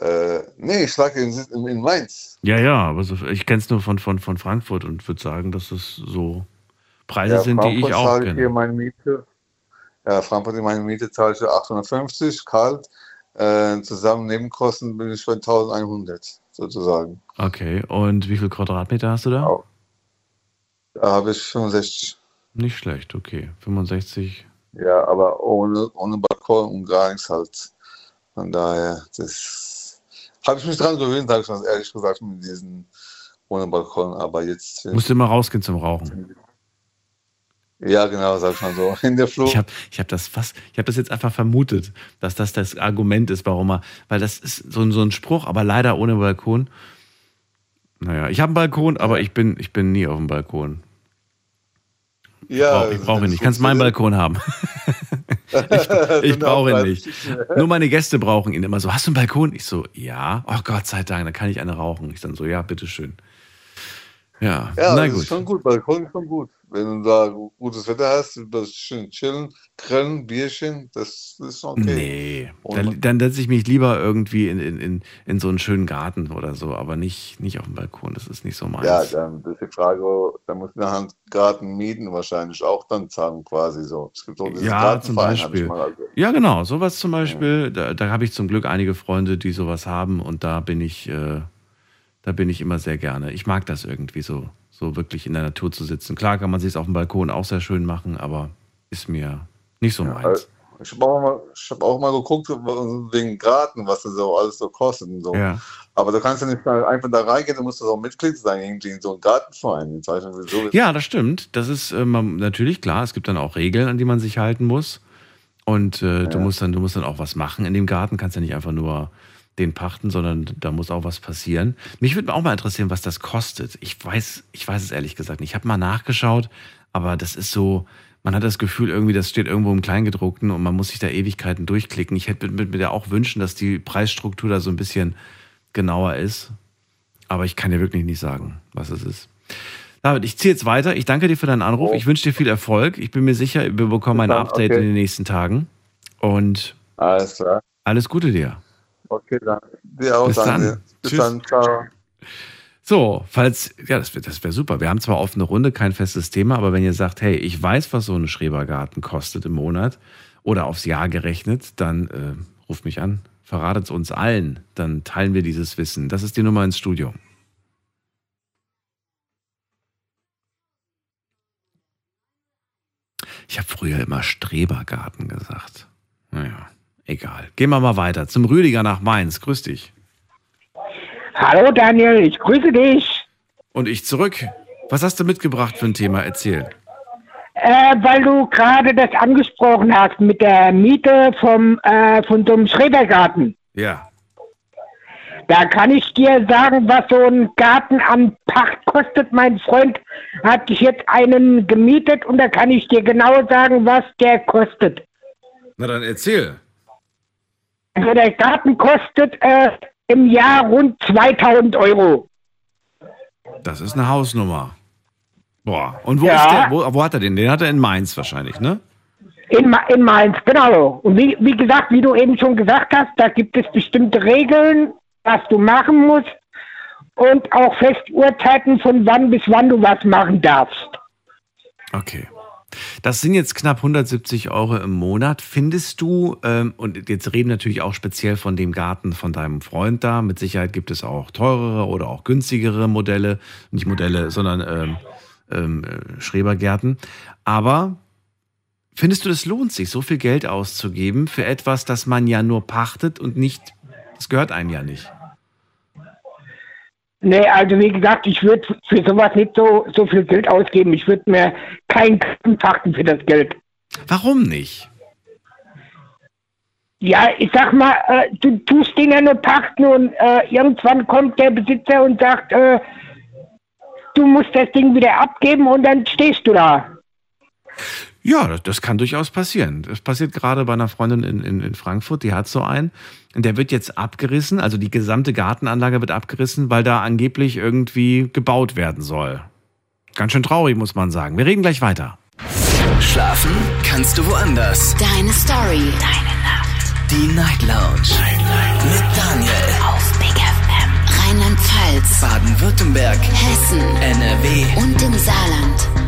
Äh, nee, ich sage in, in, Mainz. Ja, ja, aber so, ich kenne es nur von, von, von Frankfurt und würde sagen, dass es so Preise ja, sind, Frankfurt die ich auch kenne. Hier meine Miete. Ja, Frankfurt, meine Miete zahle ich 850, kalt. Äh, zusammen Nebenkosten bin ich bei 1100 sozusagen. Okay, und wie viel Quadratmeter hast du da? Auch. Da habe ich 65. Nicht schlecht, okay. 65. Ja, aber ohne, ohne Balkon und gar nichts halt. Von daher, das habe ich mich dran gewöhnt, habe ich ganz ehrlich gesagt, mit diesen ohne Balkon. Aber jetzt. Musst du immer rausgehen zum Rauchen. Ja, genau, sag ich mal so. In der Flur. Ich habe ich hab das fast, ich habe das jetzt einfach vermutet, dass das das Argument ist, warum er, weil das ist so, so ein Spruch, aber leider ohne Balkon. Naja, ich habe einen Balkon, aber ich bin, ich bin nie auf dem Balkon. Ja, ich brauche brauch ihn nicht. Kannst meinen Balkon haben. (laughs) ich, ich brauche ihn nicht. Nur meine Gäste brauchen ihn immer so. Hast du einen Balkon? Ich so, ja. Oh Gott sei Dank, dann kann ich eine rauchen. Ich dann so, ja, bitteschön. Ja, ja na gut. ist schon gut. Balkon ist schon gut. Wenn du da gutes Wetter hast, schön chillen, grillen, Bierchen, das ist okay. Nee, dann, dann setze ich mich lieber irgendwie in, in, in, in so einen schönen Garten oder so, aber nicht, nicht auf dem Balkon, das ist nicht so meins. Ja, dann das ist die Frage, da muss man einen Garten mieten wahrscheinlich auch dann zahlen quasi so. Es gibt so ja, zum Beispiel. Also. Ja, genau, sowas zum Beispiel, ja. da, da habe ich zum Glück einige Freunde, die sowas haben und da bin ich... Äh, da bin ich immer sehr gerne. Ich mag das irgendwie so, so wirklich in der Natur zu sitzen. Klar kann man sich es auf dem Balkon auch sehr schön machen, aber ist mir nicht so meins. Ja, ich habe auch, mal, hab auch mal geguckt wegen Garten, was das so alles so kostet und so. Ja. Aber du kannst ja nicht einfach da reingehen, du musst auch Mitglied sein, irgendwie in so einem Gartenverein. Ja, das stimmt. Das ist ähm, natürlich klar. Es gibt dann auch Regeln, an die man sich halten muss. Und äh, ja. du musst dann, du musst dann auch was machen in dem Garten. Kannst ja nicht einfach nur den pachten, sondern da muss auch was passieren. Mich würde auch mal interessieren, was das kostet. Ich weiß, ich weiß es ehrlich gesagt nicht. Ich habe mal nachgeschaut, aber das ist so, man hat das Gefühl, irgendwie, das steht irgendwo im Kleingedruckten und man muss sich da Ewigkeiten durchklicken. Ich hätte mir da auch wünschen, dass die Preisstruktur da so ein bisschen genauer ist. Aber ich kann dir wirklich nicht sagen, was es ist. David, ich ziehe jetzt weiter. Ich danke dir für deinen Anruf. Ich wünsche dir viel Erfolg. Ich bin mir sicher, wir bekommen ein Update okay. in den nächsten Tagen. Und alles, klar. alles Gute dir. Okay, dann. Dir auch, Bis dann. Bis Tschüss. dann. Ciao. So, falls, ja, das wäre das wär super. Wir haben zwar offene Runde, kein festes Thema, aber wenn ihr sagt, hey, ich weiß, was so ein Schrebergarten kostet im Monat oder aufs Jahr gerechnet, dann äh, ruft mich an, verratet es uns allen, dann teilen wir dieses Wissen. Das ist die Nummer ins Studio. Ich habe früher immer Strebergarten gesagt. Naja. Egal. Gehen wir mal weiter. Zum Rüdiger nach Mainz. Grüß dich. Hallo Daniel, ich grüße dich. Und ich zurück. Was hast du mitgebracht für ein Thema? Erzähl. Äh, weil du gerade das angesprochen hast mit der Miete vom, äh, von so einem Schrebergarten. Ja. Da kann ich dir sagen, was so ein Garten an Pacht kostet. Mein Freund hat sich jetzt einen gemietet und da kann ich dir genau sagen, was der kostet. Na dann erzähl. Also der Garten kostet äh, im Jahr rund 2000 Euro. Das ist eine Hausnummer. Boah. Und wo, ja. der, wo, wo, hat er den? Den hat er in Mainz wahrscheinlich, ne? In, in Mainz, genau. Und wie, wie gesagt, wie du eben schon gesagt hast, da gibt es bestimmte Regeln, was du machen musst und auch Festuhrzeiten, von wann bis wann du was machen darfst. Okay. Das sind jetzt knapp 170 Euro im Monat. Findest du, ähm, und jetzt reden natürlich auch speziell von dem Garten von deinem Freund da, mit Sicherheit gibt es auch teurere oder auch günstigere Modelle, nicht Modelle, sondern ähm, äh, Schrebergärten. Aber findest du, es lohnt sich, so viel Geld auszugeben für etwas, das man ja nur pachtet und nicht, das gehört einem ja nicht? Nee, also wie gesagt, ich würde für sowas nicht so, so viel Geld ausgeben. Ich würde mir keinen pachten für das Geld. Warum nicht? Ja, ich sag mal, äh, du tust den ja nur pachten und äh, irgendwann kommt der Besitzer und sagt, äh, du musst das Ding wieder abgeben und dann stehst du da. Ja, das, kann durchaus passieren. Das passiert gerade bei einer Freundin in, in, in Frankfurt, die hat so einen. Und der wird jetzt abgerissen, also die gesamte Gartenanlage wird abgerissen, weil da angeblich irgendwie gebaut werden soll. Ganz schön traurig, muss man sagen. Wir reden gleich weiter. Schlafen kannst du woanders. Deine Story. Deine Nacht. Die Night Lounge. Night, Night. Mit Daniel. Auf Big FM. Rheinland-Pfalz. Baden-Württemberg. Hessen. NRW. Und im Saarland.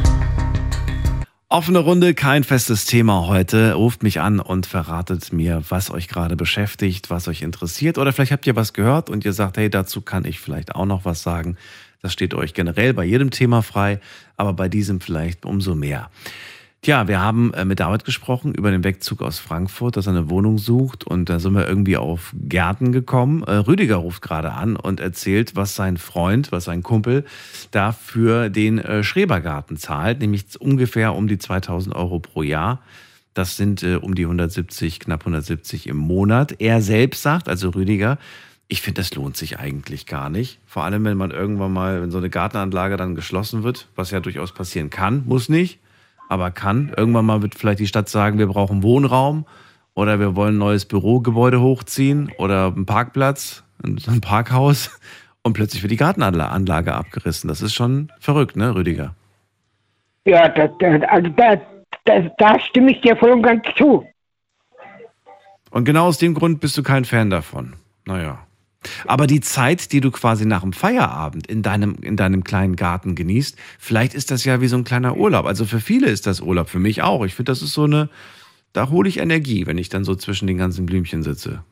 Offene Runde, kein festes Thema heute. Ruft mich an und verratet mir, was euch gerade beschäftigt, was euch interessiert. Oder vielleicht habt ihr was gehört und ihr sagt, hey, dazu kann ich vielleicht auch noch was sagen. Das steht euch generell bei jedem Thema frei, aber bei diesem vielleicht umso mehr. Tja, wir haben äh, mit David gesprochen über den Wegzug aus Frankfurt, dass er eine Wohnung sucht und da sind wir irgendwie auf Gärten gekommen. Äh, Rüdiger ruft gerade an und erzählt, was sein Freund, was sein Kumpel da für den äh, Schrebergarten zahlt, nämlich ungefähr um die 2000 Euro pro Jahr. Das sind um die 170, knapp 170 im Monat. Er selbst sagt, also Rüdiger, ich finde, das lohnt sich eigentlich gar nicht. Vor allem, wenn man irgendwann mal, wenn so eine Gartenanlage dann geschlossen wird, was ja durchaus passieren kann, muss nicht aber kann. Irgendwann mal wird vielleicht die Stadt sagen, wir brauchen Wohnraum oder wir wollen ein neues Bürogebäude hochziehen oder einen Parkplatz, ein Parkhaus und plötzlich wird die Gartenanlage abgerissen. Das ist schon verrückt, ne, Rüdiger? Ja, das, das, also da, das, da stimme ich dir voll und ganz zu. Und genau aus dem Grund bist du kein Fan davon. Naja. Aber die Zeit, die du quasi nach dem Feierabend in deinem, in deinem kleinen Garten genießt, vielleicht ist das ja wie so ein kleiner Urlaub. Also für viele ist das Urlaub, für mich auch. Ich finde, das ist so eine, da hole ich Energie, wenn ich dann so zwischen den ganzen Blümchen sitze.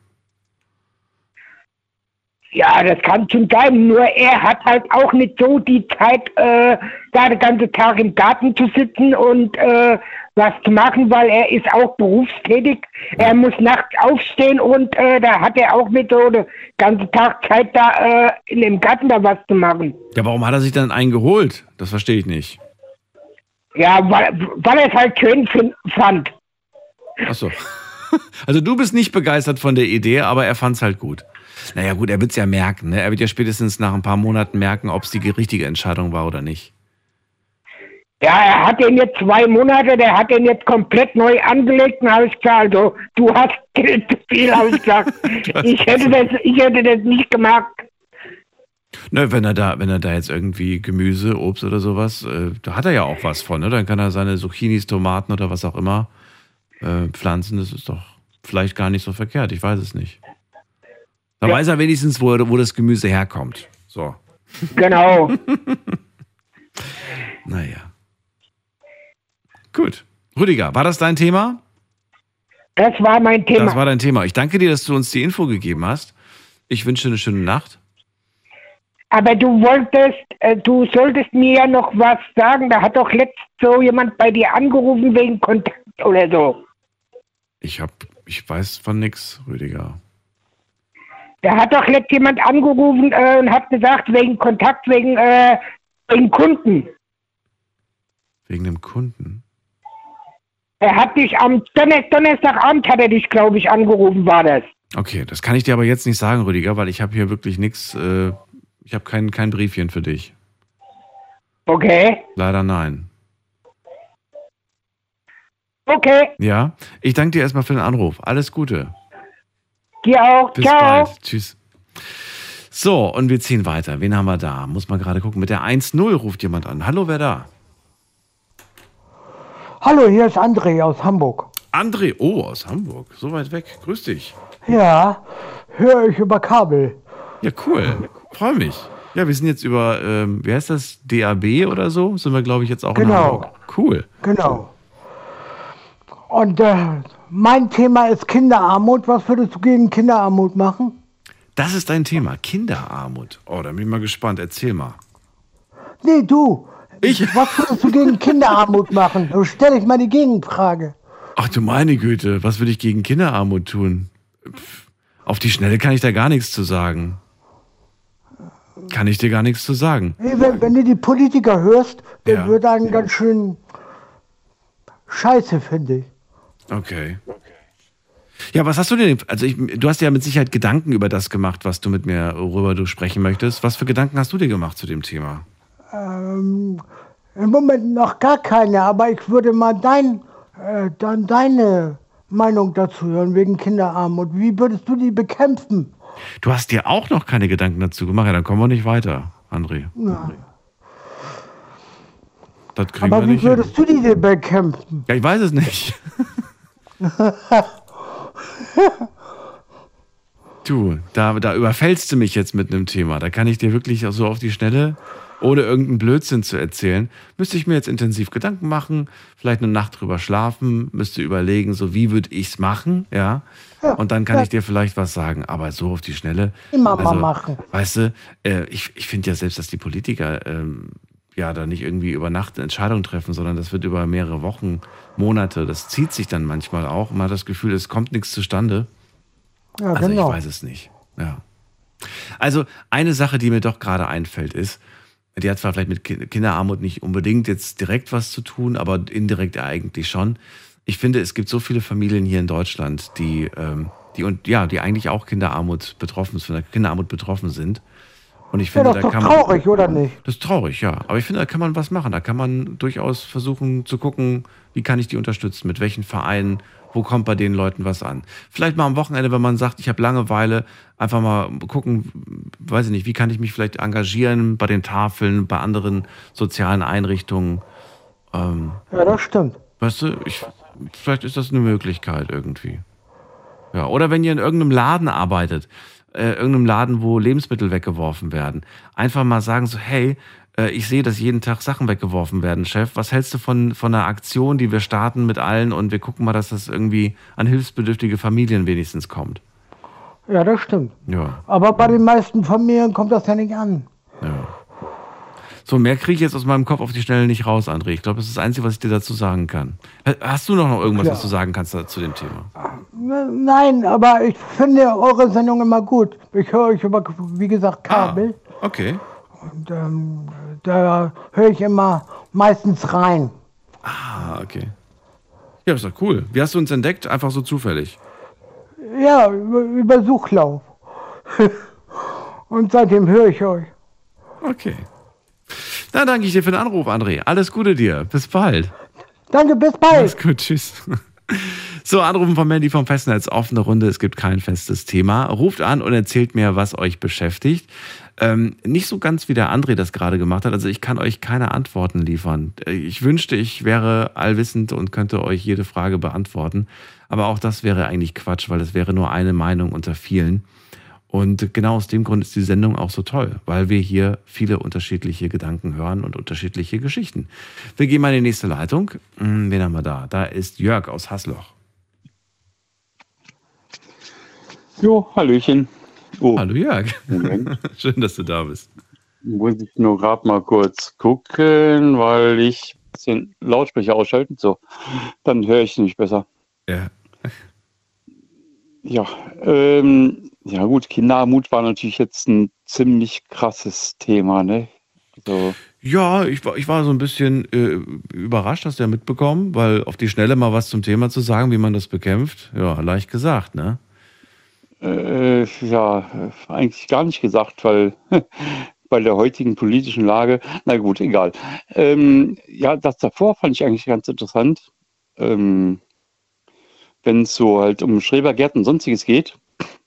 Ja, das kann schon sein. Nur er hat halt auch nicht so die Zeit, äh, da den ganzen Tag im Garten zu sitzen und äh, was zu machen, weil er ist auch berufstätig. Er muss nachts aufstehen und äh, da hat er auch nicht so den ganzen Tag Zeit, da äh, in dem Garten da was zu machen. Ja, warum hat er sich dann einen geholt? Das verstehe ich nicht. Ja, weil, weil er es halt schön fand. Ach so. (laughs) Also du bist nicht begeistert von der Idee, aber er fand es halt gut. Naja gut, er wird es ja merken. Ne? Er wird ja spätestens nach ein paar Monaten merken, ob es die richtige Entscheidung war oder nicht. Ja, er hat den jetzt zwei Monate, der hat den jetzt komplett neu angelegt und habe ich gesagt, also du hast (laughs) Geld zu viel, habe ich gesagt. ich, hätte das, ich hätte das nicht gemacht. Ne, wenn er da, wenn er da jetzt irgendwie Gemüse, Obst oder sowas, äh, da hat er ja auch was von, ne? Dann kann er seine Zucchinis, Tomaten oder was auch immer äh, pflanzen. Das ist doch vielleicht gar nicht so verkehrt. Ich weiß es nicht. Dann ja. weiß er wenigstens, wo, wo das Gemüse herkommt. So. Genau. (laughs) naja. Gut. Rüdiger, war das dein Thema? Das war mein Thema. Das war dein Thema. Ich danke dir, dass du uns die Info gegeben hast. Ich wünsche dir eine schöne Nacht. Aber du wolltest, äh, du solltest mir ja noch was sagen. Da hat doch letzt so jemand bei dir angerufen wegen Kontakt oder so. Ich hab, ich weiß von nix, Rüdiger. Da hat doch letzt jemand angerufen äh, und hat gesagt, wegen Kontakt, wegen, äh, wegen Kunden. Wegen dem Kunden? Er hat dich am Donner Donnerstagabend hat er dich, glaube ich, angerufen, war das. Okay, das kann ich dir aber jetzt nicht sagen, Rüdiger, weil ich habe hier wirklich nichts, äh, ich habe kein, kein Briefchen für dich. Okay. Leider nein. Okay. Ja, ich danke dir erstmal für den Anruf. Alles Gute. Dir auch. Bis Ciao. bald. Tschüss. So, und wir ziehen weiter. Wen haben wir da? Muss man gerade gucken. Mit der 1-0 ruft jemand an. Hallo, wer da? Hallo, hier ist André aus Hamburg. André, oh, aus Hamburg. So weit weg. Grüß dich. Ja, höre ich über Kabel. Ja, cool. Freue mich. Ja, wir sind jetzt über, ähm, wie heißt das, DAB oder so? Sind wir, glaube ich, jetzt auch genau. in Hamburg. Cool. Genau. Und äh, mein Thema ist Kinderarmut. Was würdest du gegen Kinderarmut machen? Das ist dein Thema, Kinderarmut. Oh, da bin ich mal gespannt. Erzähl mal. Nee, du. Ich? Was würdest du gegen Kinderarmut machen? Da stelle ich mal die Gegenfrage. Ach du meine Güte, was würde ich gegen Kinderarmut tun? Pff, Auf die Schnelle kann ich da gar nichts zu sagen. Kann ich dir gar nichts zu sagen. Hey, wenn, wenn du die Politiker hörst, dann Ja. wird dann ganz schön scheiße, finde ich. Okay. Ja, was hast du denn? Also ich, du hast ja mit Sicherheit Gedanken über das gemacht, was du mit mir worüber du sprechen möchtest. Was für Gedanken hast du dir gemacht zu dem Thema? Ähm, Im Moment noch gar keine, aber ich würde mal dein, äh, dann deine Meinung dazu hören wegen Kinderarmut. Wie würdest du die bekämpfen? Du hast dir auch noch keine Gedanken dazu gemacht. Ja, dann kommen wir nicht weiter, André. Ja. Das kriegen Aber wir wie nicht hin. würdest du die denn bekämpfen? Ja, ich weiß es nicht. (laughs) (laughs) Du, da, da überfällst du mich jetzt mit einem Thema. Da kann ich dir wirklich so auf die Schnelle, ohne irgendeinen Blödsinn zu erzählen, müsste ich mir jetzt intensiv Gedanken machen, vielleicht eine Nacht drüber schlafen, müsste überlegen, so wie würde ich es machen, ja. Und dann kann ich dir vielleicht was sagen. Aber so auf die Schnelle. Immer mal machen. Weißt du, äh, ich, ich finde ja selbst, dass die Politiker ähm, ja da nicht irgendwie über Nacht eine Entscheidung treffen, sondern das wird über mehrere Wochen, Monate, das zieht sich dann manchmal auch. Man hat das Gefühl, es kommt nichts zustande. Ja, Also genau. ich weiß es nicht. Ja. Also eine Sache, die mir doch gerade einfällt, ist, die hat zwar vielleicht mit Ki- Kinderarmut nicht unbedingt jetzt direkt was zu tun, aber indirekt eigentlich schon. Ich finde, es gibt so viele Familien hier in Deutschland, die, ähm, die und ja, die eigentlich auch Kinderarmut betroffen, von der Kinderarmut betroffen sind. Und ich Ja, finde, das ist da doch kann man. traurig, oder nicht? Das ist traurig, ja. Aber ich finde, da kann man was machen. Da kann man durchaus versuchen zu gucken, wie kann ich die unterstützen, mit welchen Vereinen, wo kommt bei den Leuten was an. Vielleicht mal am Wochenende, wenn man sagt, ich habe Langeweile, einfach mal gucken, weiß ich nicht, wie kann ich mich vielleicht engagieren bei den Tafeln, bei anderen sozialen Einrichtungen. Ähm, Ja, das stimmt. Weißt du, ich, vielleicht ist das eine Möglichkeit irgendwie. Ja, oder wenn ihr in irgendeinem Laden arbeitet, äh, irgendeinem Laden, wo Lebensmittel weggeworfen werden, einfach mal sagen so, hey, äh, ich sehe, dass jeden Tag Sachen weggeworfen werden, Chef. Was hältst du von, von einer Aktion, die wir starten mit allen und wir gucken mal, dass das irgendwie an hilfsbedürftige Familien wenigstens kommt? Ja, das stimmt. Ja, Aber bei den meisten Familien kommt das ja nicht an. ja. So, mehr kriege ich jetzt aus meinem Kopf auf die Schnelle nicht raus, André. Ich glaube, das ist das Einzige, was ich dir dazu sagen kann. Hast du noch irgendwas, Ja. was du sagen kannst zu dem Thema? Nein, aber ich finde eure Sendung immer gut. Ich höre euch über, wie gesagt, Kabel. Okay. Und ähm, da höre ich immer meistens rein. Ah, okay. Ja, ist doch cool. Wie hast du uns entdeckt? Einfach so zufällig. Ja, über, über Suchlauf. (laughs) Und seitdem höre ich euch. Okay. Dann danke ich dir für den Anruf, André. Alles Gute dir. Bis bald. Danke, bis bald. Alles gut, tschüss. (laughs) So, Anrufen von Mandy vom Festnetz. Offene Runde, es gibt kein festes Thema. Ruft an und erzählt mir, was euch beschäftigt. Ähm, nicht so ganz wie der André das gerade gemacht hat. Also ich kann euch keine Antworten liefern. Ich wünschte, ich wäre allwissend und könnte euch jede Frage beantworten. Aber auch das wäre eigentlich Quatsch, weil es wäre nur eine Meinung unter vielen. Und genau aus dem Grund ist die Sendung auch so toll, weil wir hier viele unterschiedliche Gedanken hören und unterschiedliche Geschichten. Wir gehen mal in die nächste Leitung. Hm, Wen haben wir da? Da ist Jörg aus Hasloch. Jo, Hallöchen. Oh, Hallo Jörg. Moment. (laughs) Schön, dass du da bist. Muss ich nur gerade mal kurz gucken, weil ich den Lautsprecher ausschalten. So, dann höre ich nicht besser. Ja. Ja, ähm, ja gut, Kinderarmut war natürlich jetzt ein ziemlich krasses Thema, ne? So, Ja, ich war, ich war so ein bisschen äh, überrascht, hast du ja mitbekommen, weil auf die Schnelle mal was zum Thema zu sagen, wie man das bekämpft, ja, leicht gesagt, ne? äh, ja, eigentlich gar nicht gesagt, weil (laughs) bei der heutigen politischen Lage, na gut, egal. Ähm, ja, das davor fand ich eigentlich ganz interessant. Ähm, wenn es so halt um Schrebergärten und sonstiges geht.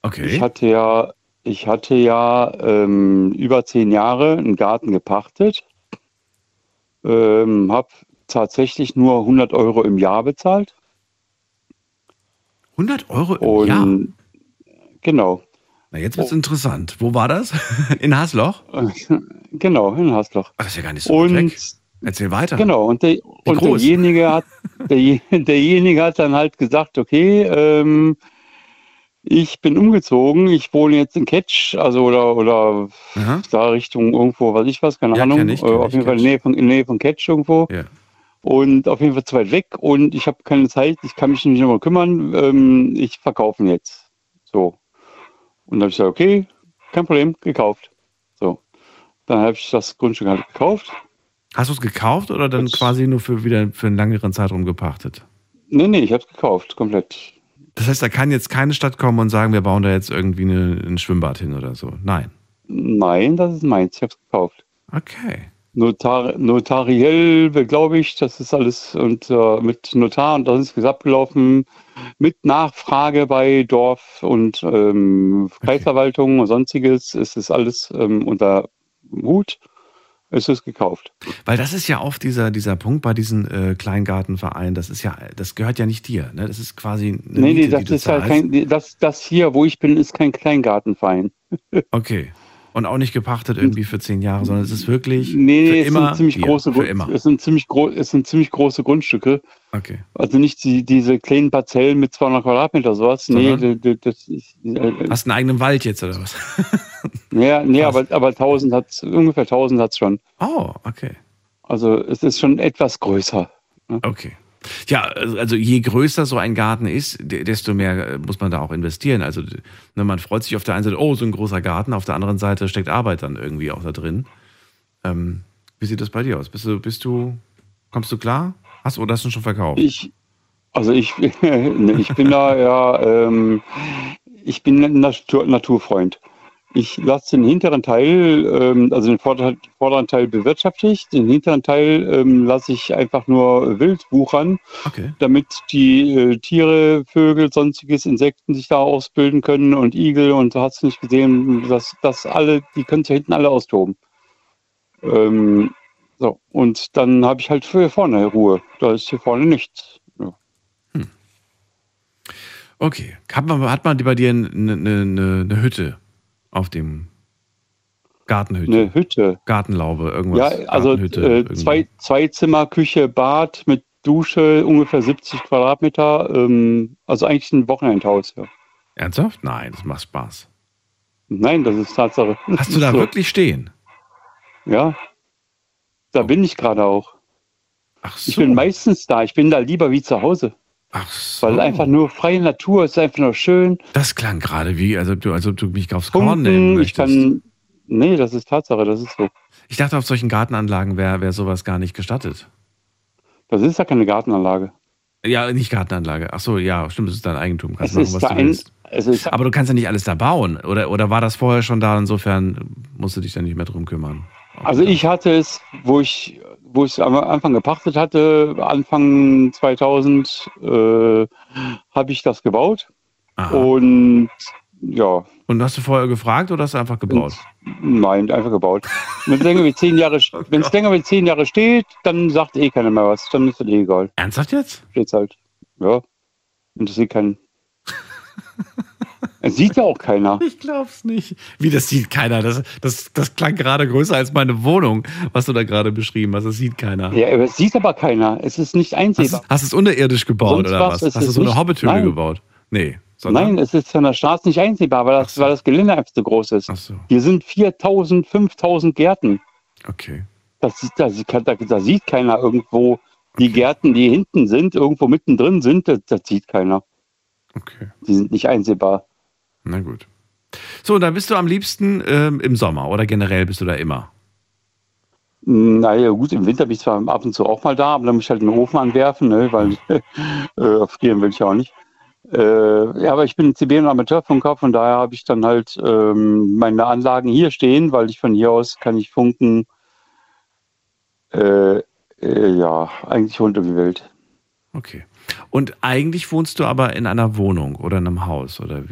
Okay. Ich hatte ja, ich hatte ja ähm, über zehn Jahre einen Garten gepachtet, ähm, habe tatsächlich nur 100 Euro im Jahr bezahlt. 100 Euro im Und Jahr? genau. Na, jetzt wird's interessant. Wo war das? (laughs) In Hasloch? (laughs) Genau, in Hasloch. Ach, das ist ja gar nicht so Und weg. Erzähl weiter. Genau, und, der, und derjenige, hat, der, (laughs) derjenige hat dann halt gesagt, okay, ähm, Ich bin umgezogen. Ich wohne jetzt in Ketsch, also oder, oder da Richtung irgendwo, weiß ich was, keine Ja, Ahnung. kenn ich, äh, kenn auf ich, jeden Fall in der Nähe von, in der Nähe von Ketsch irgendwo. Ja. Und auf jeden Fall zu weit weg und ich habe keine Zeit, ich kann mich nicht mehr kümmern. Ähm, ich verkaufe ihn jetzt. So. Und dann habe ich gesagt, okay, kein Problem, gekauft. So. Dann habe ich das Grundstück halt gekauft. Hast du es gekauft oder dann quasi nur für wieder für einen längeren Zeitraum gepachtet? Nee, nee, ich habe es gekauft, komplett. Das heißt, da kann jetzt keine Stadt kommen und sagen, wir bauen da jetzt irgendwie eine, ein Schwimmbad hin oder so. Nein. Nein, das ist meins, ich habe es gekauft. Okay. Notar, notariell, glaube ich, das ist alles und äh, mit Notar und das ist abgelaufen mit Nachfrage bei Dorf und ähm, Kreisverwaltung und sonstiges. Es ist alles ähm, unter Hut. Es ist gekauft. Weil das ist ja oft dieser, dieser Punkt bei diesen äh, Kleingartenvereinen, das ist ja, das gehört ja nicht dir, ne? Das ist quasi eine Nee, nee, Miete, das die du ist halt kein, das, das hier, wo ich bin, ist kein Kleingartenverein. Okay. Und auch nicht gepachtet irgendwie für zehn Jahre, sondern es ist wirklich Nee, für nee, es immer sind ziemlich große, für immer. es sind ziemlich es sind ziemlich große Grundstücke. Okay. Also nicht die, diese kleinen Parzellen mit 200 Quadratmeter sowas. Nee, Sondern? das, das ist, äh, Hast einen eigenen Wald jetzt oder was? (laughs) ja, nee, aber, aber 1000 hat's, ungefähr 1000 hat's schon. Oh, okay. Also es ist schon etwas größer. ne? Okay. Ja, also je größer so ein Garten ist, de- desto mehr äh, muss man da auch investieren. Also ne, man freut sich auf der einen Seite, oh, so ein großer Garten, auf der anderen Seite steckt Arbeit dann irgendwie auch da drin. Ähm, wie sieht das bei dir aus? Bist du, bist du, kommst du klar? Hast oder hast du schon verkauft? Ich, also ich, (laughs) ich bin da ja, ähm, ich bin ein Natur, Naturfreund. Ich lasse den hinteren Teil, ähm, also den vorderen, vorderen Teil bewirtschaftigt, den hinteren Teil ähm, lasse ich einfach nur wild wuchern, Okay. damit die äh, Tiere, Vögel, sonstiges, Insekten sich da ausbilden können und Igel und du hast nicht gesehen, dass das alle, die können sich hinten alle austoben. Ähm, so, und dann habe ich halt für vorne Ruhe. Da ist hier vorne nichts. Ja. Okay. Hat man, hat man bei dir eine, eine, eine Hütte auf dem Gartenhütte? Eine Hütte. Gartenlaube, irgendwas. Ja, also äh, zwei, zwei Zimmer, Küche, Bad mit Dusche, ungefähr 70 Quadratmeter. Ähm, also eigentlich ein Wochenendhaus, ja. Ernsthaft? Nein, das macht Spaß. Nein, das ist Tatsache. Hast du da (laughs) So. wirklich stehen? Ja. Da bin ich gerade auch. Ach Ich bin meistens da. Ich bin da lieber wie zu Hause. Ach so. Weil einfach nur freie Natur ist einfach nur schön. Das klang gerade wie, als ob du, als ob du mich aufs Korn nehmen Funken, ich möchtest. kann. Nee, das ist Tatsache, das ist so. Ich dachte, auf solchen Gartenanlagen wäre wär sowas gar nicht gestattet. Das ist ja keine Gartenanlage. Ja, nicht Gartenanlage. Ach so, ja, stimmt, das ist dein Eigentum. Kannst Es machen, was da du willst. es ist- Aber du kannst ja nicht alles da bauen. Oder, oder war das vorher schon da? Insofern musst du dich dann nicht mehr drum kümmern. Also ich hatte es, wo ich, wo ich es am Anfang gepachtet hatte, Anfang 2000, äh, habe ich das gebaut. Und ja. Und hast du vorher gefragt oder hast du einfach gebaut? Nein, einfach gebaut. Wenn es länger wie zehn Jahre, es länger wie zehn Jahre steht, dann sagt eh keiner mehr was. Dann ist es eh egal. Ernsthaft jetzt? Steht's halt. Ja. Interessiert keinen. Es sieht ja auch keiner. (laughs) Ich glaub's nicht. Wie, das sieht keiner. Das, das, das klang gerade größer als meine Wohnung, was du da gerade beschrieben hast. Das sieht keiner. Ja, aber es sieht aber keiner. Es ist nicht Hast, einsehbar. hast du es unterirdisch gebaut Sonst oder was, Hast du so eine Hobbithöhle gebaut? Nee. sondern- Nein, es ist von der Straße nicht einsehbar, weil das, weil das Gelände einfach so groß ist. Hier sind 4000, 5000 Gärten. Okay. Das, sieht- da, sieht- da, da sieht keiner irgendwo die Gärten, die hinten sind, irgendwo mittendrin sind, das, das sieht keiner. Okay. Die sind nicht einsehbar. Na gut. So, und dann bist du am liebsten ähm, im Sommer oder generell bist du da immer? Naja, gut, im Winter bin ich zwar ab und zu auch mal da, aber dann muss ich halt den Ofen anwerfen, ne, weil (laughs) äh, frieren will ich auch nicht. Äh, ja, aber ich bin und Amateurfunker, von daher habe ich dann halt ähm, meine Anlagen hier stehen, weil ich von hier aus kann ich funken. Äh, äh, ja, eigentlich rund um die Welt. Okay. Und eigentlich wohnst du aber in einer Wohnung oder in einem Haus oder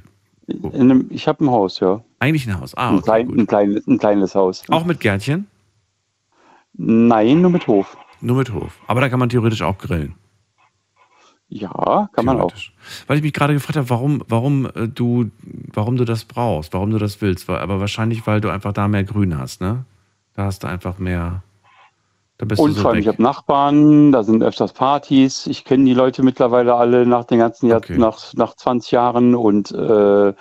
In einem, ich habe ein Haus, ja. eigentlich ein Haus. Ah, ein, okay, klein, ein, klein, ein kleines Haus. auch mit Gärtchen? Nein, nur mit Hof. Nur mit Hof. Aber da kann man theoretisch auch grillen. Ja, kann man auch. Weil ich mich gerade gefragt habe, warum, warum äh, du, warum du das brauchst, warum du das willst. Aber wahrscheinlich, weil du einfach da mehr Grün hast, ne? Da hast du einfach mehr, Und so vor allem, weg. ich habe Nachbarn, da sind öfters Partys. Ich kenne die Leute mittlerweile alle nach den ganzen Jahr, Okay. nach, nach 20 Jahren und äh,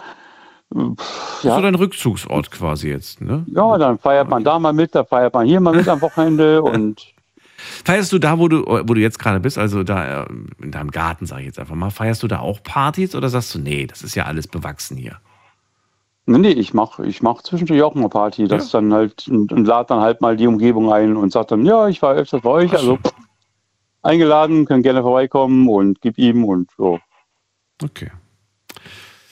Das ist so ja, dein Rückzugsort quasi jetzt, ne? ja, dann feiert man da mal mit, da feiert man hier mal mit am Wochenende (laughs) und Feierst du da, wo du, wo du jetzt gerade bist, also da äh, in deinem Garten, sag ich jetzt einfach mal, feierst du da auch Partys oder sagst du, nee, das ist ja alles bewachsen hier? Nee, nee, ich mache ich mach zwischendurch auch mal Party, das dann halt und, und lade dann halt mal die Umgebung ein und sag dann, ja, ich war öfters bei euch, also eingeladen, können gerne vorbeikommen und gib ihm und so. Okay.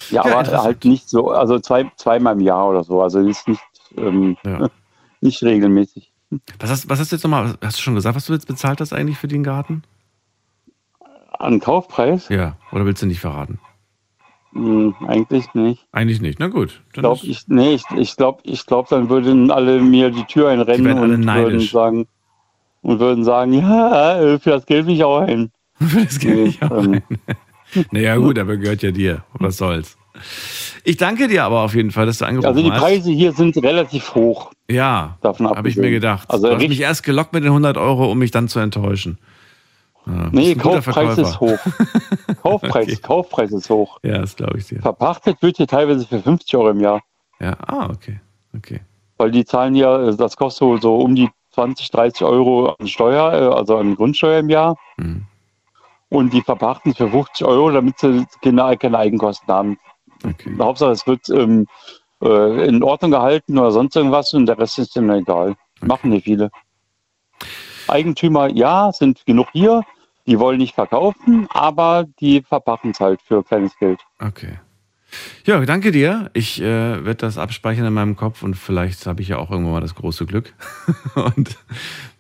Ja, Ja, aber halt nicht so, also zwei, zweimal im Jahr oder so. Also ist nicht, ähm, Ja. (laughs) nicht regelmäßig. Was hast, was hast du jetzt nochmal, hast du schon gesagt, was du jetzt bezahlt hast eigentlich für den Garten? An Kaufpreis? Ja, oder willst du nicht verraten? Hm, eigentlich nicht. Eigentlich nicht, na gut. Ich Dann glaube, ist- ich, nee, ich, ich glaube, ich glaub, dann würden alle mir die Tür einrennen und würden sagen, und würden sagen, (laughs) ja, für das Geld will ich auch ein. (laughs) das geht Nee, nicht auch ähm. (laughs) Naja, gut, aber gehört ja dir. Was soll's. Ich danke dir aber auf jeden Fall, dass du angerufen Also die hast. Preise hier sind relativ hoch. Ja, habe ich mir gedacht. Also du hast mich erst gelockt mit den 100 Euro, um mich dann zu enttäuschen. Bist Nee, Kaufpreis ist hoch. (laughs) Kaufpreis, Okay. Kaufpreis ist hoch. Ja, das glaube ich dir. Verpachtet wird hier teilweise für 50 Euro im Jahr. Ja, ah, okay. Okay. Weil die zahlen ja, äh, das kostet so, so um die 20, 30 Euro an Steuer, äh, also an Grundsteuer im Jahr. Hm. Und die verpachten für 50 Euro, damit sie keine, keine Eigenkosten haben. Okay. Hauptsache, es wird ähm, äh, in Ordnung gehalten oder sonst irgendwas und der Rest ist denen egal. Machen nicht viele. Eigentümer, ja, sind genug hier. Die wollen nicht verkaufen, aber die verpachten es halt für kleines Geld. Okay. Ja, danke dir. Ich äh, werde das abspeichern in meinem Kopf und vielleicht habe ich ja auch irgendwann mal das große Glück. (laughs) und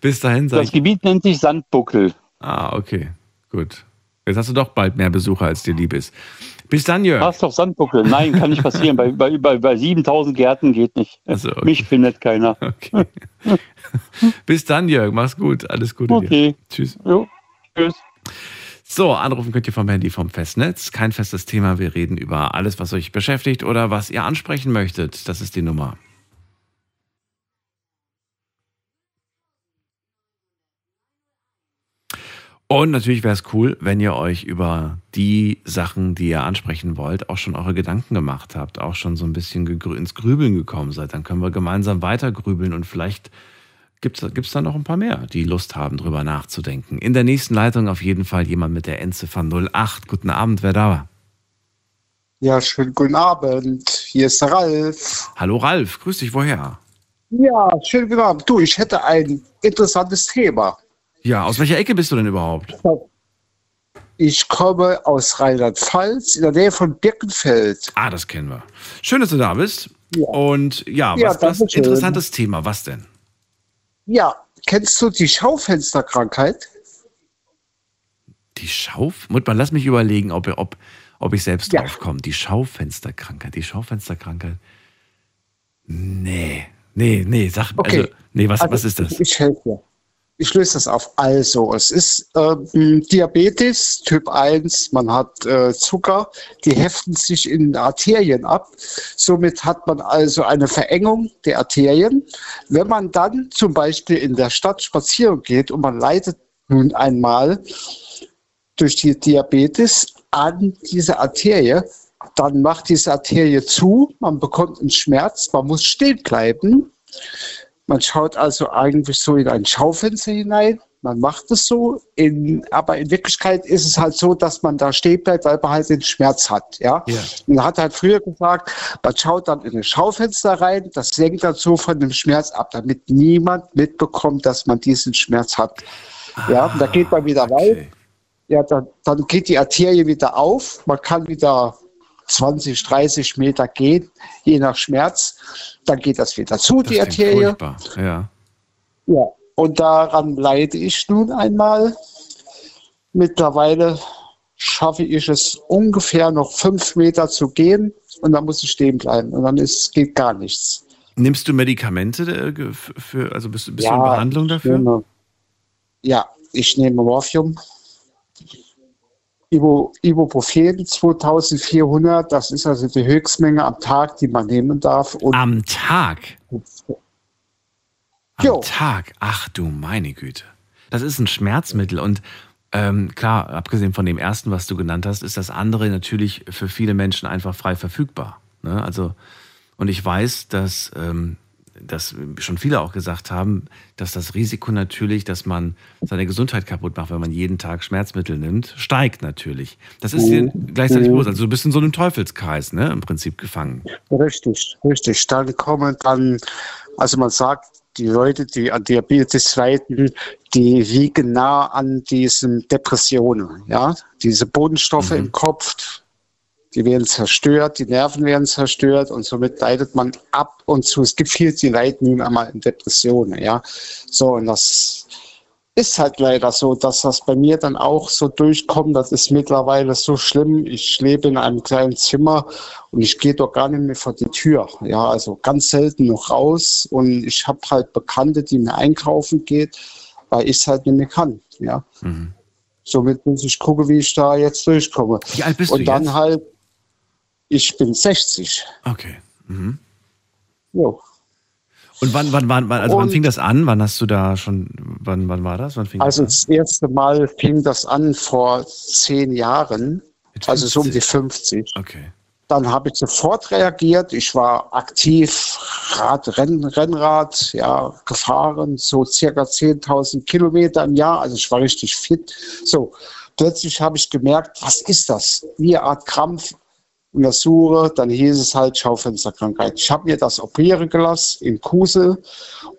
bis dahin Das. Gebiet nennt sich Sandbuckel. Ah, okay. Gut. Jetzt hast du doch bald mehr Besucher, als dir lieb ist. Bis dann, Jörg. Hast doch Sandbuckel. Nein, kann nicht passieren. bei, bei, bei, bei 7000 Gärten geht nicht. Also, okay. Mich findet keiner. Okay. (laughs) Bis dann, Jörg. Mach's gut. Alles Gute dir. Okay. Tschüss. Jo. Tschüss. So, anrufen könnt ihr vom Handy vom Festnetz. Kein festes Thema. Wir reden über alles, was euch beschäftigt oder was ihr ansprechen möchtet. Das ist die Nummer. Und natürlich wäre es cool, wenn ihr euch über die Sachen, die ihr ansprechen wollt, auch schon eure Gedanken gemacht habt, auch schon so ein bisschen ins Grübeln gekommen seid. Dann können wir gemeinsam weiter grübeln und vielleicht gibt es da noch ein paar mehr, die Lust haben, drüber nachzudenken. In der nächsten Leitung auf jeden Fall jemand mit der Endziffer 08. Guten Abend, wer da war? Ja, schönen guten Abend. Hier ist der Ralf. Hallo Ralf, grüß dich, woher? Ja, schönen guten Abend. Du, ich hätte ein interessantes Thema. Ja, aus welcher Ecke bist du denn überhaupt? Ich komme aus Rheinland-Pfalz, in der Nähe von Birkenfeld. Ah, das kennen wir. Schön, dass du da bist. Und ja, Ja, was, danke schön. interessantes Thema, was denn? Ja, kennst du die Schaufensterkrankheit? Die Schauf? Mutter, lass mich überlegen, ob, ob, ob ich selbst Ja. drauf komme. Die Schaufensterkrankheit. Die Schaufensterkrankheit. Nee. Nee, nee, sag. Okay. Also, nee, was, Also, was ist das? Ich, ich helfe dir. Ich löse das auf. Also, es ist ähm, Diabetes Typ 1, man hat äh, Zucker, die heften sich in Arterien ab. Somit hat man also eine Verengung der Arterien. Wenn man dann zum Beispiel in der Stadt spazieren geht und man leidet nun einmal durch die Diabetes an diese Arterie, dann macht diese Arterie zu, man bekommt einen Schmerz, man muss stehen bleiben. Man schaut also eigentlich so in ein Schaufenster hinein. Man macht es so, in, aber in Wirklichkeit ist es halt so, dass man da stehen bleibt, weil man halt den Schmerz hat. Ja? Ja. Und man hat halt früher gesagt, man schaut dann in ein Schaufenster rein, das lenkt dann so von dem Schmerz ab, damit niemand mitbekommt, dass man diesen Schmerz hat. ja, und da geht man wieder rein. Okay. Ja, dann, dann geht die Arterie wieder auf. Man kann wieder 20, 30 Meter gehen, je nach Schmerz. Dann geht das wieder zu, Das die Arterie. furchtbar. Ja. Ja. Und daran leide ich nun einmal. Mittlerweile schaffe ich es ungefähr noch fünf Meter zu gehen und dann muss ich stehen bleiben. Und dann ist, geht gar nichts. Nimmst du Medikamente äh, für, also bist, du- bist du Ja, in Behandlung dafür? nehme- Ja, ich nehme Morphium. Ibu, Ibuprofen 2400, das ist also die Höchstmenge am Tag, die man nehmen darf. Und Am Tag? Am Tag? Ach du meine Güte. Das ist ein Schmerzmittel und ähm, klar, abgesehen von dem ersten, was du genannt hast, ist das andere natürlich für viele Menschen einfach frei verfügbar. Ne? Also, und ich weiß, dass, ähm, dass schon viele auch gesagt haben, dass das Risiko natürlich, dass man seine Gesundheit kaputt macht, wenn man jeden Tag Schmerzmittel nimmt, steigt natürlich. Das ist dir Mhm. gleichzeitig Mhm. bewusst. Also du bist in so einem Teufelskreis, ne, im Prinzip gefangen. Richtig, richtig. Dann kommen dann, also man sagt, die Leute, die an Diabetes leiden, die liegen nah an diesen Depressionen. Ja, diese Bodenstoffe im Kopf, die werden zerstört, die Nerven werden zerstört und somit leidet man ab und zu. Es gibt viele, die leiden nun einmal in Depressionen. Ja, so und das ist halt leider so, dass das bei mir dann auch so durchkommt. Das ist mittlerweile so schlimm. Ich lebe in einem kleinen Zimmer und ich gehe doch gar nicht mehr vor die Tür. Ja, also ganz selten noch raus. Und ich habe halt Bekannte, die mir einkaufen geht, weil ich es halt nicht mehr kann. Ja. Somit muss ich gucken, wie ich da jetzt durchkomme. Wie alt bist und du dann jetzt? halt, ich bin 60. Okay. Mhm. Jo. Und wann, wann, wann, wann, also wann Und- fing das an? Wann hast du da schon, wann, wann war das? Wann fing Also das das erste Mal fing das an vor zehn Jahren, also so um die 50. Okay. Dann habe ich sofort reagiert. Ich war aktiv Rad, Renn, Rennrad, ja, gefahren, so circa 10.000 Kilometer im Jahr. Also ich war richtig fit. So, plötzlich habe ich gemerkt, was ist das? Wie eine Art Krampf. Untersuche, dann hieß es halt Schaufensterkrankheit. Ich habe mir das operieren gelassen in Kusel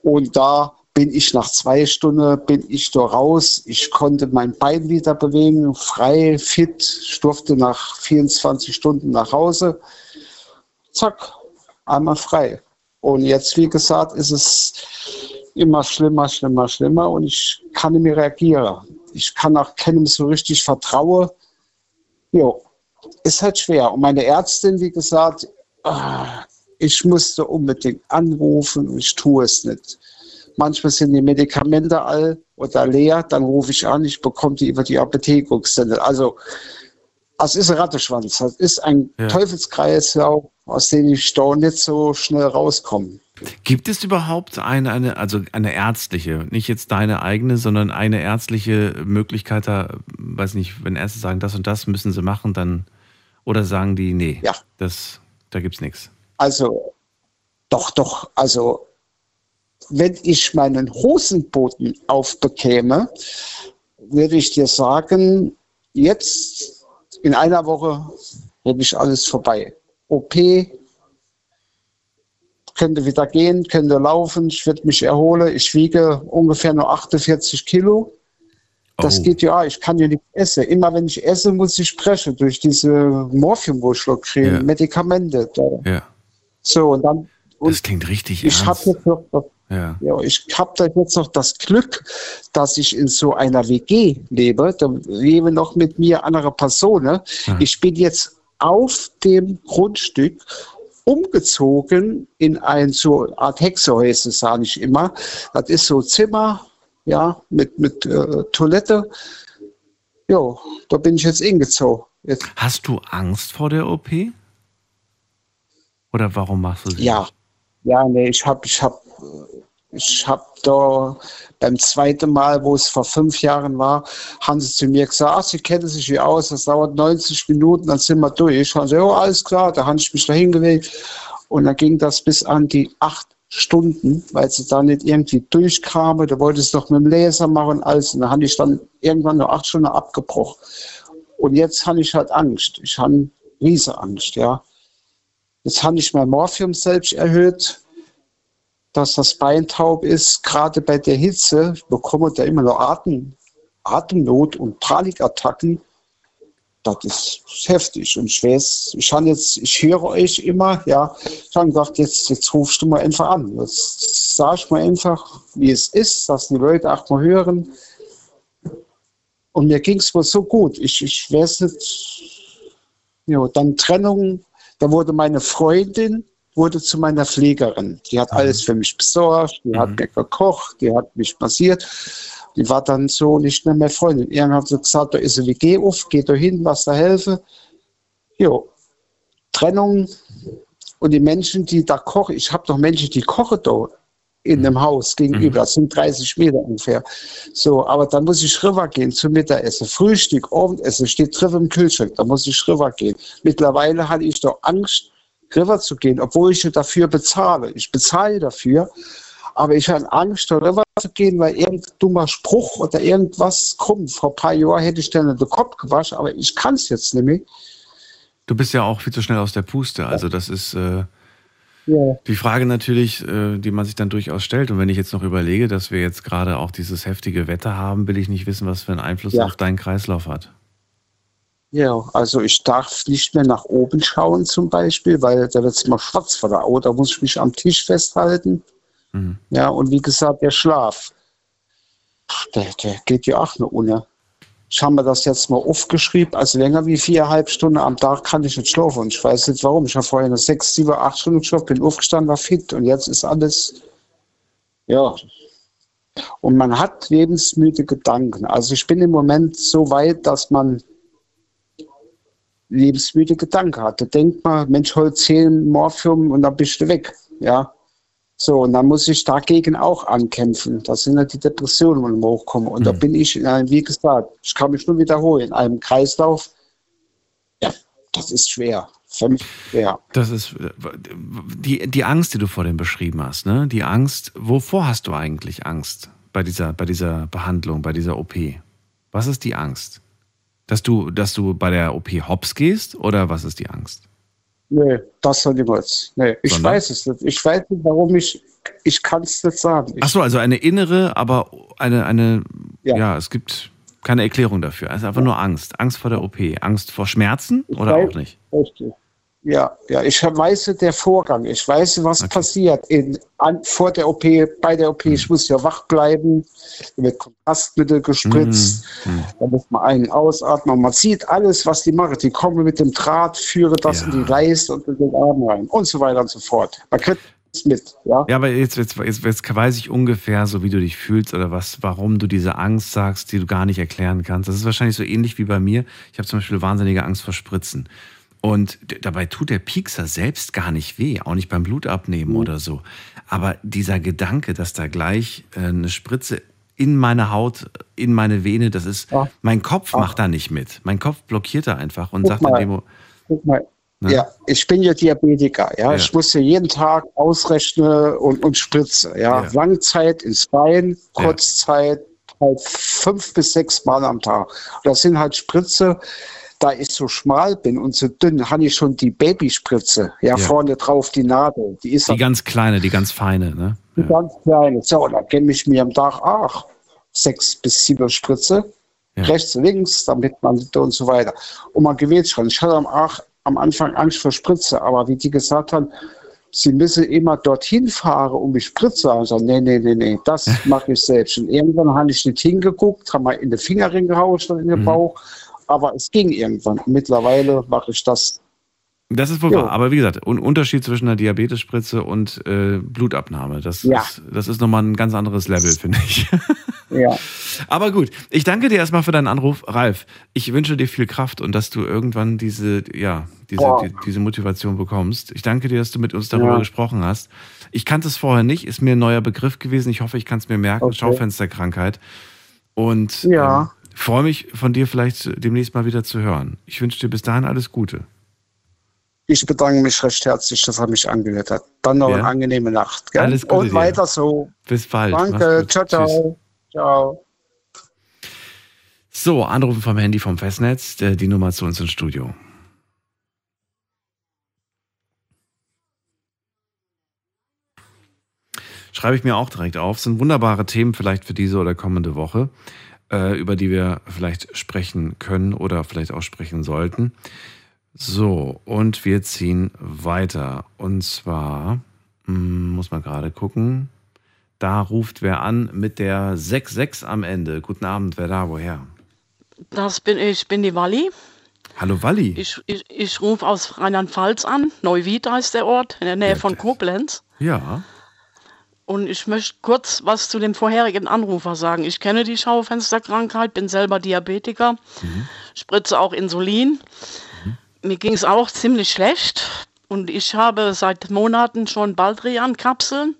und da bin ich nach zwei Stunden, bin ich da raus. Ich konnte mein Bein wieder bewegen, frei, fit. Ich durfte nach 24 Stunden nach Hause. Zack, einmal frei. Und jetzt, wie gesagt, ist es immer schlimmer, schlimmer, schlimmer und ich kann nicht mehr reagieren. Ich kann auch keinem so richtig vertrauen. Jo, ist halt schwer. Und meine Ärztin, wie gesagt, ah, ich musste unbedingt anrufen und ich tue es nicht. Manchmal sind die Medikamente all oder leer, dann rufe ich an, ich bekomme die über die Apotheke gesendet. Also, es ist ein Rattenschwanz. Das ist ein Ja. Teufelskreislauf, aus dem ich da nicht so schnell rauskomme. Gibt es überhaupt eine, eine, also eine ärztliche, nicht jetzt deine eigene, sondern eine ärztliche Möglichkeit, da, weiß nicht, wenn Ärzte sagen, das und das müssen sie machen, dann, oder sagen die, nee, Ja. das, da gibt's nichts. Also, doch, doch, also, wenn ich meinen Hosenboden aufbekäme, würde ich dir sagen, jetzt in einer Woche hätte ich alles vorbei. OP, könnte wieder gehen, könnte laufen, ich würde mich erholen. Ich wiege ungefähr nur 48 Kilo. Das Oh. geht ja, ich kann ja nicht essen. Immer wenn ich esse, muss ich sprechen durch diese Morphium, wo ich kriege, Ja. Medikamente. Ja. So, und dann. Das klingt richtig Ich habe ernst. jetzt noch Ja. ja, ich habe da jetzt noch das Glück, dass ich in so einer WG lebe. Da leben noch mit mir andere Personen. Ich bin jetzt auf dem Grundstück umgezogen in ein so eine Art Hexehäuser, sage ich immer. Das ist so Zimmer, ja, mit, mit äh, Toilette. Ja, da bin ich jetzt hingezogen. Jetzt, Hast du Angst vor der OP? Oder warum machst du sie? ja, ja, nee, ich habe, ich habe, ich habe da beim zweiten Mal, wo es vor fünf Jahren war, haben sie zu mir gesagt, ach, sie kennen sich hier aus, das dauert 90 Minuten, dann sind wir durch. Und so, ja, alles klar, da habe ich mich da hingelegt. Und dann ging das bis an die acht Stunden, weil sie da nicht irgendwie durchkamen. Da wollte es doch mit dem Laser machen, alles. Und da habe ich dann irgendwann nur acht Stunden abgebrochen. Und jetzt habe ich halt Angst. Ich habe riese Angst, ja. Jetzt habe ich mein Morphium selbst erhöht, dass das Bein taub ist. Gerade bei der Hitze ich bekomme da immer noch Atem, Atemnot und Panikattacken. Das ist heftig. Und ich weiß, ich habe jetzt, ich höre euch immer, ja, ich habe gedacht, jetzt, jetzt rufst du mal einfach an. Jetzt sag ich mal einfach, wie es ist, dass die Leute auch mal hören. Und mir ging es wohl so gut. Ich, ich weiß nicht, ja, dann Trennung, da wurde meine Freundin wurde zu meiner Pflegerin. Die hat alles für mich besorgt, die hat mir gekocht, die hat mich massiert. Die war dann so nicht mehr meine Freundin. Irgendwann hat sie gesagt, da ist eine WG auf, geh da hin, was da helfe. Jo, Trennung und die Menschen, die da kochen, ich habe doch Menschen, die kochen da in einem Haus gegenüber. Das sind 30 Meter ungefähr. So, aber dann muss ich rüber gehen zum Mittagessen. Frühstück, Abendessen steht drin im Kühlschrank. Da muss ich rüber gehen. Mittlerweile hatte ich doch Angst, rüber zu gehen, obwohl ich dafür bezahle. Ich bezahle dafür, aber ich habe Angst, da rüber zu gehen, weil irgendein dummer Spruch oder irgendwas kommt. Vor ein paar Jahren hätte ich dann den Kopf gewaschen, aber ich kann es jetzt nicht mehr. Du bist ja auch viel zu schnell aus der Puste. Also das ist äh, Ja. die Frage natürlich, äh, die man sich dann durchaus stellt. Und wenn ich jetzt noch überlege, dass wir jetzt gerade auch dieses heftige Wetter haben, will ich nicht wissen, was für einen Einfluss Ja. auf deinen Kreislauf hat. Ja, also ich darf nicht mehr nach oben schauen zum Beispiel, weil da wird es immer schwarz vor der Augen. Da muss ich mich am Tisch festhalten. Mhm. Ja, und wie gesagt, der Schlaf, der, der geht ja auch nur ohne. Ich habe mir das jetzt mal aufgeschrieben, also länger wie viereinhalb Stunden am Tag kann ich nicht schlafen. Und ich weiß nicht warum. Ich habe vorher eine sechs, sieben, acht Stunden geschlafen, bin aufgestanden, war fit. Und jetzt ist alles, ja. Und man hat lebensmüde Gedanken. Also ich bin im Moment so weit, dass man lebensmüde Gedanken hat. Da denkt man, Mensch, hol zehn Morphium und dann bist du weg. Ja. So, und dann muss ich dagegen auch ankämpfen. Das sind ja die Depressionen, die hochkommen. Und da bin ich, in einem, wie gesagt, ich kann mich nur wiederholen, in einem Kreislauf. Ja, das ist schwer. Für mich schwer. Das ist die, die Angst, die du vor dem beschrieben hast, ne? Die Angst, wovor hast du eigentlich Angst bei dieser, bei dieser Behandlung, bei dieser OP? Was ist die Angst? Dass du, dass du bei der OP hops gehst oder was ist die Angst? Nee, das soll niemals. Nee, ich Sondern? weiß es nicht. Ich weiß nicht, warum ich, ich kann es nicht sagen. Ich, Ach so, also eine innere, aber eine, eine, ja, es gibt keine Erklärung dafür. Also einfach nur Angst. Angst vor der OP. Angst vor Schmerzen oder weiß- auch nicht? Richtig. Ja, ja, ich weiß der Vorgang. Ich weiß, was passiert in, an, vor der OP, bei der OP. Hm. Ich muss ja wach bleiben. Da wird Kontrastmittel gespritzt. Hm. Da muss man einen ausatmen. Man sieht alles, was die machen. Die kommen mit dem Draht, führen das in die Leiste und in den Arm rein und so weiter und so fort. Man kriegt es mit. Ja, Ja, aber jetzt, jetzt, jetzt, jetzt weiß ich ungefähr so, wie du dich fühlst oder was, warum du diese Angst sagst, die du gar nicht erklären kannst. Das ist wahrscheinlich so ähnlich wie bei mir. Ich habe zum Beispiel wahnsinnige Angst vor Spritzen. Und dabei tut der Piekser selbst gar nicht weh, auch nicht beim Blutabnehmen oder so. Aber dieser Gedanke, dass da gleich äh, eine Spritze in meine Haut, in meine Vene, das ist, mein Kopf macht da nicht mit. Mein Kopf blockiert da einfach und Guck sagt in mal. dem Mo- guck mal. Ne? Ja, ich bin ja Diabetiker. Ja, Ja. ich muss ja jeden Tag ausrechnen und, und spritze. Ja, Ja. Langzeit ins Bein, Kurzzeit halt fünf bis sechs Mal am Tag. Das sind halt Spritze. Da ich so schmal bin und so dünn, habe ich schon die Babyspritze. Ja, Ja. vorne drauf die Nadel. Die ist die ganz kleine, die ganz feine, ne? die ganz kleine. So, da gebe ich mir am Tag auch sechs bis sieben Spritze. Rechts, links, damit man und so weiter. Und man gewählt schon. Ich hatte am, Ach- am Anfang Angst vor Spritze, aber wie die gesagt haben, sie müssen immer dorthin fahren, um die Spritze zu sagen. Nee, nee, nee, nee, das (laughs) mache ich selbst. Und irgendwann habe ich nicht hingeguckt, habe mal in den Fingerring gehauen statt in den Mhm. Aber es ging irgendwann. Mittlerweile mache ich das. Das ist wohl Jo. wahr. Aber wie gesagt, ein Unterschied zwischen einer Diabetesspritze und äh, Blutabnahme, das, Ja. ist, das ist nochmal ein ganz anderes Level, finde ich. (laughs) Ja. Aber gut, ich danke dir erstmal für deinen Anruf, Ralf. Ich wünsche dir viel Kraft und dass du irgendwann diese, ja, diese, die, diese Motivation bekommst. Ich danke dir, dass du mit uns darüber Ja. gesprochen hast. Ich kannte es vorher nicht, ist mir ein neuer Begriff gewesen. Ich hoffe, ich kann es mir merken. Okay. Schaufensterkrankheit. Und Ja. ähm, freue mich, von dir vielleicht demnächst mal wieder zu hören. Ich wünsche dir bis dahin alles Gute. Ich bedanke mich recht herzlich, dass er mich angehört hat. Dann noch Ja. eine angenehme Nacht. Gell? Alles Gute Und dir. weiter so. Bis bald. Danke. gut. Ciao, Tschüss. ciao. Ciao. So, Anrufen vom Handy vom Festnetz, die Nummer zu uns ins Studio. Schreibe ich mir auch direkt auf. Sind wunderbare Themen vielleicht für diese oder kommende Woche, über die wir vielleicht sprechen können oder vielleicht auch sprechen sollten. So, und wir ziehen weiter. Und zwar, hm, muss man gerade gucken. Da ruft wer an mit der 66 am Ende. Guten Abend, wer da, woher? Das bin ich, bin die Walli. Hallo Walli. Ich, ich, ich rufe aus Rheinland-Pfalz an. Neuwied heißt der Ort, in der Nähe von Koblenz. Ja. Und ich möchte kurz was zu dem vorherigen Anrufer sagen. Ich kenne die Schaufensterkrankheit, bin selber Diabetiker, spritze auch Insulin. Mir ging es auch ziemlich schlecht und ich habe seit Monaten schon Baldrian-Kapseln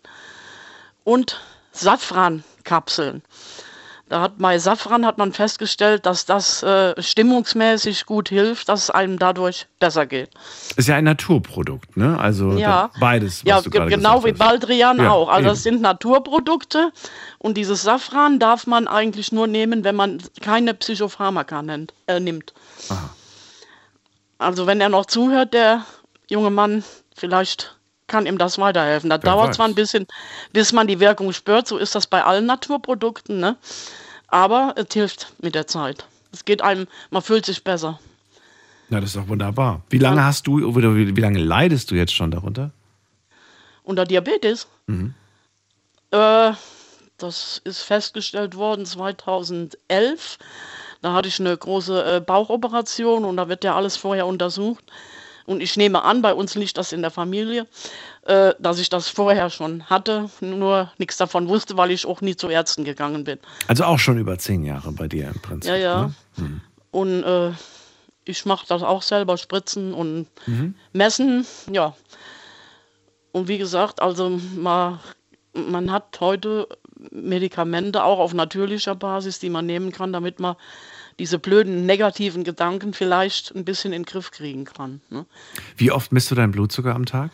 und Safrankapseln. Da hat bei Safran hat man festgestellt, dass das äh, stimmungsmäßig gut hilft, dass es einem dadurch besser geht. Ist ja ein Naturprodukt, ne? Also Ja. da- beides. Ja, genau wie. Baldrian Ja, auch. Also eben. das sind Naturprodukte und dieses Safran darf man eigentlich nur nehmen, wenn man keine Psychopharmaka nennt, äh, nimmt. Also wenn er noch zuhört, der junge Mann, vielleicht kann ihm das weiterhelfen. Wer dauert zwar weiß. ein bisschen, bis man die Wirkung spürt, so ist das bei allen Naturprodukten, ne? Aber es hilft mit der Zeit. Es geht einem, man fühlt sich besser. Ja, das ist doch wunderbar. Wie lange hast du, oder wie, wie lange leidest du jetzt schon darunter? Unter Diabetes? Mhm. Äh, das ist festgestellt worden 2011. Da hatte ich eine große äh, Bauchoperation und da wird ja alles vorher untersucht. Und ich nehme an, bei uns liegt das in der Familie, äh, dass ich das vorher schon hatte, nur nichts davon wusste, weil ich auch nie zu Ärzten gegangen bin. Also auch schon über zehn Jahre bei dir im Prinzip. Ja, ja. Ne? Mhm. Und äh, ich mache das auch selber, spritzen und Mhm. messen, ja. Und wie gesagt, also man, man hat heute Medikamente auch auf natürlicher Basis, die man nehmen kann, damit man diese blöden negativen Gedanken vielleicht ein bisschen in den Griff kriegen kann. Ne? Wie oft misst du deinen Blutzucker am Tag?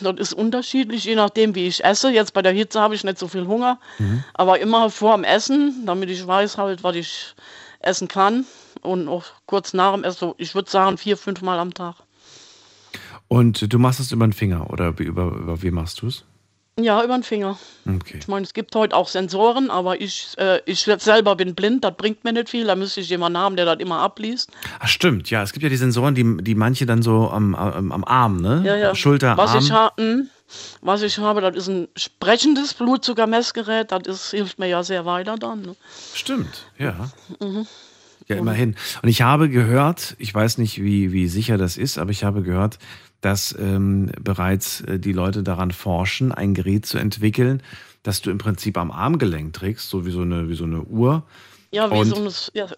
Das ist unterschiedlich, je nachdem, wie ich esse. Jetzt bei der Hitze habe ich nicht so viel Hunger, Mhm. aber immer vor dem Essen, damit ich weiß halt, was ich essen kann. Und auch kurz nach dem Essen, ich würde sagen, vier, fünf Mal am Tag. Und du machst es über den Finger oder über, über wie machst du es? Ja, über den Finger. Okay. Ich meine, es gibt heute auch Sensoren, aber ich, äh, ich selber bin blind, das bringt mir nicht viel. Da müsste ich jemanden haben, der das immer abliest. Ach stimmt, ja, es gibt ja die Sensoren, die, die manche dann so am, am, am Arm, ne? Ja, ja. Schulter, was Arm. Ich ha mh, was ich habe, das ist ein sprechendes Blutzuckermessgerät. Das ist, hilft mir ja sehr weiter dann. Ne? Stimmt, ja. Mhm. Ja, immerhin. Und ich habe gehört, ich weiß nicht, wie, wie sicher das ist, aber ich habe gehört, dass ähm, bereits äh, die Leute daran forschen, ein Gerät zu entwickeln, das du im Prinzip am Armgelenk trägst, so wie so eine, wie so eine Uhr. Ja, wie Und so eine,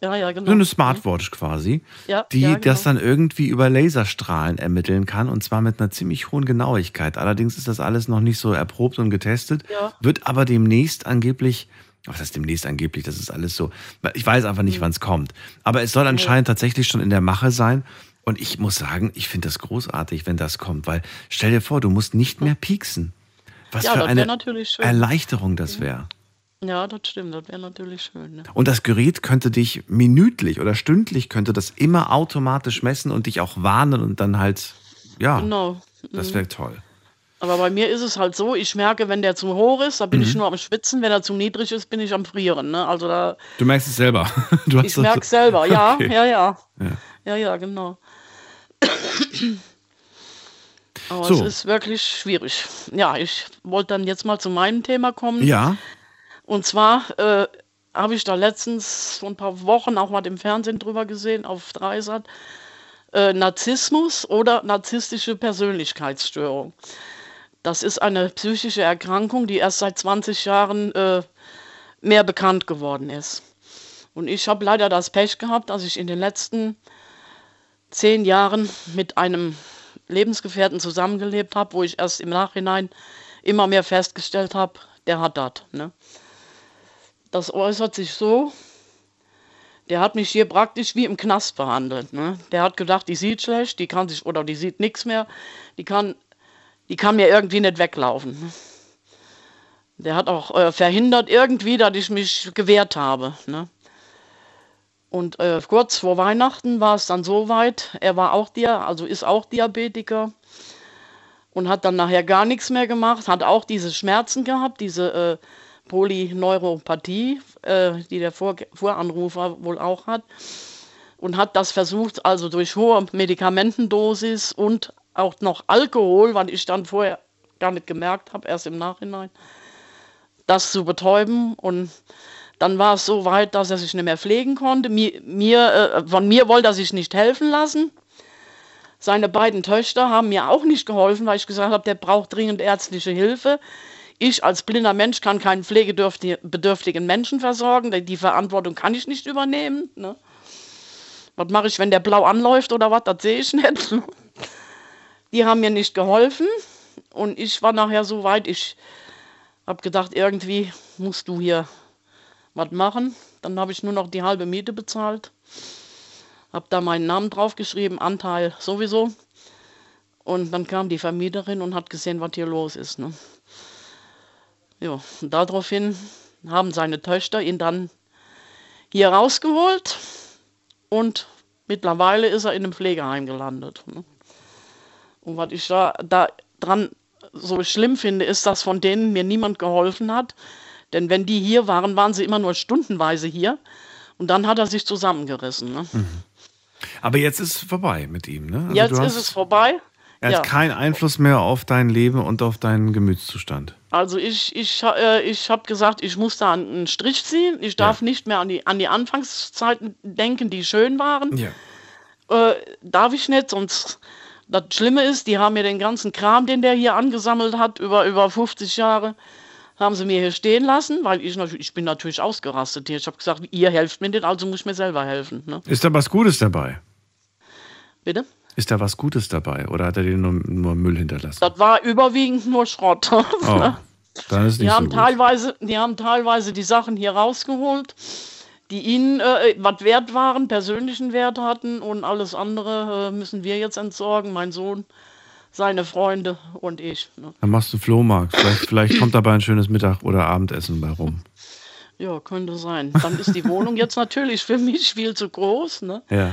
ja, ja, genau. So eine Smartwatch quasi, Ja, die genau. das dann irgendwie über Laserstrahlen ermitteln kann und zwar mit einer ziemlich hohen Genauigkeit. Allerdings ist das alles noch nicht so erprobt und getestet, Ja. wird aber demnächst angeblich, was heißt demnächst angeblich, das ist alles so, ich weiß einfach Mhm. nicht, wann es kommt, aber es soll anscheinend tatsächlich schon in der Mache sein und ich muss sagen, ich finde das großartig, wenn das kommt, weil stell dir vor, du musst nicht mehr pieksen. Was Ja, für eine natürlich schön. Erleichterung das wäre. Ja, das stimmt, das wäre natürlich schön. Ne? Und das Gerät könnte dich minütlich oder stündlich könnte das immer automatisch messen und dich auch warnen und dann halt, ja, Genau. das Mhm. wäre toll. Aber bei mir ist es halt so, ich merke, wenn der zu hoch ist, da bin ich Mhm. nur am Schwitzen. Wenn er zu niedrig ist, bin ich am Frieren. Ne? Also da, Du merkst es selber. (laughs) Du hast ich merke selber, ja, (laughs) Okay. ja, ja. Ja. Ja, ja, genau. Aber So. es ist wirklich schwierig. Ja, ich wollte dann jetzt mal zu meinem Thema kommen. Ja, Und zwar äh, habe ich da letztens vor ein paar Wochen auch mal im Fernsehen drüber gesehen, auf Dreisat. Äh, Narzissmus oder narzisstische Persönlichkeitsstörung. Das ist eine psychische Erkrankung, die erst seit 20 Jahren äh, mehr bekannt geworden ist. Und ich habe leider das Pech gehabt, dass ich in den letzten zehn Jahren mit einem Lebensgefährten zusammengelebt habe, wo ich erst im Nachhinein immer mehr festgestellt habe, der hat das. Ne? Das äußert sich so, der hat mich hier praktisch wie im Knast behandelt. Ne? Der hat gedacht, die sieht schlecht, die kann sich, oder die sieht nichts mehr, die kann, die kann mir irgendwie nicht weglaufen. Ne? Der hat auch äh, verhindert irgendwie, dass ich mich gewehrt habe. Ne? Und äh, kurz vor Weihnachten war es dann so weit, er war auch Dia also ist auch Diabetiker und hat dann nachher gar nichts mehr gemacht, hat auch diese Schmerzen gehabt, diese äh, Polyneuropathie, äh, die der Vor Voranrufer wohl auch hat. Und hat das versucht, also durch hohe Medikamentendosis und auch noch Alkohol, weil ich dann vorher gar nicht gemerkt habe, erst im Nachhinein, das zu betäuben. Und dann war es so weit, dass er sich nicht mehr pflegen konnte. Mir, mir, äh, von mir wollte er sich nicht helfen lassen. Seine beiden Töchter haben mir auch nicht geholfen, weil ich gesagt habe, der braucht dringend ärztliche Hilfe. Ich als blinder Mensch kann keinen pflegebedürftigen Menschen versorgen. Die- Verantwortung kann ich nicht übernehmen. Ne? Was mache ich, wenn der blau anläuft oder was? Das sehe ich nicht. Die haben mir nicht geholfen. Und ich war nachher so weit, ich Hab gedacht, irgendwie musst du hier was machen. Dann habe ich nur noch die halbe Miete bezahlt. Hab da meinen Namen draufgeschrieben, Anteil sowieso. Und dann kam die Vermieterin und hat gesehen, was hier los ist. Ne? Ja, und daraufhin haben seine Töchter ihn dann hier rausgeholt und mittlerweile ist er in einem Pflegeheim gelandet. Ne? Und was ich da, da dran so schlimm finde, ist, dass von denen mir niemand geholfen hat. Denn wenn die hier waren, waren sie immer nur stundenweise hier. Und dann hat er sich zusammengerissen. Ne? Mhm. Aber jetzt ist es vorbei mit ihm, ne? Also jetzt du ist hast- es vorbei. Er ja. hat keinen Einfluss mehr auf dein Leben und auf deinen Gemütszustand. Also ich, ich, äh, ich habe gesagt, ich muss da einen Strich ziehen. Ich darf nicht mehr an die, an die Anfangszeiten denken, die schön waren. Ja. Äh, darf ich nicht, sonst das Schlimme ist, die haben mir den ganzen Kram, den der hier angesammelt hat, über, über 50 Jahre, haben sie mir hier stehen lassen, weil ich natürlich, ich bin natürlich ausgerastet hier. Ich habe gesagt, ihr helft mir nicht, also muss ich mir selber helfen. Ne? Ist da was Gutes dabei? Bitte? Ist da was Gutes dabei? Oder hat er dir nur, nur Müll hinterlassen? Das war überwiegend nur Schrott. Oh, (laughs) ne? dann ist Die nicht so haben, gut. teilweise, die haben teilweise die Sachen hier rausgeholt, die ihnen äh, was wert waren, persönlichen Wert hatten und alles andere äh, müssen wir jetzt entsorgen. Mein Sohn, seine Freunde und ich. Ne? Dann machst du Flohmarkt. Vielleicht, vielleicht kommt dabei ein schönes Mittag- oder Abendessen bei rum. Ja, könnte sein. Dann ist die Wohnung jetzt natürlich für mich viel zu groß. Ne? Ja.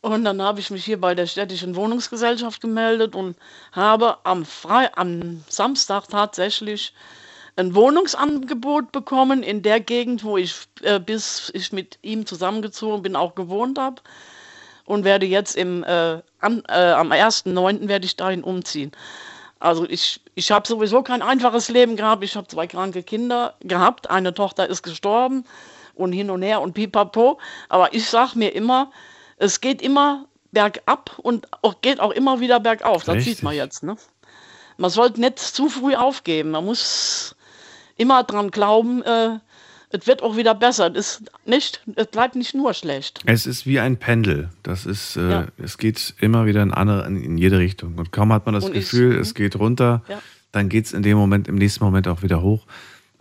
Und dann habe ich mich hier bei der städtischen Wohnungsgesellschaft gemeldet und habe am, Fre am Samstag tatsächlich ein Wohnungsangebot bekommen in der Gegend, wo ich, äh, bis ich mit ihm zusammengezogen bin, auch gewohnt habe. Und werde jetzt im, äh, am, äh, am 1.9. werde ich dahin umziehen. Also ich, ich habe sowieso kein einfaches Leben gehabt. Ich habe zwei kranke Kinder gehabt. Eine Tochter ist gestorben und hin und her und pipapo. Aber ich sage mir immer, es geht immer bergab und auch, geht auch immer wieder bergauf. Das Richtig. sieht man jetzt. Ne? Man sollte nicht zu früh aufgeben. Man muss immer dran glauben, äh, es wird auch wieder besser. Es, ist nicht, es bleibt nicht nur schlecht. Es ist wie ein Pendel. Das ist, äh, Ja. es geht immer wieder in, andere, in, jede Richtung. Und kaum hat man das Und ich- Gefühl, es geht runter, Ja. dann geht es in dem Moment, im nächsten Moment auch wieder hoch.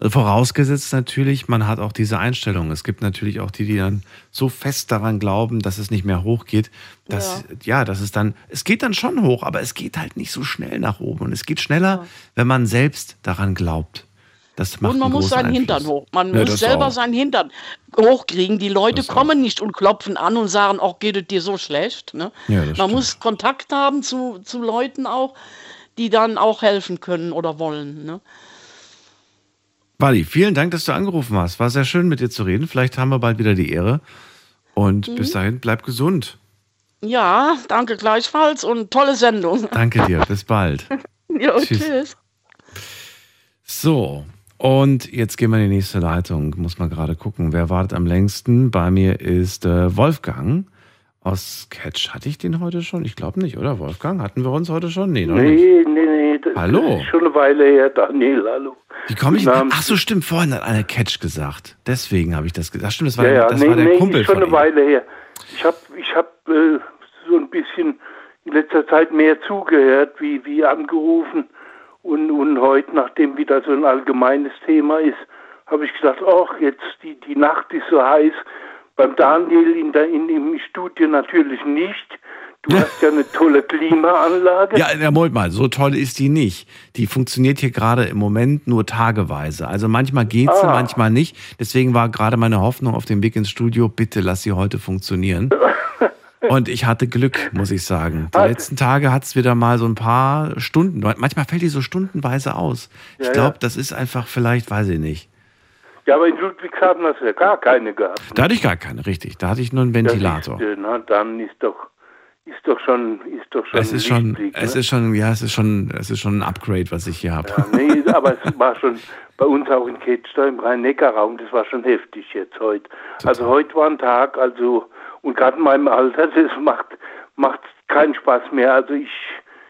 Vorausgesetzt natürlich, man hat auch diese Einstellung. Es gibt natürlich auch die, die dann so fest daran glauben, dass es nicht mehr hochgeht, dass, ja, dass es dann, es geht dann schon hoch, aber es geht halt nicht so schnell nach oben. Und es geht schneller, wenn man selbst daran glaubt. Das macht und man muss seinen Einfluss. Hintern hoch. Man Ja, muss das selber auch. seinen Hintern hochkriegen. Die Leute kommen nicht und klopfen an und sagen, auch geht es dir so schlecht. Ne? Ja, das man muss Kontakt haben zu, zu Leuten auch, die dann auch helfen können oder wollen. Ne? Wally, vielen Dank, dass du angerufen hast. War sehr schön, mit dir zu reden. Vielleicht haben wir bald wieder die Ehre. Und Mhm. bis dahin, bleib gesund. Ja, danke gleichfalls und tolle Sendung. Danke dir. Bis bald. (laughs) jo, Tschüss. tschüss. So, und jetzt gehen wir in die nächste Leitung. Muss mal gerade gucken, wer wartet am längsten. Bei mir ist äh, Wolfgang aus Catch. Hatte ich den heute schon? Ich glaube nicht, oder Wolfgang? Hatten wir uns heute schon? Nee, noch nicht. Nee, nee, nee. Das Hallo. ist schon eine Weile her, Daniel. Hallo. Wie komme ich? Abend. Ach so, stimmt. Vorhin hat eine Catch gesagt. Deswegen habe ich das gesagt. Stimmt, das war, ja, ja, das nee, war der nee, Kumpel ist schon von eine. Weile her. Ich habe ich hab, äh, so ein bisschen in letzter Zeit mehr zugehört, wie, wie angerufen. Und, und heute, nachdem wieder so ein allgemeines Thema ist, habe ich gedacht, ach, jetzt die, die Nacht ist so heiß. Beim Daniel in der, in, im Studio natürlich nicht. Du (laughs) hast ja eine tolle Klimaanlage. Ja, ja, Moment mal, so toll ist die nicht. Die funktioniert hier gerade im Moment nur tageweise. Also manchmal geht sie, Ah. manchmal nicht. Deswegen war gerade meine Hoffnung auf dem Weg ins Studio, bitte lass sie heute funktionieren. (laughs) Und ich hatte Glück, muss ich sagen. Die Ah, letzten Tage hat es wieder mal so ein paar Stunden. Manchmal fällt die so stundenweise aus. Ich Ja, glaube, ja. das ist einfach vielleicht, weiß ich nicht. Ja, aber in Ludwigshafen hast du ja gar keine gehabt. Da hatte ich gar keine, richtig. Da hatte ich nur einen Ventilator. Ja, siehste, na, dann ist doch, ist doch schon, ist doch schon Es ein ist schon, Lichtblick, es ne? ist schon, ja, es ist schon, es ist schon ein Upgrade, was ich hier habe. Nee, (laughs) aber es war schon bei uns auch in Ketsch, da im Rhein-Neckar-Raum, das war schon heftig jetzt heute. Also heute war ein Tag, also, und gerade in meinem Alter, das macht, macht keinen Spaß mehr. Also ich,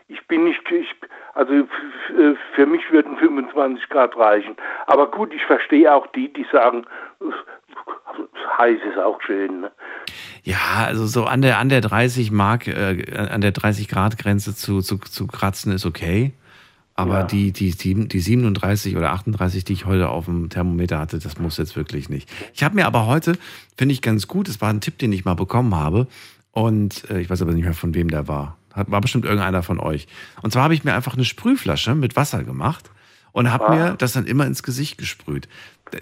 ich bin nicht, ich, also für mich würden 25 Grad reichen. Aber gut, ich verstehe auch die, die sagen, heiß ist auch schön. Ne? Ja, also so an der, an der 30 Mark, äh, an der 30 Grad Grenze zu, zu, zu kratzen ist okay. Aber die, die, die, die 37 oder 38, die ich heute auf dem Thermometer hatte, das muss jetzt wirklich nicht. Ich habe mir aber heute, finde ich ganz gut, es war ein Tipp, den ich mal bekommen habe. Und äh, ich weiß aber nicht mehr, von wem der war. Hat, war bestimmt irgendeiner von euch. Und zwar habe ich mir einfach eine Sprühflasche mit Wasser gemacht und habe Ah. mir das dann immer ins Gesicht gesprüht.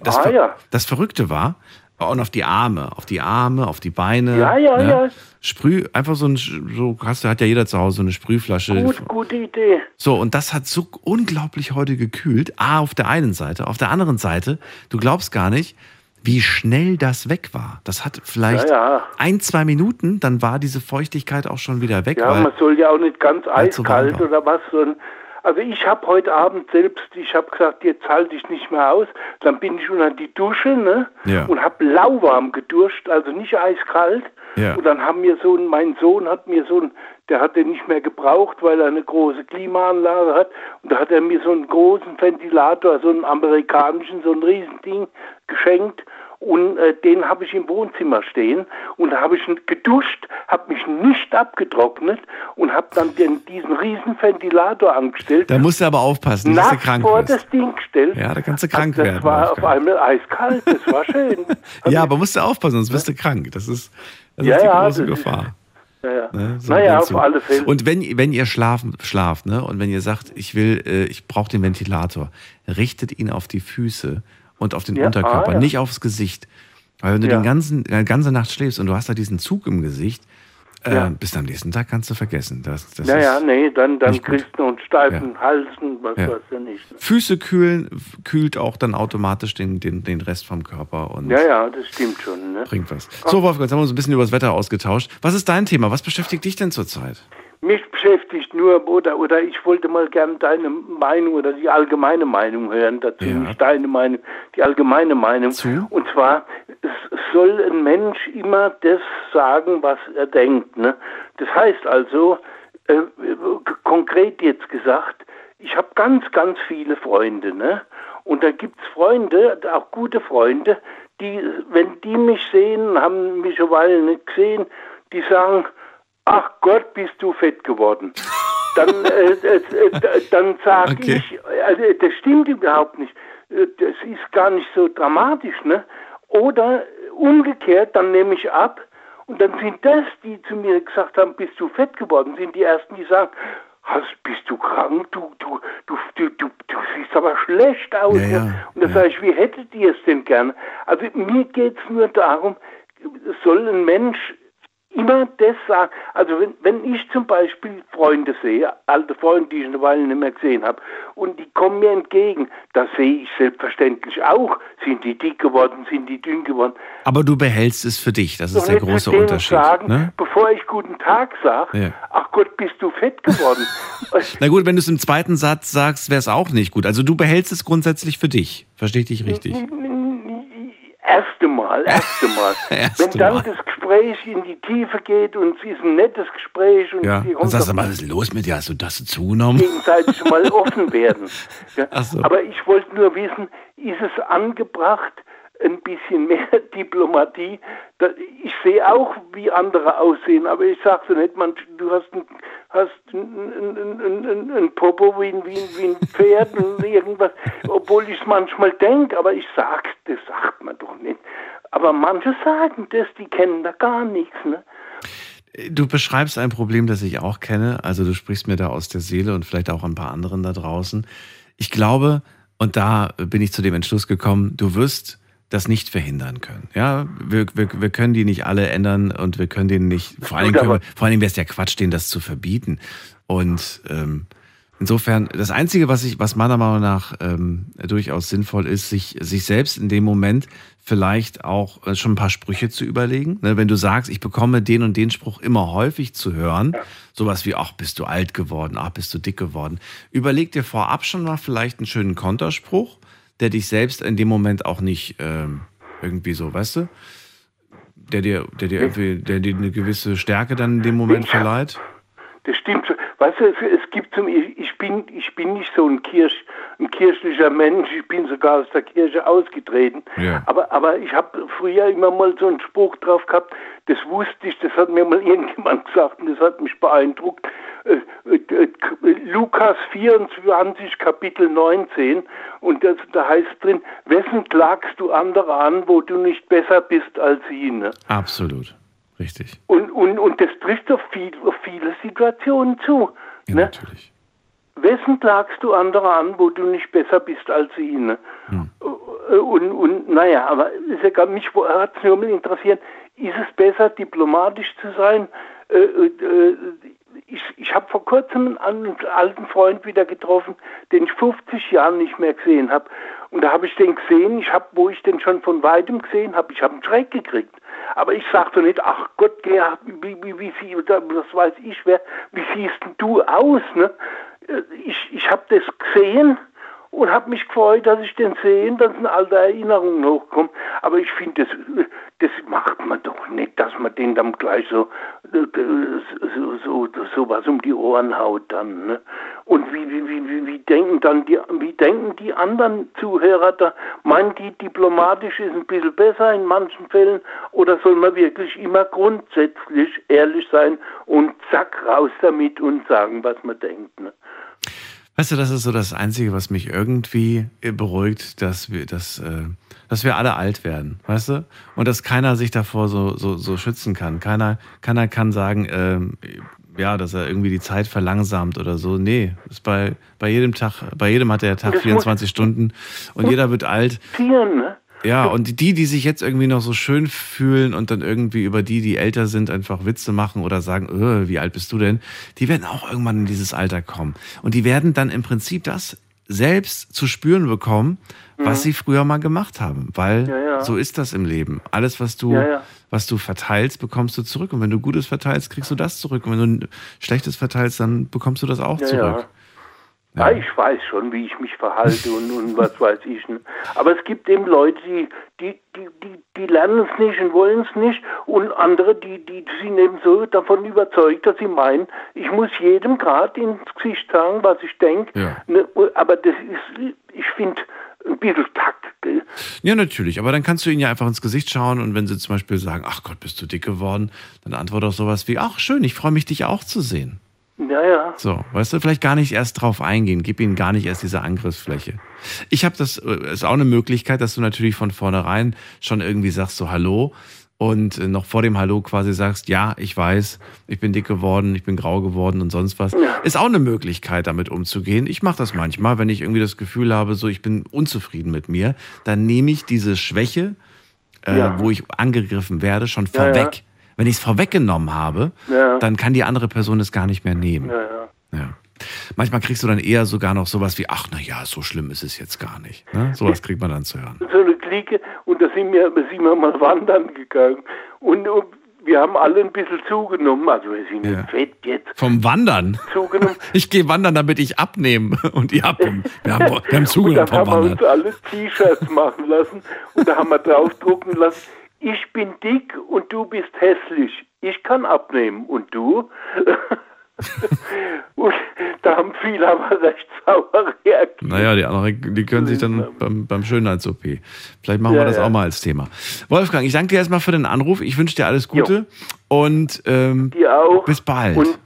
Das, Ah, ja. das Verrückte war, und auf die Arme, auf die Arme, auf die Beine. Ja, ja, ne? ja. Sprüh, einfach so ein, so hast du, hat ja jeder zu Hause so eine Sprühflasche. Gut, gute Idee. So, und das hat so unglaublich heute gekühlt. A, auf der einen Seite. Auf der anderen Seite, du glaubst gar nicht, wie schnell das weg war. Das hat vielleicht Ja, ja. ein, zwei Minuten, dann war diese Feuchtigkeit auch schon wieder weg. Ja, man soll ja auch nicht ganz so eiskalt war. oder was. sondern- Also ich habe heute Abend selbst, ich habe gesagt, jetzt halte ich nicht mehr aus. Dann bin ich unter die Dusche ne? Ja. und habe lauwarm geduscht, also nicht eiskalt. Ja. Und dann haben mir so ein, mein Sohn hat mir so ein, der hat den nicht mehr gebraucht, weil er eine große Klimaanlage hat. Und da hat er mir so einen großen Ventilator, so einen amerikanischen, so ein Riesending geschenkt. Und äh, den habe ich im Wohnzimmer stehen. Und da habe ich geduscht, habe mich nicht abgetrocknet und habe dann den, diesen riesen Ventilator angestellt. da musst du aber aufpassen, dass du krank vor wirst. das Ding gestellt. Ja, da kannst du krank das werden. war auf einmal eiskalt, das war schön. (laughs) Ja, aber musst du aufpassen, sonst wirst du krank. Das ist, das Ja, ist die ja, große das ist- Gefahr. Ja, ja. Ne? So naja, auf alle Fälle. Und wenn, wenn ihr schlafen, schlaft, ne, und wenn ihr sagt, ich will, äh, ich brauche den Ventilator, richtet ihn auf die Füße und auf den Ja, Unterkörper, ah, ja. nicht aufs Gesicht. Weil wenn du Ja. den ganzen, die ganze Nacht schläfst und du hast da diesen Zug im Gesicht, äh, bis am nächsten Tag kannst du vergessen. Das, das naja, ist nee, dann, dann kriegst du einen steifen Hals und was Ja. weiß du nicht. Füße kühlen, kühlt auch dann automatisch den, den, den Rest vom Körper und Ja, ja, das stimmt schon. Ne? bringt was. So, Wolfgang, jetzt haben wir uns ein bisschen über das Wetter ausgetauscht. Was ist dein Thema? Was beschäftigt dich denn zurzeit? Mich beschäftigt nur, oder, oder ich wollte mal gern deine Meinung oder die allgemeine Meinung hören dazu, Ja. nicht deine Meinung, die allgemeine Meinung. Und zwar, es soll ein Mensch immer das sagen, was er denkt. Ne? Das heißt also, äh, konkret jetzt gesagt, ich habe ganz, ganz viele Freunde. Ne? Und da gibt's Freunde, auch gute Freunde, die, wenn die mich sehen, haben mich eine Weile nicht gesehen, die sagen, ach Gott, bist du fett geworden. Dann, (laughs) äh, äh, äh, dann sage Okay. ich, also, das stimmt überhaupt nicht. Äh, Das ist gar nicht so dramatisch, ne? Oder umgekehrt, dann nehme ich ab und dann sind das, die zu mir gesagt haben, bist du fett geworden, sind die ersten, die sagen, Hast, bist du krank? Du, du, du, du, du, du siehst aber schlecht aus. Ja, ja, ne? Und da sage ich, wie hättet ihr es denn gerne? Also mir geht es nur darum, soll ein Mensch immer das sagen. Also wenn, wenn ich zum Beispiel Freunde sehe, alte Freunde, die ich eine Weile nicht mehr gesehen habe, und die kommen mir entgegen, da sehe ich selbstverständlich auch, sind die dick geworden, sind die dünn geworden. Aber du behältst es für dich. Das ist Doch der große Unterschied. Sagen, Ne? Bevor ich guten Tag sage, Ja. ach Gott, bist du fett geworden. (laughs) Na gut, wenn du es im zweiten Satz sagst, wäre es auch nicht gut. Also du behältst es grundsätzlich für dich. Verstehe ich dich richtig? Erste Mal, erste Mal. (laughs) Erste Wenn dann Mal. das Gespräch in die Tiefe geht und es ist ein nettes Gespräch und Ja. die Dann kommt sagst du mal, was ist los mit dir? Hast du das zugenommen? gegenseitig mal (laughs) offen werden. Ja. So. Aber ich wollte nur wissen, ist es angebracht, ein bisschen mehr (laughs) Diplomatie? Ich sehe auch, wie andere aussehen, aber ich sage so nicht, man, du hast ein, hast ein, ein, Popo wie ein, wie, ein, wie ein Pferd und (laughs) irgendwas, obwohl ich es manchmal denke, aber ich sag's, das sagt man doch nicht. Aber manche sagen das, die kennen da gar nichts. Ne? Du beschreibst ein Problem, das ich auch kenne. Also du sprichst mir da aus der Seele und vielleicht auch ein paar anderen da draußen. Ich glaube, und da bin ich zu dem Entschluss gekommen, du wirst das nicht verhindern können. Ja, wir, wir, wir können die nicht alle ändern und wir können denen nicht, vor allen Dingen, wäre es ja Quatsch, denen das zu verbieten. Und ähm, insofern, das Einzige, was ich, was meiner Meinung nach ähm, durchaus sinnvoll ist, sich, sich selbst in dem Moment vielleicht auch äh, schon ein paar Sprüche zu überlegen. Ne, wenn du sagst, ich bekomme den und den Spruch immer häufig zu hören, sowas wie, ach, bist du alt geworden, ach, bist du dick geworden, überleg dir vorab schon mal vielleicht einen schönen Konterspruch, der dich selbst in dem Moment auch nicht ähm, irgendwie so, weißt du, der dir, der dir irgendwie, der dir eine gewisse Stärke dann in dem Moment verleiht. Das stimmt. schon. Weißt du, es, es gibt zum, ich, ich bin, ich bin nicht so ein Kirsch, ein kirchlicher Mensch. Ich bin sogar aus der Kirche ausgetreten. Ja. Aber, aber ich habe früher immer mal so einen Spruch drauf gehabt, das wusste ich, das hat mir mal (laughs) irgendjemand gesagt und das hat mich beeindruckt. Äh, äh, äh, Lukas 24, Kapitel 19 und das, da heißt drin, wessen klagst du andere an, wo du nicht besser bist als sie? Ne? Absolut. Richtig. Und, und, und das trifft auf, viel, auf viele Situationen zu. Ja, ne? natürlich. Wessen klagst du andere an, wo du nicht besser bist als sie? Ne? Hm. Und, und naja, aber ist ja gar, mich hat es nur mal interessiert, ist es besser, diplomatisch zu sein? Äh, äh, ich ich habe vor kurzem einen alten Freund wieder getroffen, den ich 50 Jahre nicht mehr gesehen habe. Und da habe ich den gesehen, ich habe, wo ich den schon von weitem gesehen habe, ich habe einen Schreck gekriegt. Aber ich sagte nicht, ach Gott, wie, wie, wie sie, das weiß ich wer, wie siehst du aus? Ne? Ich, ich habe das gesehen und habe mich gefreut, dass ich den sehe, dass eine alte Erinnerung hochkommt. Aber ich finde, das, das macht man doch nicht, dass man den dann gleich so, so, so, so was um die Ohren haut dann. Ne? Und wie, wie, wie, wie, denken dann die, wie denken die anderen Zuhörer da? Meinen die, diplomatisch ist ein bisschen besser in manchen Fällen oder soll man wirklich immer grundsätzlich ehrlich sein und zack raus damit und sagen, was man denkt? Ne? Weißt du, das ist so das Einzige, was mich irgendwie beruhigt, dass wir, dass, äh, dass wir alle alt werden, weißt du? Und dass keiner sich davor so, so, so schützen kann. Keiner, keiner kann sagen, ähm, ja, dass er irgendwie die Zeit verlangsamt oder so. Nee, ist bei, bei jedem Tag, bei jedem hat der Tag Das 24 Stunden und jeder wird alt. Tieren, ne? Ja, und die, die sich jetzt irgendwie noch so schön fühlen und dann irgendwie über die, die älter sind, einfach Witze machen oder sagen, öh, wie alt bist du denn? Die werden auch irgendwann in dieses Alter kommen. Und die werden dann im Prinzip das selbst zu spüren bekommen, was Mhm. sie früher mal gemacht haben. Weil Ja, ja. so ist das im Leben. Alles, was du, Ja, was du verteilst, bekommst du zurück. Und wenn du Gutes verteilst, kriegst du das zurück. Und wenn du Schlechtes verteilst, dann bekommst du das auch zurück. Ja. Ja, ich weiß schon, wie ich mich verhalte und, und was weiß ich. Aber es gibt eben Leute, die, die, die, die, die lernen es nicht und wollen es nicht und andere, die, die sind eben so davon überzeugt, dass sie meinen, ich muss jedem gerade ins Gesicht sagen, was ich denke. Ja. Ne? Aber das ist, ich finde, ein bisschen Takt. gell? Ja, natürlich. Aber dann kannst du ihnen ja einfach ins Gesicht schauen und wenn sie zum Beispiel sagen, ach Gott, bist du dick geworden, dann antworte auch sowas wie, ach schön, ich freue mich, dich auch zu sehen. Ja, ja. So, weißt du, vielleicht gar nicht erst drauf eingehen, gib ihnen gar nicht erst diese Angriffsfläche. Ich habe das, äh, ist auch eine Möglichkeit, dass du natürlich von vornherein schon irgendwie sagst so Hallo und äh, noch vor dem Hallo quasi sagst, ja, ich weiß, ich bin dick geworden, ich bin grau geworden und sonst was. Ist auch eine Möglichkeit, damit umzugehen. Ich mache das manchmal, wenn ich irgendwie das Gefühl habe, so ich bin unzufrieden mit mir, dann nehme ich diese Schwäche, äh, Ja. wo ich angegriffen werde, schon Ja, ja. vorweg. Wenn ich es vorweggenommen habe, Ja. dann kann die andere Person es gar nicht mehr nehmen. Ja, ja. Manchmal kriegst du dann eher sogar noch sowas wie, ach na ja, so schlimm ist es jetzt gar nicht. Ne? Sowas kriegt man dann zu hören. so eine Clique und da sind wir, sind wir mal wandern gegangen und, und wir haben alle ein bisschen zugenommen, also wir sind Ja. fett jetzt, Vom Wandern. zugenommen. (laughs) Ich gehe wandern, damit ich abnehme. (laughs) Und ihr habt, wir haben, wir haben (laughs) und zugenommen dann vom haben wir uns alle T-Shirts machen lassen und da haben wir draufdrucken lassen, ich bin dick und du bist hässlich. Ich kann abnehmen und du? (laughs) und da haben viele aber recht sauer reagiert. Naja, die anderen, die können sich dann beim, beim Schönheits-OP. Vielleicht machen Ja, wir das ja. auch mal als Thema. Wolfgang, ich danke dir erstmal für den Anruf. Ich wünsche dir alles Gute und ähm, bis bald. Und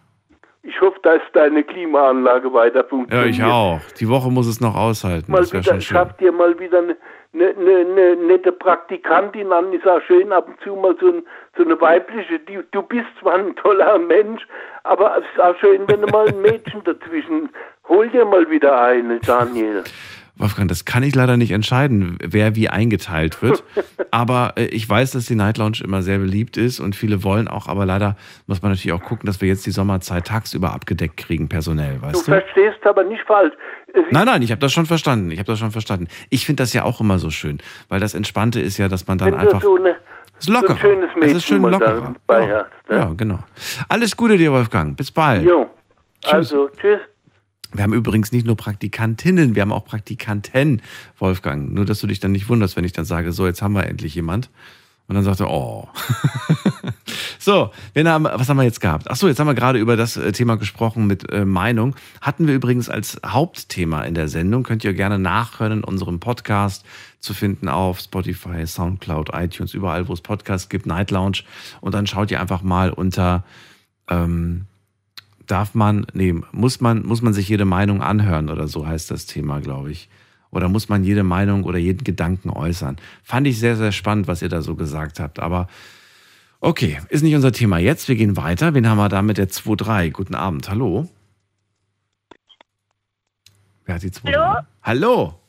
ich hoffe, dass deine Klimaanlage weiter ja, funktioniert. ich auch. Die Woche muss es noch aushalten. mal Das wieder, schon schön. schafft dir mal wieder eine, eine, eine, eine nette Praktikantin an. Ist auch schön ab und zu mal so, ein, so eine weibliche. Die, du bist zwar ein toller Mensch, aber es ist auch schön, wenn du mal ein Mädchen dazwischen. Hol dir mal wieder eine, Daniel. (laughs) Wolfgang, das kann ich leider nicht entscheiden, wer wie eingeteilt wird. (laughs) aber äh, ich weiß, dass die Night Lounge immer sehr beliebt ist und viele wollen auch, aber leider muss man natürlich auch gucken, dass wir jetzt die Sommerzeit tagsüber abgedeckt kriegen, personell, Du weißt du? verstehst aber nicht falsch. Ist Nein, nein, ich habe das schon verstanden. Ich habe das schon verstanden. Ich finde das ja auch immer so schön, weil das Entspannte ist ja, dass man dann einfach du so, eine, ist lockerer. so es ist schön dabei Ja. Ne? ja, genau. Alles Gute dir, Wolfgang. Bis bald. Jo, also tschüss. Wir haben übrigens nicht nur Praktikantinnen, wir haben auch Praktikanten, Wolfgang. Nur, dass du dich dann nicht wunderst, wenn ich dann sage, so, jetzt haben wir endlich jemand. Und dann sagt er, oh. (laughs) So, haben, was haben wir jetzt gehabt? Ach so, jetzt haben wir gerade über das äh, Thema gesprochen mit äh, Meinung. Hatten wir übrigens als Hauptthema in der Sendung. Könnt ihr gerne nachhören in unserem Podcast zu finden auf Spotify, Soundcloud, iTunes, überall, wo es Podcasts gibt, Night Lounge. Und dann schaut ihr einfach mal unter, ähm, darf man, nee, muss man, muss man sich jede Meinung anhören oder so heißt das Thema, glaube ich. Oder muss man jede Meinung oder jeden Gedanken äußern? Fand ich sehr, sehr spannend, was ihr da so gesagt habt. Aber okay, ist nicht unser Thema jetzt. Wir gehen weiter. Wen haben wir da mit der 2.3? Guten Abend. Hallo. Wer hat die 2.3? Hallo? Hallo.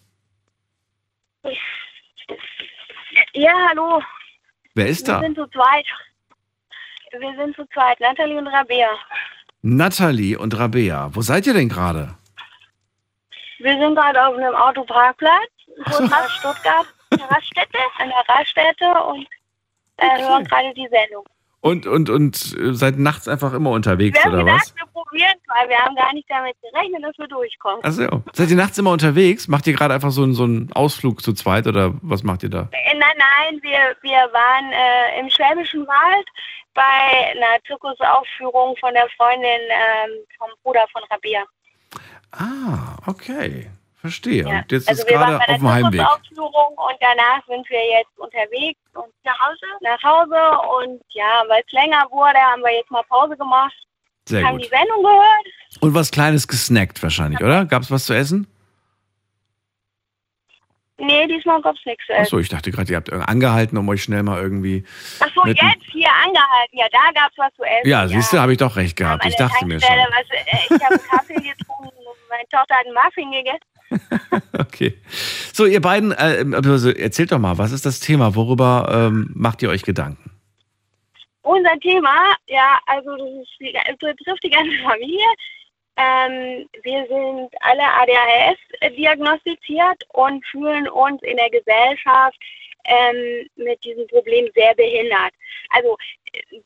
Ja, hallo. Wer ist Wir da? sind zu zweit. Wir sind zu zweit, Nathalie und Rabea. Nathalie und Rabea. Wo seid ihr denn gerade? Wir sind gerade auf einem Autoparkplatz, kurz nach Stuttgart, an der Raststätte, an der Raststätte und äh, hören gerade die Sendung. Und, und, und äh, seid nachts einfach immer unterwegs, Wir haben oder gedacht, was? wir probieren es mal. Wir haben gar nicht damit gerechnet, dass wir durchkommen. Achso. Seid ihr nachts immer unterwegs? Macht ihr gerade einfach so, einen- so einen Ausflug zu zweit oder was macht ihr da? Äh, Nein, nein, wir, wir waren äh, im Schwäbischen Wald bei einer Zirkusaufführung von der Freundin ähm, vom Bruder von Rabea. Ah, okay. Verstehe. Ja. Und jetzt also ist wir gerade waren bei auf dem Heimweg. Zirkusaufführung und danach sind wir jetzt unterwegs und nach Hause. Nach Hause und ja, weil es länger wurde, haben wir jetzt mal Pause gemacht. Sehr haben gut. die Sendung gehört. Und was Kleines gesnackt wahrscheinlich, oder? Gab es was zu essen? Nee, diesmal gab es nichts zu essen. Achso, ich dachte gerade, ihr habt angehalten, um euch schnell mal irgendwie. Achso, jetzt hier angehalten. Ja, da gab es was zu essen. Ja, siehst du, habe ich doch recht gehabt. Ich dachte mir schon. Was, äh, ich habe einen Kaffee (laughs) getrunken und meine Tochter hat einen Muffin gegessen. (laughs) Okay. So, ihr beiden, äh, also erzählt doch mal, was ist das Thema? Worüber ähm, macht ihr euch Gedanken? Unser Thema, ja, also das, ist das betrifft die ganze Familie. Ähm, wir sind alle ADHS diagnostiziert und fühlen uns in der Gesellschaft ähm, mit diesem Problem sehr behindert. Also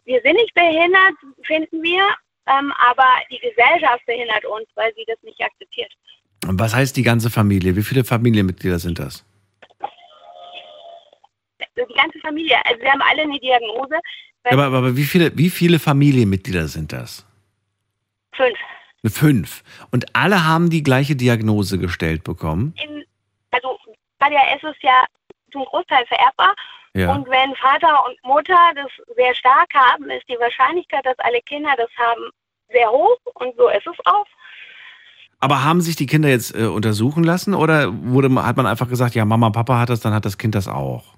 wir sind nicht behindert, finden wir, ähm, aber die Gesellschaft behindert uns, weil sie das nicht akzeptiert. Was heißt die ganze Familie? Wie viele Familienmitglieder sind das? Die ganze Familie, also wir haben alle eine Diagnose. Aber, aber, aber wie, viele, wie viele Familienmitglieder sind das? Fünf. Fünf. Und alle haben die gleiche Diagnose gestellt bekommen? in, also ADHS ist ja zum Großteil vererbbar. Ja. Und wenn Vater und Mutter das sehr stark haben, ist die Wahrscheinlichkeit, dass alle Kinder das haben, sehr hoch. Und so ist es auch. Aber haben sich die Kinder jetzt äh, untersuchen lassen oder wurde, hat man einfach gesagt, ja, Mama, Papa hat das, dann hat das Kind das auch?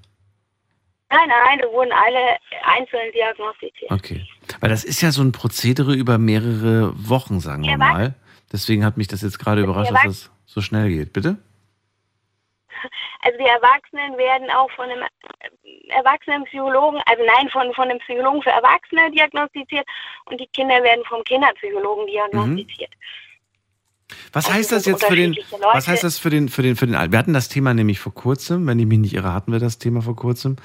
Nein, nein, da wurden alle einzeln diagnostiziert. Okay. Weil das ist ja so ein Prozedere über mehrere Wochen, sagen wir mal. Deswegen hat mich das jetzt gerade überrascht, dass das so schnell geht. Bitte? Also die Erwachsenen werden auch von einem äh, Erwachsenenpsychologen, also nein, von, von einem Psychologen für Erwachsene diagnostiziert und die Kinder werden vom Kinderpsychologen diagnostiziert. Was Also heißt es das jetzt für den, Leute. was heißt das für den, für den, für den, wir hatten das Thema nämlich vor kurzem, wenn ich mich nicht irre, hatten wir das Thema vor kurzem.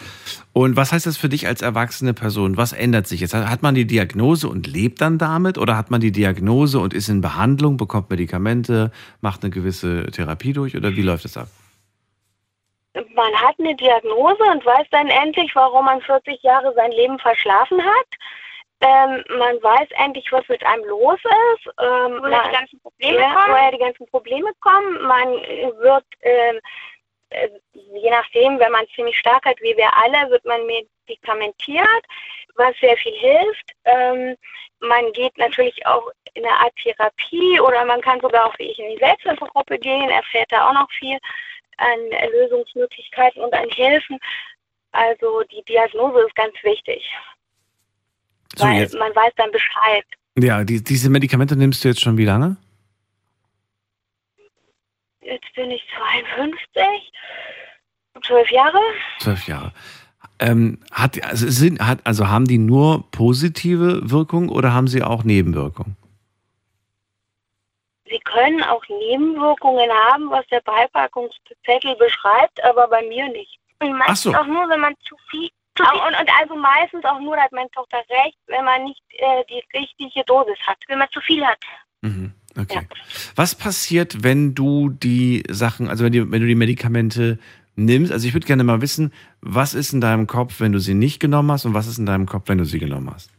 Und was heißt das für dich als erwachsene Person? Was ändert sich jetzt? Hat man die Diagnose und lebt dann damit? Oder hat man die Diagnose und ist in Behandlung, bekommt Medikamente, macht eine gewisse Therapie durch? Oder wie läuft das ab? man hat eine Diagnose und weiß dann endlich, warum man 40 Jahre sein Leben verschlafen hat. Ähm, man weiß endlich, was mit einem los ist. Ähm, Woher man, die ganzen Probleme ja, kommen. Woher die ganzen Probleme kommen. Man wird, ähm, äh, je nachdem, wenn man ziemlich stark hat, wie wir alle, wird man medikamentiert, was sehr viel hilft. Ähm, man geht natürlich auch in eine Art Therapie oder man kann sogar auch wie ich in die Selbsthilfegruppe gehen, erfährt da auch noch viel an Lösungsmöglichkeiten und an Hilfen. Also die Diagnose ist ganz wichtig, So, weil jetzt, man weiß dann Bescheid. ja, die, diese Medikamente nimmst du jetzt schon wie lange? Jetzt bin ich 52, zwölf Jahre. Zwölf Jahre. Ähm, hat, also, sind, hat, also haben die nur positive Wirkung oder haben sie auch Nebenwirkungen? Sie können auch Nebenwirkungen haben, was der Beipackungszettel beschreibt, aber bei mir nicht. Und Ach so. auch nur, wenn man zu viel. Und, und also meistens auch nur, da hat meine Tochter recht, wenn man nicht äh, die richtige Dosis hat. Wenn man zu viel hat. Mhm, Okay. Was passiert, wenn du die Sachen, also wenn, die, wenn du die Medikamente nimmst? Also ich würde gerne mal wissen, was ist in deinem Kopf, wenn du sie nicht genommen hast und was ist in deinem Kopf, wenn du sie genommen hast?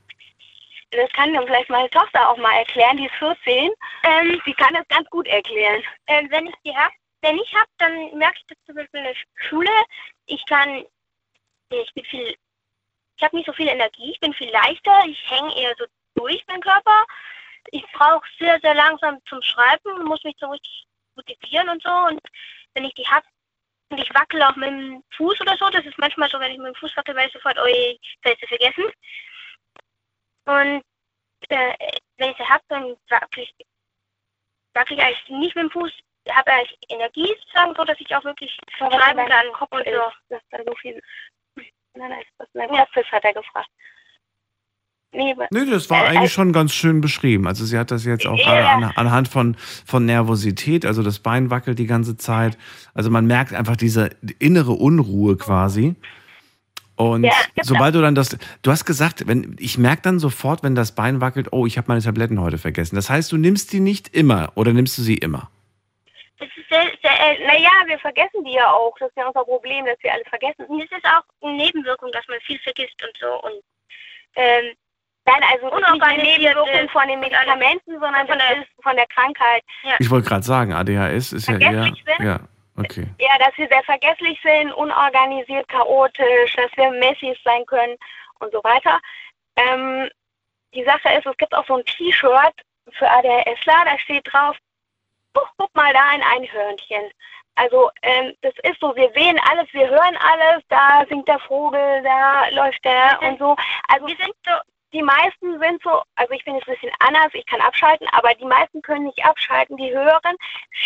das kann dann vielleicht meine Tochter auch mal erklären, die ist 14. Ähm, die kann das ganz gut erklären. Ähm, wenn ich die hab, wenn ich hab, dann merke ich das zum Beispiel in der Schule. Ich kann, ich bin viel, ich habe nicht so viel Energie, ich bin viel leichter, ich hänge eher so durch mein Körper. Ich brauche sehr, sehr langsam zum Schreiben, muss mich so richtig motivieren und so. Und wenn ich die hab und ich wackele auch mit dem Fuß oder so, das ist manchmal so, wenn ich mit dem Fuß wackel, weiß ich sofort, oh ich habe vergessen. Und äh, wenn ich sie habe, dann wackel ich, wackel ich eigentlich nicht mit dem Fuß, habe eigentlich Energie sozusagen, so dass ich auch wirklich schreiben kann. Kopf und so. Dass da so viel. Nein, nein, das ist Kopf ist, hat er gefragt. Nee, Nö, das war äh, eigentlich also- schon ganz schön beschrieben. Also sie hat das jetzt auch gerade an, anhand von, von Nervosität, also das Bein wackelt die ganze Zeit. Also man merkt einfach diese innere Unruhe quasi. Und Ja, sobald du dann das, du hast gesagt, wenn ich merke dann sofort, wenn das Bein wackelt, oh, ich habe meine Tabletten heute vergessen. Das heißt, du nimmst die nicht immer oder nimmst du sie immer? Es ist sehr, äh, Naja, wir vergessen die ja auch. Das ist ja unser Problem, dass wir alle vergessen. und es ist auch eine Nebenwirkung, dass man viel vergisst und so. Und Ähm, nein, also eine Nebenwirkung von den Medikamenten, sondern Von der- von der Krankheit. Ich wollte gerade sagen, ADHS ist ja eher. Sind? Ja, okay. Ja, dass wir sehr vergesslich sind, unorganisiert, chaotisch, dass wir Messis sein können und so weiter. Ähm, die Sache ist, es gibt auch so ein T-Shirt für ADHSler, da steht drauf, guck, guck mal da ein Einhörnchen. Also ähm, das ist so, wir sehen alles, wir hören alles, da singt der Vogel, da läuft der und so. Also wir sind so, die meisten sind so, also ich bin jetzt ein bisschen anders, ich kann abschalten, aber die meisten können nicht abschalten, die hören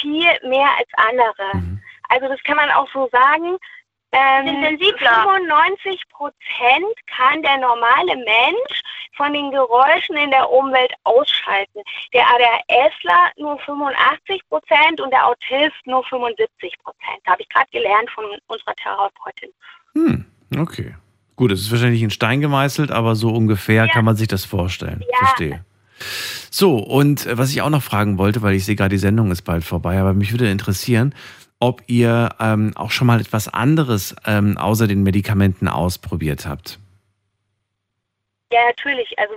viel mehr als andere. Also das kann man auch so sagen. Ähm, Sind sensibler. 95 Prozent kann der normale Mensch von den Geräuschen in der Umwelt ausschalten. Der ADHSler nur 85 Prozent und der Autist nur 75 Prozent. Da habe ich gerade gelernt von unserer Therapeutin. Hm, okay. Gut, es ist wahrscheinlich in Stein gemeißelt, aber so ungefähr Ja. kann man sich das vorstellen. Ja. Verstehe. So, und äh, was ich auch noch fragen wollte, weil ich sehe gerade, die Sendung ist bald vorbei, aber mich würde interessieren, ob ihr ähm, auch schon mal etwas anderes ähm, außer den Medikamenten ausprobiert habt. Ja, natürlich. Also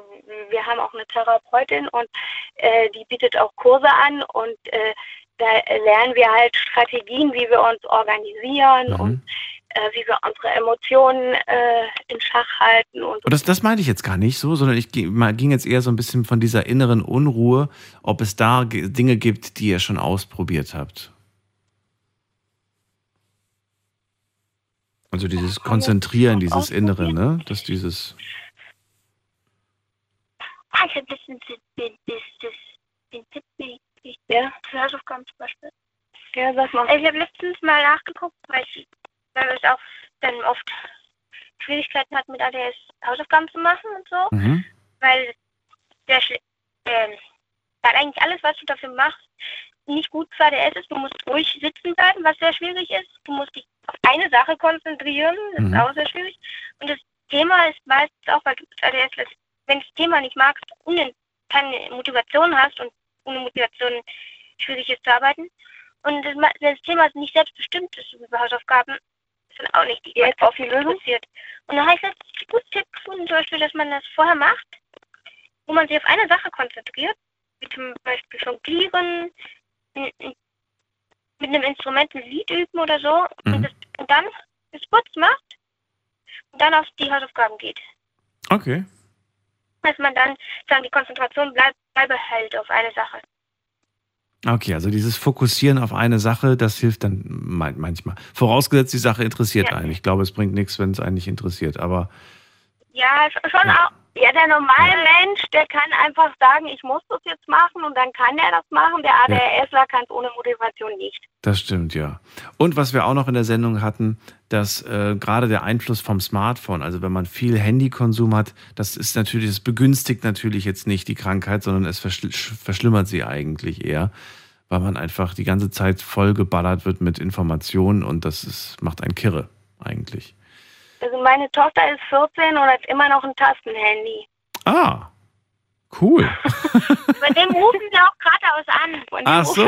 wir haben auch eine Therapeutin und äh, die bietet auch Kurse an und äh, da lernen wir halt Strategien, wie wir uns organisieren und äh, wie wir unsere Emotionen äh, in Schach halten und Und das, das meinte ich jetzt gar nicht so, sondern ich ging jetzt eher so ein bisschen von dieser inneren Unruhe, ob es da ge- Dinge gibt, die ihr schon ausprobiert habt. Also dieses Konzentrieren, dieses Innere, ne? Das dieses. Ich habe letztens den, den, das, das, den Tipp gekriegt. Ja. Für Hausaufgaben zum Beispiel. Ja, sag mal. Ich habe letztens mal nachgeguckt, weil ich, weil ich auch dann oft Schwierigkeiten hat, mit ADS Hausaufgaben zu machen und so. Mhm. Weil der, ähm, weil eigentlich alles, was du dafür machst, nicht gut für ADS ist. Du musst ruhig sitzen bleiben, was sehr schwierig ist. Du musst dich auf eine Sache konzentrieren, das Mhm. ist auch sehr schwierig. Und das Thema ist meistens auch, weil du ADS, wenn du das Thema nicht magst und keine Motivation hast und ohne Motivation schwierig ist zu arbeiten. Und das, ma- das Thema ist nicht selbstbestimmt ist über Hausaufgaben, ist dann auch nicht die Direkt auf die Lösung? interessiert. Und da habe ich jetzt einen guten Tipp gefunden, zum Beispiel, dass man das vorher macht, wo man sich auf eine Sache konzentriert, wie zum Beispiel jonglieren, mit einem Instrument ein Lied üben oder so, und, das, und dann das kurz macht und dann auf die Hausaufgaben geht. Okay. Dass man dann sagen, die Konzentration bleibt beibehält auf eine Sache. Okay, also dieses Fokussieren auf eine Sache, das hilft dann man- manchmal. Vorausgesetzt, die Sache interessiert Ja. einen. Ich glaube, es bringt nichts, wenn es einen nicht interessiert. Aber Ja, sch- schon auch. Ja, der normale Mensch, der kann einfach sagen, ich muss das jetzt machen und dann kann er das machen. Der ADHSler kann es ohne Motivation nicht. das stimmt, ja. Und was wir auch noch in der Sendung hatten, dass äh, gerade der Einfluss vom Smartphone, also wenn man viel Handykonsum hat, das ist natürlich, das begünstigt natürlich jetzt nicht die Krankheit, sondern es verschl verschlimmert sie eigentlich eher, weil man einfach die ganze Zeit vollgeballert wird mit Informationen und das ist, macht einen kirre eigentlich. Also meine Tochter ist 14 und hat immer noch ein Tastenhandy. Ah, cool. (laughs) Bei dem rufen sie auch geradeaus an. Und Ach so.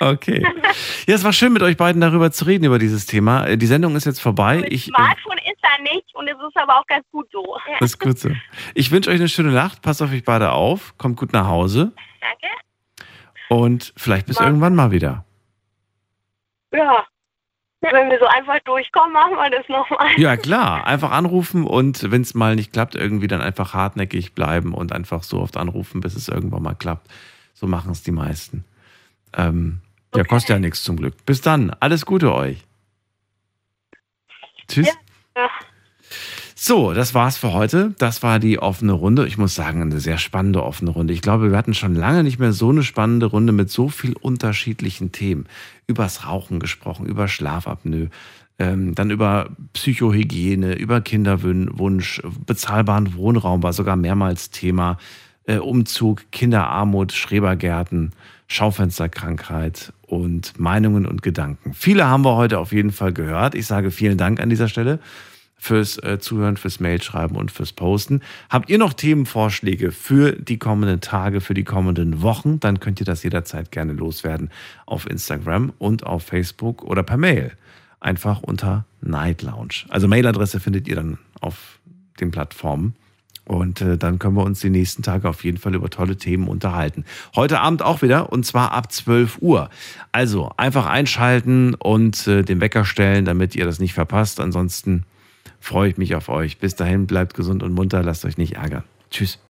Okay. (laughs) Ja, es war schön mit euch beiden darüber zu reden, über dieses Thema. Die Sendung ist jetzt vorbei. Ich, äh, Smartphone ist da nicht und es ist aber auch ganz gut so. (laughs) Das ist gut so. Ich wünsche euch eine schöne Nacht. Passt auf euch beide auf. Kommt gut nach Hause. Danke. Und vielleicht bis irgendwann mal wieder. Ja. Wenn wir so einfach durchkommen, machen wir das nochmal. Ja, klar. Einfach anrufen und wenn es mal nicht klappt, irgendwie dann einfach hartnäckig bleiben und einfach so oft anrufen, bis es irgendwann mal klappt. So machen es die meisten. Ähm, ja, kostet ja nichts zum Glück. Bis dann. Alles Gute euch. Tschüss. Ja. So, das war's für heute. Das war die offene Runde. Ich muss sagen, eine sehr spannende offene Runde. Ich glaube, wir hatten schon lange nicht mehr so eine spannende Runde mit so viel unterschiedlichen Themen. Übers Rauchen gesprochen, über Schlafapnoe, ähm, dann über Psychohygiene, über Kinderwunsch, bezahlbaren Wohnraum war sogar mehrmals Thema. Äh, Umzug, Kinderarmut, Schrebergärten, Schaufensterkrankheit und Meinungen und Gedanken. Viele haben wir heute auf jeden Fall gehört. Ich sage vielen Dank an dieser Stelle fürs äh, Zuhören, fürs Mailschreiben und fürs Posten. Habt ihr noch Themenvorschläge für die kommenden Tage, für die kommenden Wochen? Dann könnt ihr das jederzeit gerne loswerden auf Instagram und auf Facebook oder per Mail. Einfach unter Night Lounge. Also Mailadresse findet ihr dann auf den Plattformen. Und äh, dann können wir uns die nächsten Tage auf jeden Fall über tolle Themen unterhalten. Heute Abend auch wieder und zwar ab 12 Uhr. Also einfach einschalten und äh, den Wecker stellen, damit ihr das nicht verpasst. Ansonsten freue ich mich auf euch. Bis dahin, bleibt gesund und munter, lasst euch nicht ärgern. Tschüss.